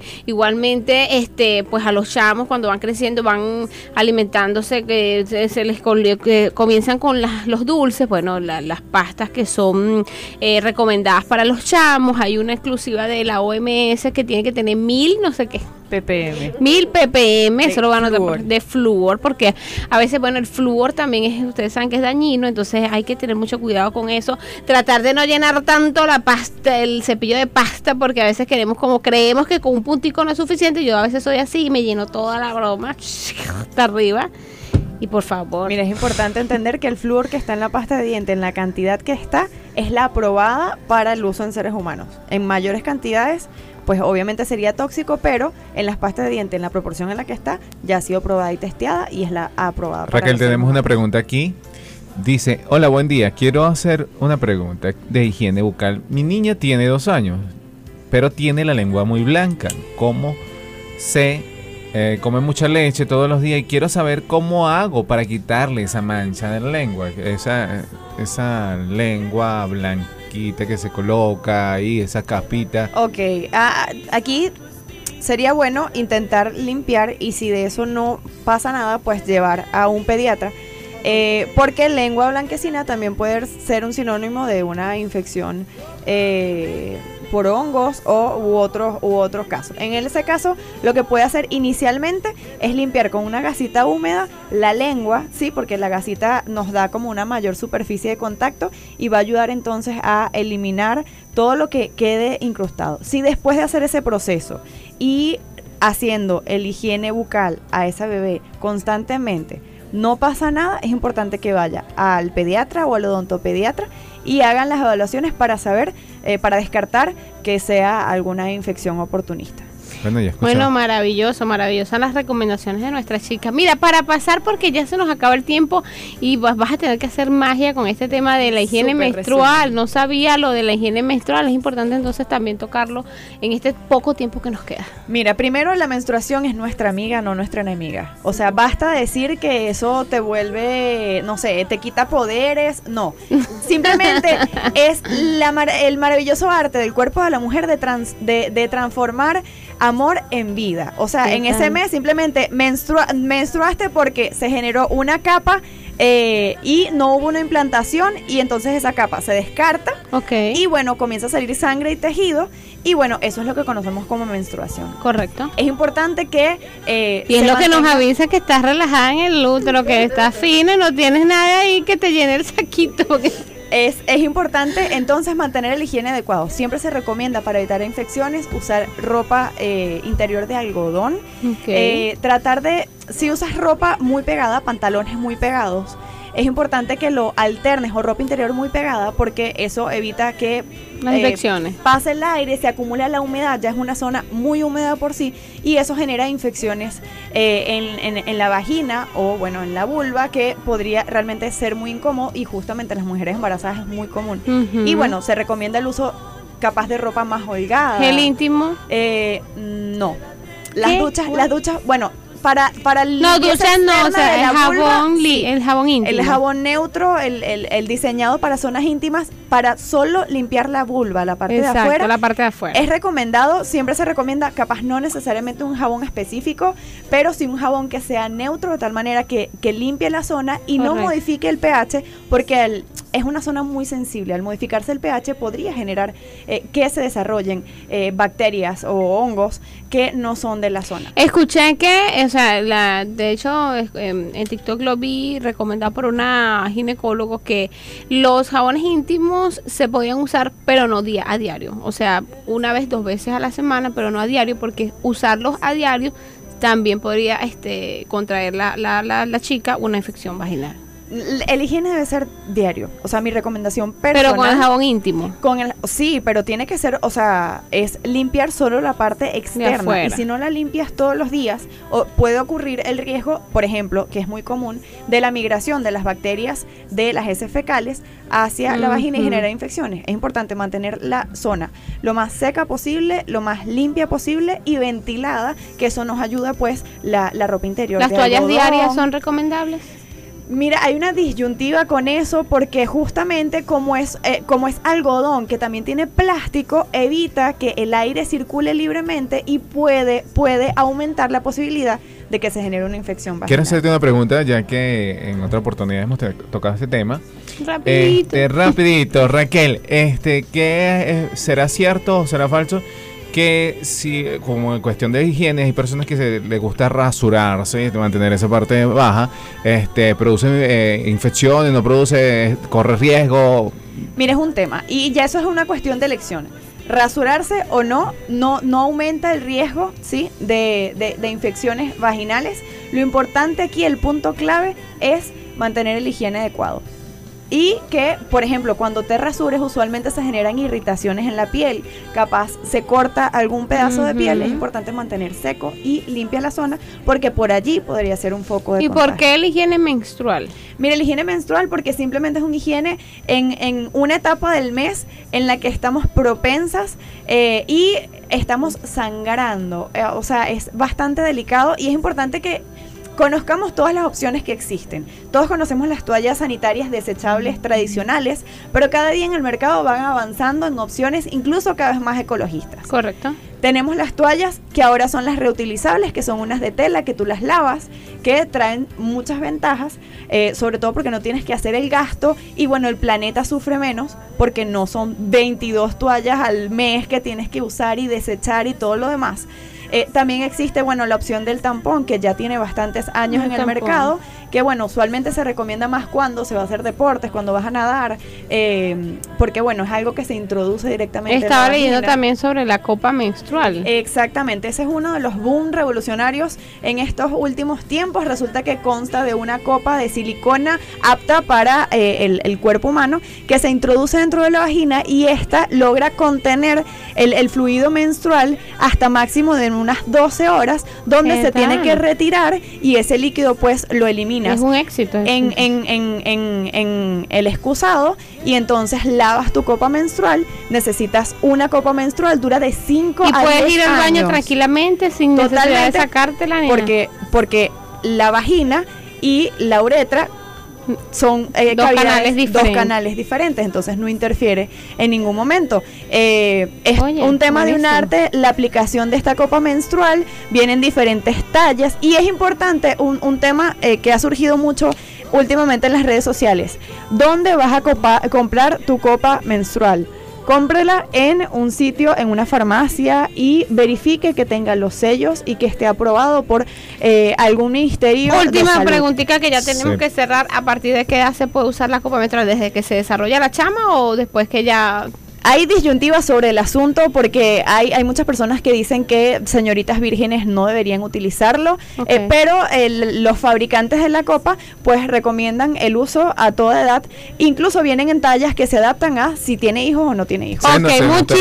Igualmente, este, pues a los chamos cuando van creciendo van alimentándose que se, les comienzan con las- los dulces, bueno, la- las pastas que son eh, recomendadas para los chamos. Hay una exclusiva de la OMS que tiene que tener mil, no sé qué. Ppm. Mil ppm, eso lo van a flúor. de flúor, porque a veces, bueno, el flúor también es, ustedes saben que es dañino, entonces hay que tener mucho cuidado con eso. Tratar de no llenar tanto la pasta, el cepillo de pasta, porque a veces queremos, como creemos que con un puntico no es suficiente. Yo a veces soy así y me lleno toda la broma hasta arriba. Y por favor. Mira, es importante entender que el flúor que está en la pasta de diente, en la cantidad que está, es la aprobada para el uso en seres humanos. En mayores cantidades, pues obviamente sería tóxico, pero en las pastas de diente, en la proporción en la que está, ya ha sido probada y testeada y es la aprobada. Raquel, tenemos una pregunta aquí. Dice, hola, buen día. Quiero hacer una pregunta de higiene bucal. Mi niña tiene dos años, pero tiene la lengua muy blanca. ¿Cómo se eh, come mucha leche todos los días? Y quiero saber cómo hago para quitarle esa mancha de la lengua, esa, esa lengua que se coloca ahí, esa capita. Ok, ah, aquí sería bueno intentar limpiar y si de eso no pasa nada, pues llevar a un pediatra. Eh, porque lengua blanquecina también puede ser un sinónimo de una infección eh, por hongos o, u, otros, u otros casos. En ese caso, lo que puede hacer inicialmente es limpiar con una gasita húmeda la lengua, ¿sí? Porque la gasita nos da como una mayor superficie de contacto y va a ayudar entonces a eliminar todo lo que quede incrustado. Si después de hacer ese proceso y haciendo el higiene bucal a esa bebé constantemente, no pasa nada, es importante que vaya al pediatra o al odontopediatra y hagan las evaluaciones para saber, eh, para descartar que sea alguna infección oportunista. Bueno, ya Bueno, maravilloso, maravillosas las recomendaciones de nuestra chica. Mira, para pasar, porque ya se nos acaba el tiempo y vas, vas a tener que hacer magia con este tema de la higiene menstrual. No sabía lo de la higiene menstrual. Es importante entonces también tocarlo en este poco tiempo que nos queda. Mira, primero la menstruación es nuestra amiga, no nuestra enemiga. O sea, basta decir que eso te vuelve, no sé, te quita poderes. No, simplemente es la mar- el maravilloso arte del cuerpo de la mujer de, trans- de, de transformar amor en vida. O sea, ¿Qué en ese mes simplemente menstrua- menstruaste porque se generó una capa eh, y no hubo una implantación y entonces esa capa se descarta. Y bueno, comienza a salir sangre y tejido. Y bueno, eso es lo que conocemos como menstruación. Correcto. Es importante que... eh, Y es lo que nos avisa que estás relajada en el útero, que estás fina y no tienes nada ahí que te llene el saquito. Es, es importante entonces mantener el higiene adecuado. Siempre se recomienda para evitar infecciones usar ropa eh, interior de algodón. Eh, tratar de, si usas ropa muy pegada, pantalones muy pegados, es importante que lo alternes o ropa interior muy pegada porque eso evita que Las eh, infecciones. pase el aire, se acumula la humedad, ya es una zona muy húmeda por sí y eso genera infecciones eh, en, en- en la vagina o bueno en la vulva que podría realmente ser muy incómodo y justamente en las mujeres embarazadas es muy común. Y bueno, se recomienda el uso capaz de ropa más holgada. ¿Gel íntimo? Eh, no. Las ¿Qué? duchas, las duchas, bueno, para, para el No, duchas no, o sea, el vulva, jabón, li- el jabón íntimo. El jabón neutro, el, el- el diseñado para zonas íntimas, para solo limpiar la vulva, la parte de afuera. la parte de afuera. Es recomendado, siempre se recomienda, capaz no necesariamente un jabón específico, pero sí un jabón que sea neutro de tal manera que, que limpie la zona y no modifique el pH, porque el- es una zona muy sensible. Al modificarse el pH podría generar eh, que se desarrollen eh, bacterias o hongos que no son de la zona. Escuché que, o sea, la, de hecho, em, en TikTok lo vi recomendado por una ginecólogo que los jabones íntimos se podían usar, pero no día a diario. O sea, una vez, dos veces a la semana, pero no a diario, porque usarlos a diario también podría este, contraer la, la, la, la chica una infección vaginal. El higiene debe ser diario. O sea, mi recomendación personal. Pero con el jabón íntimo. Con el, sí, pero tiene que ser, o sea, es limpiar solo la parte externa. Y si no la limpias todos los días, o puede ocurrir el riesgo, por ejemplo, que es muy común, de la migración de las bacterias de las heces fecales hacia la vagina y generar infecciones. Es importante mantener la zona lo más seca posible, lo más limpia posible y ventilada, que eso nos ayuda pues la, la ropa interior. ¿Las toallas algodón. diarias son recomendables? Mira, hay una disyuntiva con eso porque justamente como es, eh, como es algodón que también tiene plástico, evita que el aire circule libremente y puede, puede aumentar la posibilidad de que se genere una infección vaginal. Quiero hacerte una pregunta, ya que en otra oportunidad hemos tocado este tema. Rapidito. Este, rapidito, Raquel, este, ¿qué será cierto o será falso? Que si, como en cuestión de higiene, hay personas que se les gusta rasurarse, mantener esa parte baja, este, produce eh, infecciones, no produce, corre riesgo. Mira, es un tema y ya eso es una cuestión de elección. Rasurarse o no, no, no aumenta el riesgo ¿sí? de, de- de infecciones vaginales. Lo importante aquí, el punto clave, es mantener el higiene adecuado. Y que, por ejemplo, cuando te rasures, usualmente se generan irritaciones en la piel. Capaz se corta algún pedazo de piel. Es importante mantener seco y limpia la zona porque por allí podría ser un foco de ¿Y por contagio. qué el higiene menstrual? Mira, la higiene menstrual porque simplemente es una higiene en, en una etapa del mes en la que estamos propensas eh, y estamos sangrando. Eh, o sea, es bastante delicado y es importante que conozcamos todas las opciones que existen. Todos conocemos las toallas sanitarias desechables tradicionales, pero cada día en el mercado van avanzando en opciones incluso cada vez más ecologistas. Correcto. Tenemos las toallas que ahora son las reutilizables, que son unas de tela que tú las lavas, que traen muchas ventajas, eh, sobre todo porque no tienes que hacer el gasto y bueno, el planeta sufre menos porque no son 22 toallas al mes que tienes que usar y desechar y todo lo demás. Eh, también existe, bueno, la opción del tampón, que ya tiene bastantes años El en el tampón. mercado, que bueno, usualmente se recomienda más cuando se va a hacer deportes, cuando vas a nadar, eh, porque bueno, es algo que se introduce directamente. en la Estaba leyendo vagina. también sobre la copa menstrual. Exactamente, ese es uno de los boom revolucionarios en estos últimos tiempos. Resulta que consta de una copa de silicona apta para eh, el, el cuerpo humano que se introduce dentro de la vagina y esta logra contener el, el fluido menstrual hasta máximo de unas 12 horas, donde ¿Qué se tiene que retirar y ese líquido pues lo Es un éxito. En, en, en, en, en el excusado y entonces lavas tu copa menstrual. Necesitas una copa menstrual, dura de 5 y a puedes 10 ir al baño años. tranquilamente sin necesidad de Totalmente, sacártela. nena. Porque, porque la vagina y la uretra son eh, Dos canales dos diferentes. canales diferentes, entonces no interfiere en ningún momento. Eh, es Oye, un tema de un arte, la aplicación de esta copa menstrual, vienen diferentes tallas y es importante un, un tema eh, que ha surgido mucho últimamente en las redes sociales. ¿Dónde vas a copa- comprar tu copa menstrual? Cómprela en un sitio, en una farmacia y verifique que tenga los sellos y que esté aprobado por eh, algún ministerio. Última preguntita que ya tenemos Sí. que cerrar. ¿A partir de qué edad se puede usar la copa menstrual? ¿Desde que se desarrolla la chama o después que ya Hay disyuntivas sobre el asunto porque hay, hay muchas personas que dicen que señoritas vírgenes no deberían utilizarlo, eh, pero el- los fabricantes de la copa pues recomiendan el uso a toda edad. Incluso vienen en tallas que se adaptan a si tiene hijos o no tiene hijos. Ok,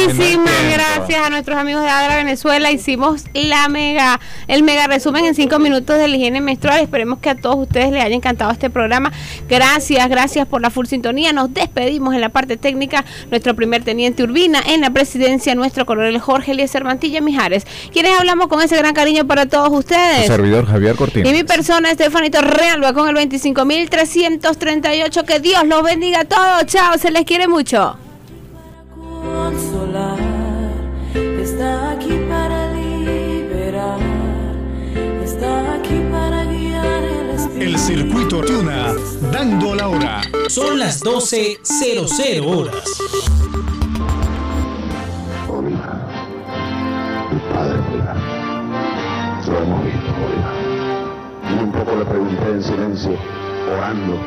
muchísimas gracias a nuestros amigos de Adra Venezuela. Hicimos la mega, el mega resumen en cinco minutos de la higiene menstrual. Esperemos que a todos ustedes les haya encantado este programa. Gracias, gracias por la full sintonía. Nos despedimos en la parte técnica. Nuestro primer Teniente Urbina, en la presidencia nuestro coronel Jorge Eliezer Mantilla Mijares, quienes hablamos con ese gran cariño para todos ustedes. Tu servidor Javier Cortina. Y mi persona, Estefanito Realba, con el 25.338. Que Dios los bendiga a todos. Chao, se les quiere mucho. El, el circuito Tuna, dando la hora. Son las 12.00 horas. nuestro amor. Y un poco le pregunté en silencio, orando,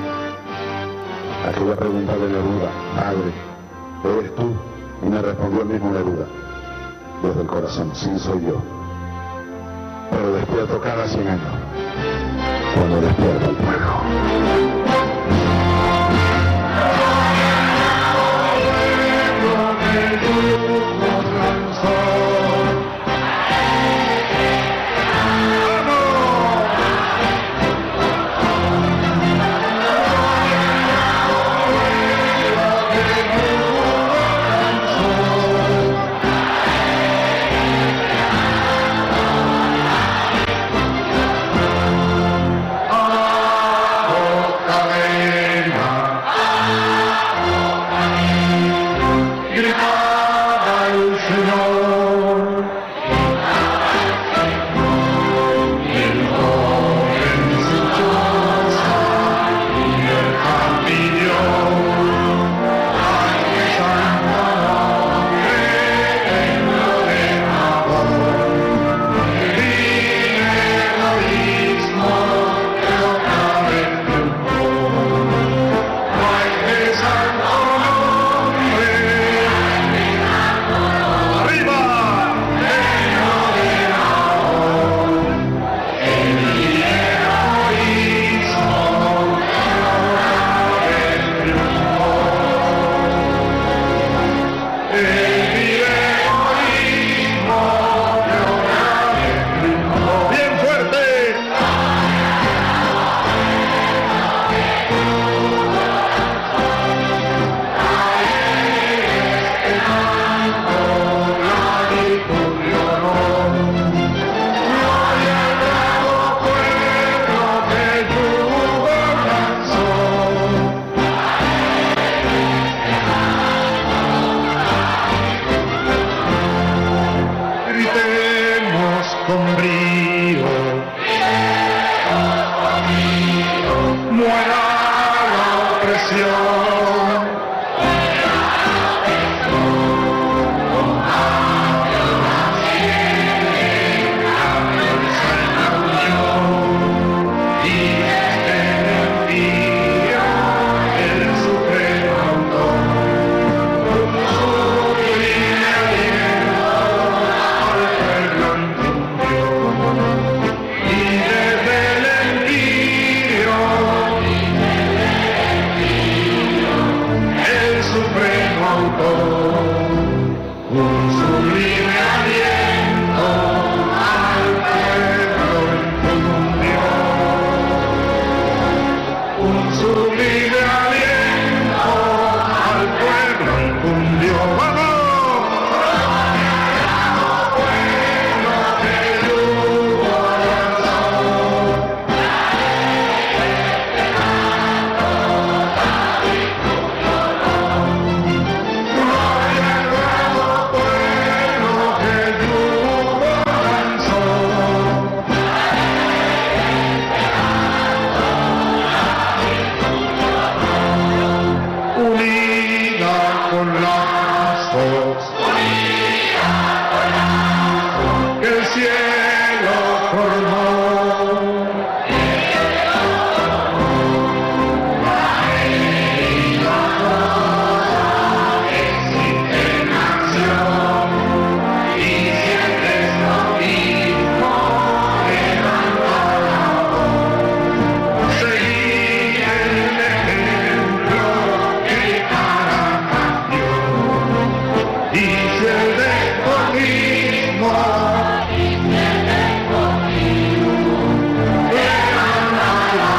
aquella pregunta de Neruda, Padre, ¿eres tú? Y me respondió el mismo Neruda, desde el corazón, sí soy yo. Pero despierto cada 100 años, cuando despierto el pueblo.